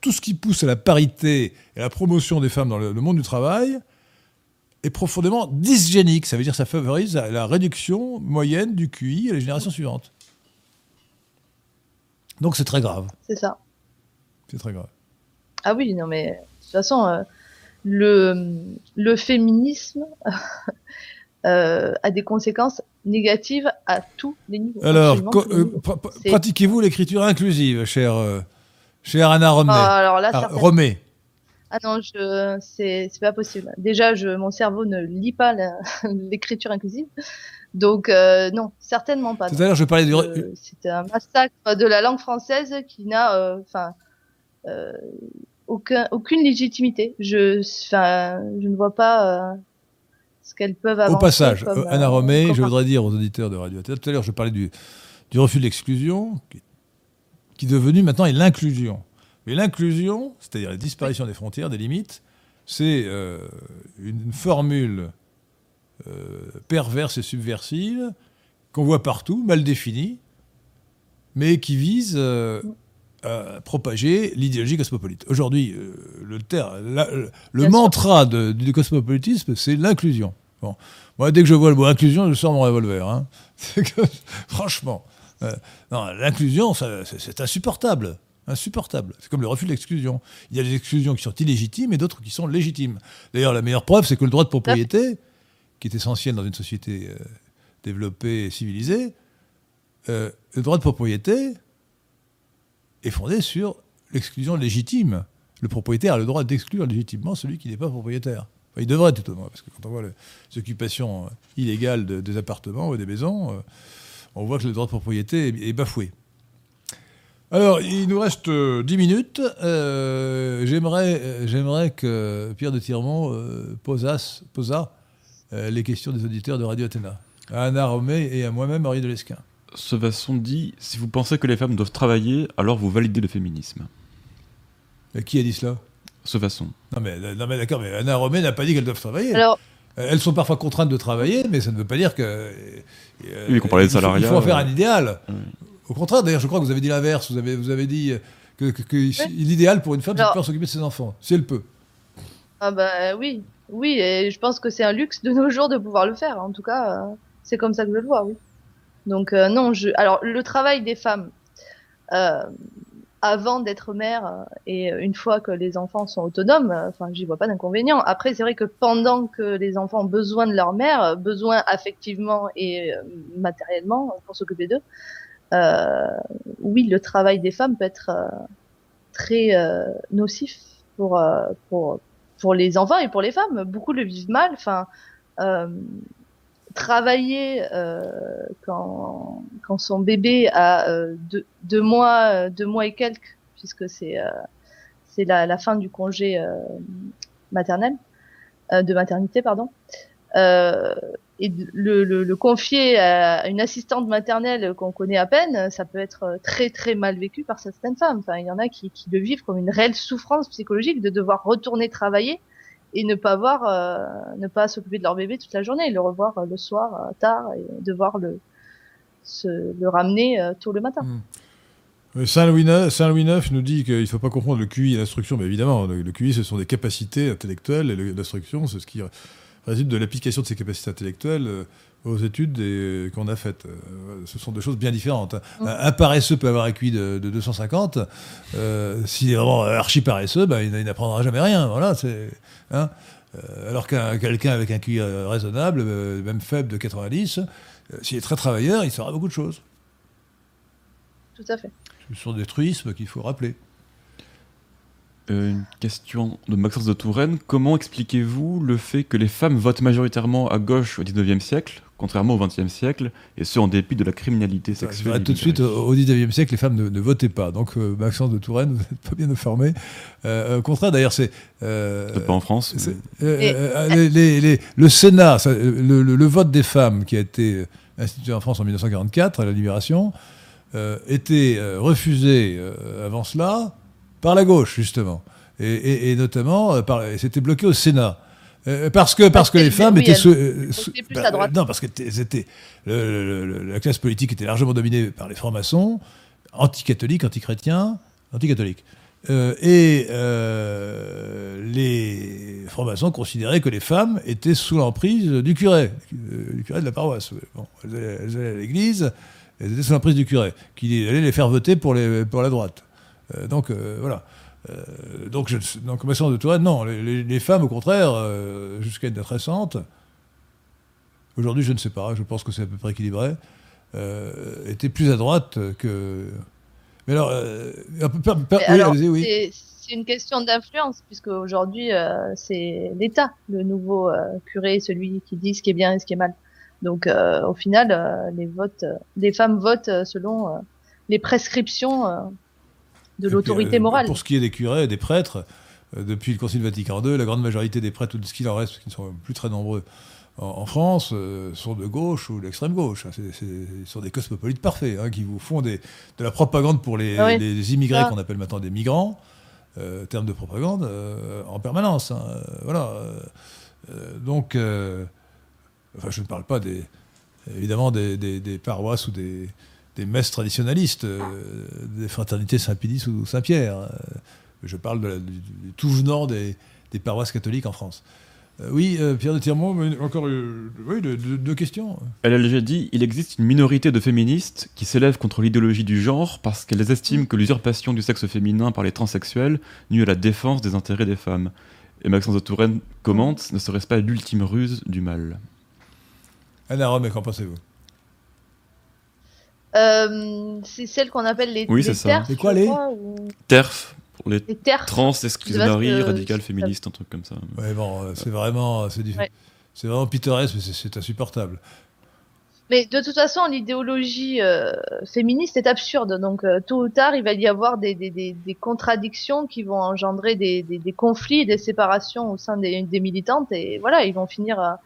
tout ce qui pousse à la parité et à la promotion des femmes dans le, monde du travail est profondément dysgénique. Ça veut dire que ça favorise la, réduction moyenne du QI à les générations suivantes. Donc c'est très grave. C'est ça. C'est très grave. Ah oui, non mais de toute façon, euh, le, le féminisme [LAUGHS] euh, a des conséquences négatives à tous les niveaux. Alors, euh, pratiquez-vous l'écriture inclusive, cher Cher Anna Romé. Ah, alors là, ah. Ah non, je... c'est pas possible. Déjà, je... mon cerveau ne lit pas [LAUGHS] l'écriture inclusive. Donc, euh, non, certainement pas. Tout à l'heure, je parlais du. C'est un massacre de la langue française qui n'a euh, enfin, euh, aucun, aucune légitimité. Je, je ne vois pas ce qu'elles peuvent avoir. Au passage, Anna Romé, je voudrais dire aux auditeurs de Radio Tout à l'heure, je parlais du, du refus de l'exclusion, qui qui est devenu maintenant l'inclusion. Mais l'inclusion, c'est-à-dire la disparition des frontières, des limites, c'est euh, une formule euh, perverse et subversive qu'on voit partout, mal définie, mais qui vise euh, à propager l'idéologie cosmopolite. Aujourd'hui, le, le, mantra du cosmopolitisme, c'est l'inclusion. Bon. Moi, dès que je vois le mot inclusion, je sors mon revolver. Hein. [LAUGHS] franchement, l'inclusion, c'est insupportable. Insupportable. C'est comme le refus de l'exclusion. Il y a des exclusions qui sont illégitimes et d'autres qui sont légitimes. D'ailleurs, la meilleure preuve, c'est que le droit de propriété, qui est essentiel dans une société euh, développée et civilisée, euh, le droit de propriété est fondé sur l'exclusion légitime. Le propriétaire a le droit d'exclure légitimement celui qui n'est pas propriétaire. il devrait tout au moins, parce que quand on voit les occupations euh, illégales des appartements ou des maisons, on voit que le droit de propriété est bafoué. Alors, il nous reste 10 euh, minutes. Euh, j'aimerais, euh, j'aimerais que Pierre de Tirmont posa les questions des auditeurs de Radio Athéna, à Anna Romé et à moi-même, Henri de Lesquin. Ce Vasson dit Si vous pensez que les femmes doivent travailler, alors vous validez le féminisme. qui a dit cela? Ce Vasson. Non, mais, non, mais d'accord, mais Anna Romé n'a pas dit qu'elles doivent travailler. Alors. Elles sont parfois contraintes de travailler, mais ça ne veut pas dire que. oui, qu'on parlait de salariat. Il faut en faire un idéal. Au contraire, d'ailleurs, je crois que vous avez dit l'inverse. Vous avez, vous avez dit que, l'idéal pour une femme, c'est de pouvoir s'occuper de ses enfants, si elle peut. Ah bah oui, oui, et je pense que c'est un luxe de nos jours de pouvoir le faire. En tout cas, euh, c'est comme ça que je le vois, oui. Donc euh, non, je, alors le travail des femmes euh, avant d'être mère et une fois que les enfants sont autonomes, enfin, j'y vois pas d'inconvénient. Après, c'est vrai que pendant que les enfants ont besoin de leur mère, besoin affectivement et matériellement pour s'occuper d'eux, euh, oui, le travail des femmes peut être euh, très euh, nocif pour, pour, pour les enfants et pour les femmes. Beaucoup le vivent mal. Enfin, travailler quand, quand son bébé a deux, mois, deux mois et quelques, puisque c'est c'est la, la, fin du congé maternel, de maternité, pardon. Euh, et le, le, le, confier à une assistante maternelle qu'on connaît à peine, ça peut être très très mal vécu par certaines femmes. Enfin, il y en a qui, qui le vivent comme une réelle souffrance psychologique de devoir retourner travailler et ne pas voir, euh, ne pas s'occuper de leur bébé toute la journée, le revoir euh, le soir euh, tard et devoir le le ramener tôt le matin. Mmh. Saint-Louis IX, nous dit qu'il ne faut pas comprendre le QI et l'instruction, mais évidemment, le, QI, ce sont des capacités intellectuelles, et l'instruction, c'est ce qui résulte de l'application de ces capacités intellectuelles euh, aux études euh, qu'on a faites. Euh, ce sont deux choses bien différentes. Mm. Un, paresseux peut avoir un QI de, 250. S'il est vraiment archi paresseux, ben, il, n'apprendra jamais rien. Voilà, c'est, hein. alors qu'un quelqu'un avec un QI raisonnable, même faible de 90, s'il est très travailleur, il saura beaucoup de choses. Tout à fait. Ce sont des truismes qu'il faut rappeler. Euh, une question de Maxence de Touraine. Comment expliquez-vous le fait que les femmes votent majoritairement à gauche au 19e siècle, contrairement au 20e siècle, et ce en dépit de la criminalité sexuelle Tout de suite, au 19e siècle, les femmes ne, votaient pas. Donc, euh, Maxence de Touraine, [LAUGHS] vous n'êtes pas bien informé. Euh, au contraire, d'ailleurs, c'est. Peut-être pas en France. le Sénat, le, vote des femmes qui a été institué en France en 1944, à la Libération, était refusé avant cela par la gauche, justement. Et, notamment, euh, c'était bloqué au Sénat. Euh, parce que, parce que les femmes étaient. Euh, plus à droite. Non, parce que la classe politique était largement dominée par les francs-maçons, anti-catholiques, anti-chrétiens, anti-catholiques. et les francs-maçons considéraient que les femmes étaient sous l'emprise du curé, du curé de la paroisse. Bon, elles, allaient, à l'église, elles étaient sous l'emprise du curé, qui allait les faire voter pour, les, pour la droite. Euh, donc euh, voilà. Euh, donc, je, donc, de Touraine, non. Les, femmes, au contraire, jusqu'à une date récente, aujourd'hui, je ne sais pas, je pense que c'est à peu près équilibré, étaient plus à droite que. Mais alors, oui, oui. C'est une question d'influence, puisque aujourd'hui, c'est l'État, le nouveau curé, celui qui dit ce qui est bien et ce qui est mal. Donc, au final, les votes, les femmes votent selon les prescriptions de l'autorité euh, morale. Pour ce qui est des curés et des prêtres, euh, depuis le Concile Vatican II, la grande majorité des prêtres, ou de ce qu'il en reste, qui ne sont plus très nombreux en, France, euh, sont de gauche ou d'extrême gauche. Ce sont des cosmopolites parfaits, hein, qui vous font des, de la propagande pour les, ah immigrés ah. qu'on appelle maintenant des migrants, terme de propagande, en permanence. Hein, voilà. donc, enfin, je ne parle pas des, évidemment des, des paroisses ou des des messes traditionnalistes, euh, des fraternités Saint-Pédis ou Saint-Pierre. Euh, je parle de du, tout venant des, paroisses catholiques en France. Euh, oui, Pierre de Tirmont, encore oui, deux, questions. Elle a déjà dit il existe une minorité de féministes qui s'élèvent contre l'idéologie du genre parce qu'elles estiment que l'usurpation du sexe féminin par les transsexuels nuit à la défense des intérêts des femmes. Et Maxence de Touraine commente ne serait-ce pas l'ultime ruse du mal? Anna Rome, qu'en pensez-vous? Euh, C'est celle qu'on appelle les, oui, c'est ça. C'est quoi les TERF pour les, trans, exclusionnaires, radicales, féministes, un truc comme ça. Ouais, bon, euh, c'est vraiment, c'est c'est vraiment pittoresque, mais c'est insupportable. Mais de toute façon, l'idéologie euh, féministe est absurde. Donc, euh, tôt ou tard, il va y avoir des, des, des, des contradictions qui vont engendrer des, des, conflits, des séparations au sein des, militantes. Et voilà, ils vont finir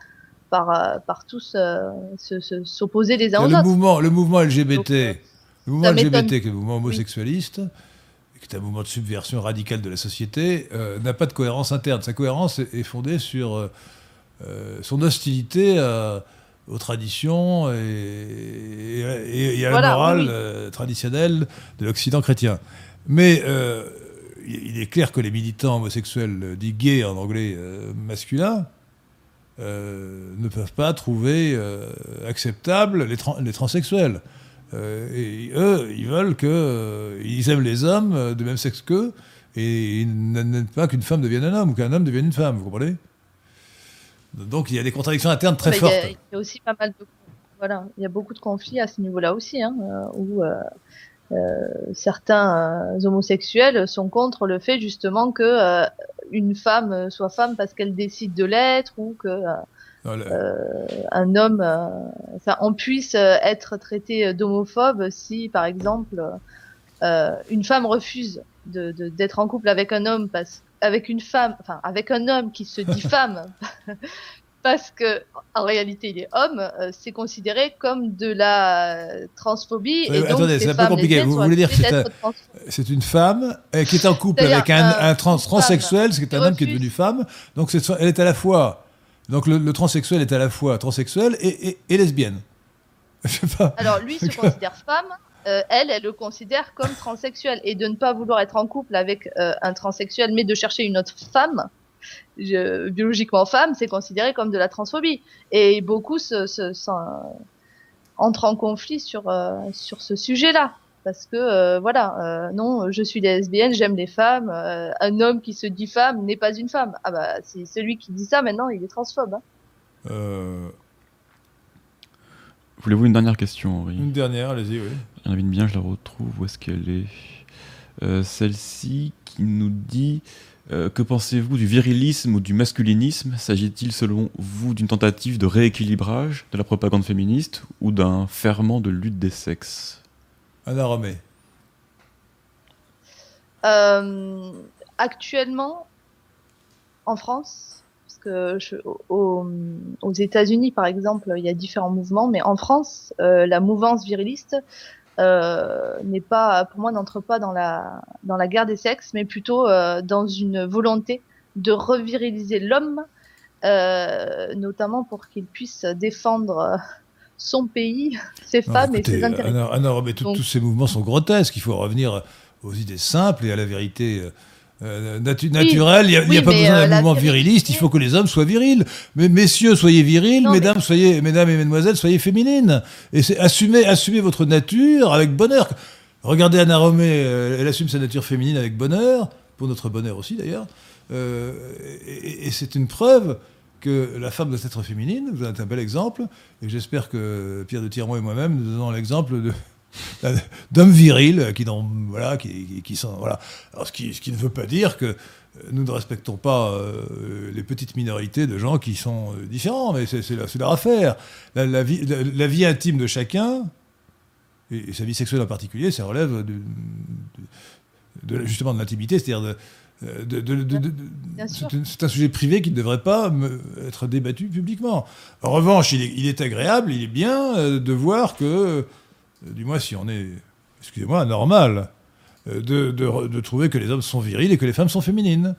par, par tous s'opposer les uns aux le autres. Mouvement, le mouvement LGBT, le mouvement LGBT, qui est le mouvement homosexualiste, qui est un mouvement de subversion radicale de la société, euh, n'a pas de cohérence interne. Sa cohérence est, fondée sur euh, euh, son hostilité aux traditions et, à la morale traditionnelle de l'Occident chrétien. Mais il est clair que les militants homosexuels, dits gays en anglais masculin, ne peuvent pas trouver acceptable les, les transsexuels. Euh, et eux, ils veulent que, euh, ils aiment les hommes euh, de même sexe qu'eux, et ils n'aiment pas qu'une femme devienne un homme ou qu'un homme devienne une femme, vous comprenez? Donc il y a des contradictions internes très fortes. Il y, a aussi pas mal de, voilà, il y a beaucoup de conflits à ce niveau-là aussi, hein, où certains homosexuels sont contre le fait justement que une femme soit femme parce qu'elle décide de l'être ou que euh, un homme, euh, enfin, on puisse euh, être traité d'homophobe si, par exemple, une femme refuse de d'être en couple avec un homme parce avec une femme, enfin avec un homme qui se dit [LAUGHS] femme parce que en réalité il est homme, c'est considéré comme de la transphobie. et donc, attendez, c'est un peu compliqué. Vous voulez dire que c'est une femme qui est en couple avec un, un trans transsexuel, c'est un homme qui est devenu femme. Donc elle est à la fois donc le, transsexuel est à la fois transsexuel et, lesbienne. [LAUGHS] Alors lui se [LAUGHS] considère femme, euh, elle, elle le considère comme transsexuel. Et de ne pas vouloir être en couple avec euh, un transsexuel, mais de chercher une autre femme, biologiquement femme, c'est considéré comme de la transphobie. Et beaucoup se, entrent en conflit sur, euh, sur ce sujet-là parce que euh, voilà, euh, non, je suis lesbienne, j'aime les femmes. Euh, un homme qui se dit femme n'est pas une femme. Ah bah, c'est celui qui dit ça maintenant, il est transphobe. Hein. Voulez-vous une dernière question, Henri? Une dernière, allez-y, oui. Il y en avait une bien, je la retrouve. Où est-ce qu'elle est, Celle-ci qui nous dit que pensez-vous du virilisme ou du masculinisme S'agit-il selon vous d'une tentative de rééquilibrage de la propagande féministe ou d'un ferment de lutte des sexes Anna Romé. Euh, actuellement, en France, parce que je, aux États-Unis, par exemple, il y a différents mouvements, mais en France, euh, la mouvance viriliste euh, n'est pas, pour moi, n'entre pas dans la dans la guerre des sexes, mais plutôt dans une volonté de reviriliser l'homme, notamment pour qu'il puisse défendre son pays, ses femmes et ses intérêts. Mais tous ces mouvements sont grotesques. Il faut revenir aux idées simples et à la vérité. Euh, naturelle, il n'y a, pas besoin d'un euh, mouvement viriliste, il faut que les hommes soient virils. Mais messieurs, soyez virils, mesdames, soyez, mesdames et mesdemoiselles, soyez féminines. Et assumez, assumez votre nature avec bonheur. Regardez Anna Romé, euh, elle assume sa nature féminine avec bonheur, pour notre bonheur aussi d'ailleurs. et c'est une preuve que la femme doit être féminine. Vous êtes un bel exemple. Et j'espère que Pierre de Tirmont et moi-même nous donnons l'exemple de [LAUGHS] d'hommes virils qui, voilà, qui, qui, sont voilà. Alors, ce, qui, ce qui ne veut pas dire que nous ne respectons pas euh, les petites minorités de gens qui sont euh, différents, mais c'est leur affaire. La, la, vie, la, vie, intime de chacun, et, sa vie sexuelle en particulier, ça relève de, de, justement de l'intimité, c'est-à-dire euh, c'est un sujet privé qui ne devrait pas être débattu publiquement. En revanche, il est, agréable, il est bien euh, de voir que, euh, du moins si on est, excusez-moi, normal, de, trouver que les hommes sont virils et que les femmes sont féminines.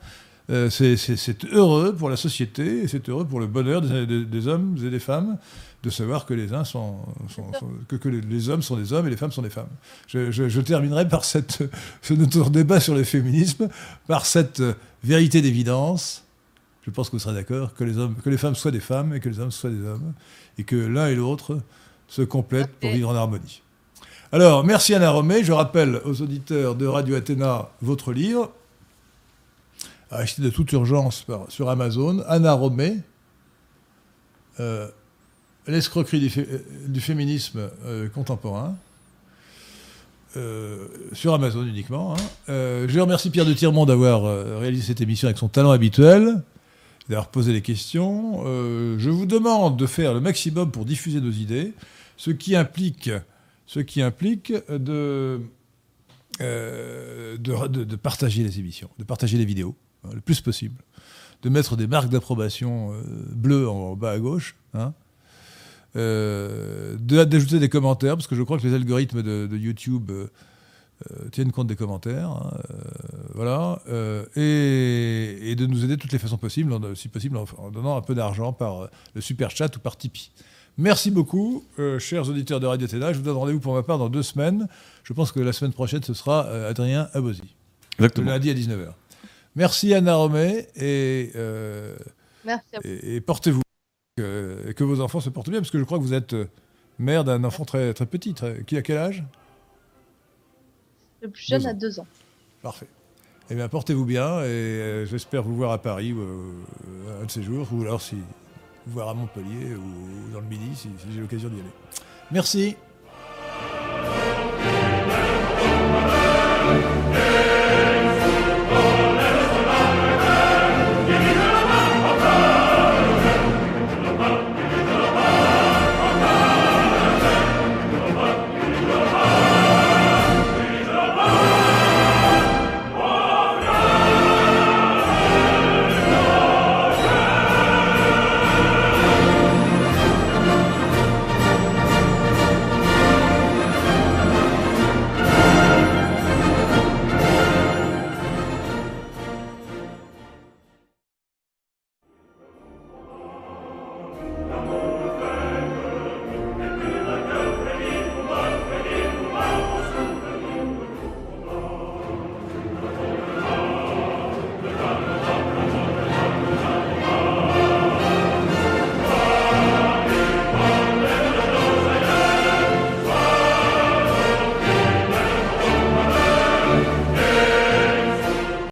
c'est heureux pour la société, c'est heureux pour le bonheur des, hommes et des femmes de savoir que les uns sont, que, les, hommes sont des hommes et les femmes sont des femmes. Je, terminerai par cette, [LAUGHS] ce notre débat sur le féminisme, par cette vérité d'évidence. je pense que vous serez d'accord, que les, hommes, que les femmes soient des femmes et que les hommes soient des hommes, et que l'un et l'autre se complètent pour vivre en harmonie. Alors, merci Anna Romé. Je rappelle aux auditeurs de Radio Athéna votre livre, à acheter de toute urgence sur Amazon, Anna Romé, euh, L'escroquerie du, du, féminisme euh, contemporain. Euh, sur Amazon uniquement. Hein. je remercie Pierre de Tirmont d'avoir réalisé cette émission avec son talent habituel d'avoir posé des questions. Euh, je vous demande de faire le maximum pour diffuser nos idées, ce qui implique, ce qui implique de, euh, de, partager les émissions, de partager les vidéos hein, le plus possible, de mettre des marques d'approbation euh, bleues en, bas à gauche. Hein, d'ajouter des commentaires, parce que je crois que les algorithmes de, YouTube euh, tiennent compte des commentaires, hein, euh, voilà, euh, et, de nous aider de toutes les façons possibles, si possible en, donnant un peu d'argent par le super chat ou par Tipeee. Merci beaucoup, chers auditeurs de Radio Téna. Je vous donne rendez-vous pour ma part dans deux semaines. Je pense que la semaine prochaine, ce sera Adrien Abosi. Exactement. Le lundi à 19h. Merci Anna Romé et, et, portez-vous. Et que vos enfants se portent bien, parce que je crois que vous êtes mère d'un enfant très, très petit. qui a quel âge? Le plus jeune a deux ans. Parfait. Eh bien, portez-vous bien et euh, j'espère vous voir à Paris euh, un de ces jours, ou alors si vous voir à Montpellier ou dans le Midi si j'ai l'occasion d'y aller. Merci.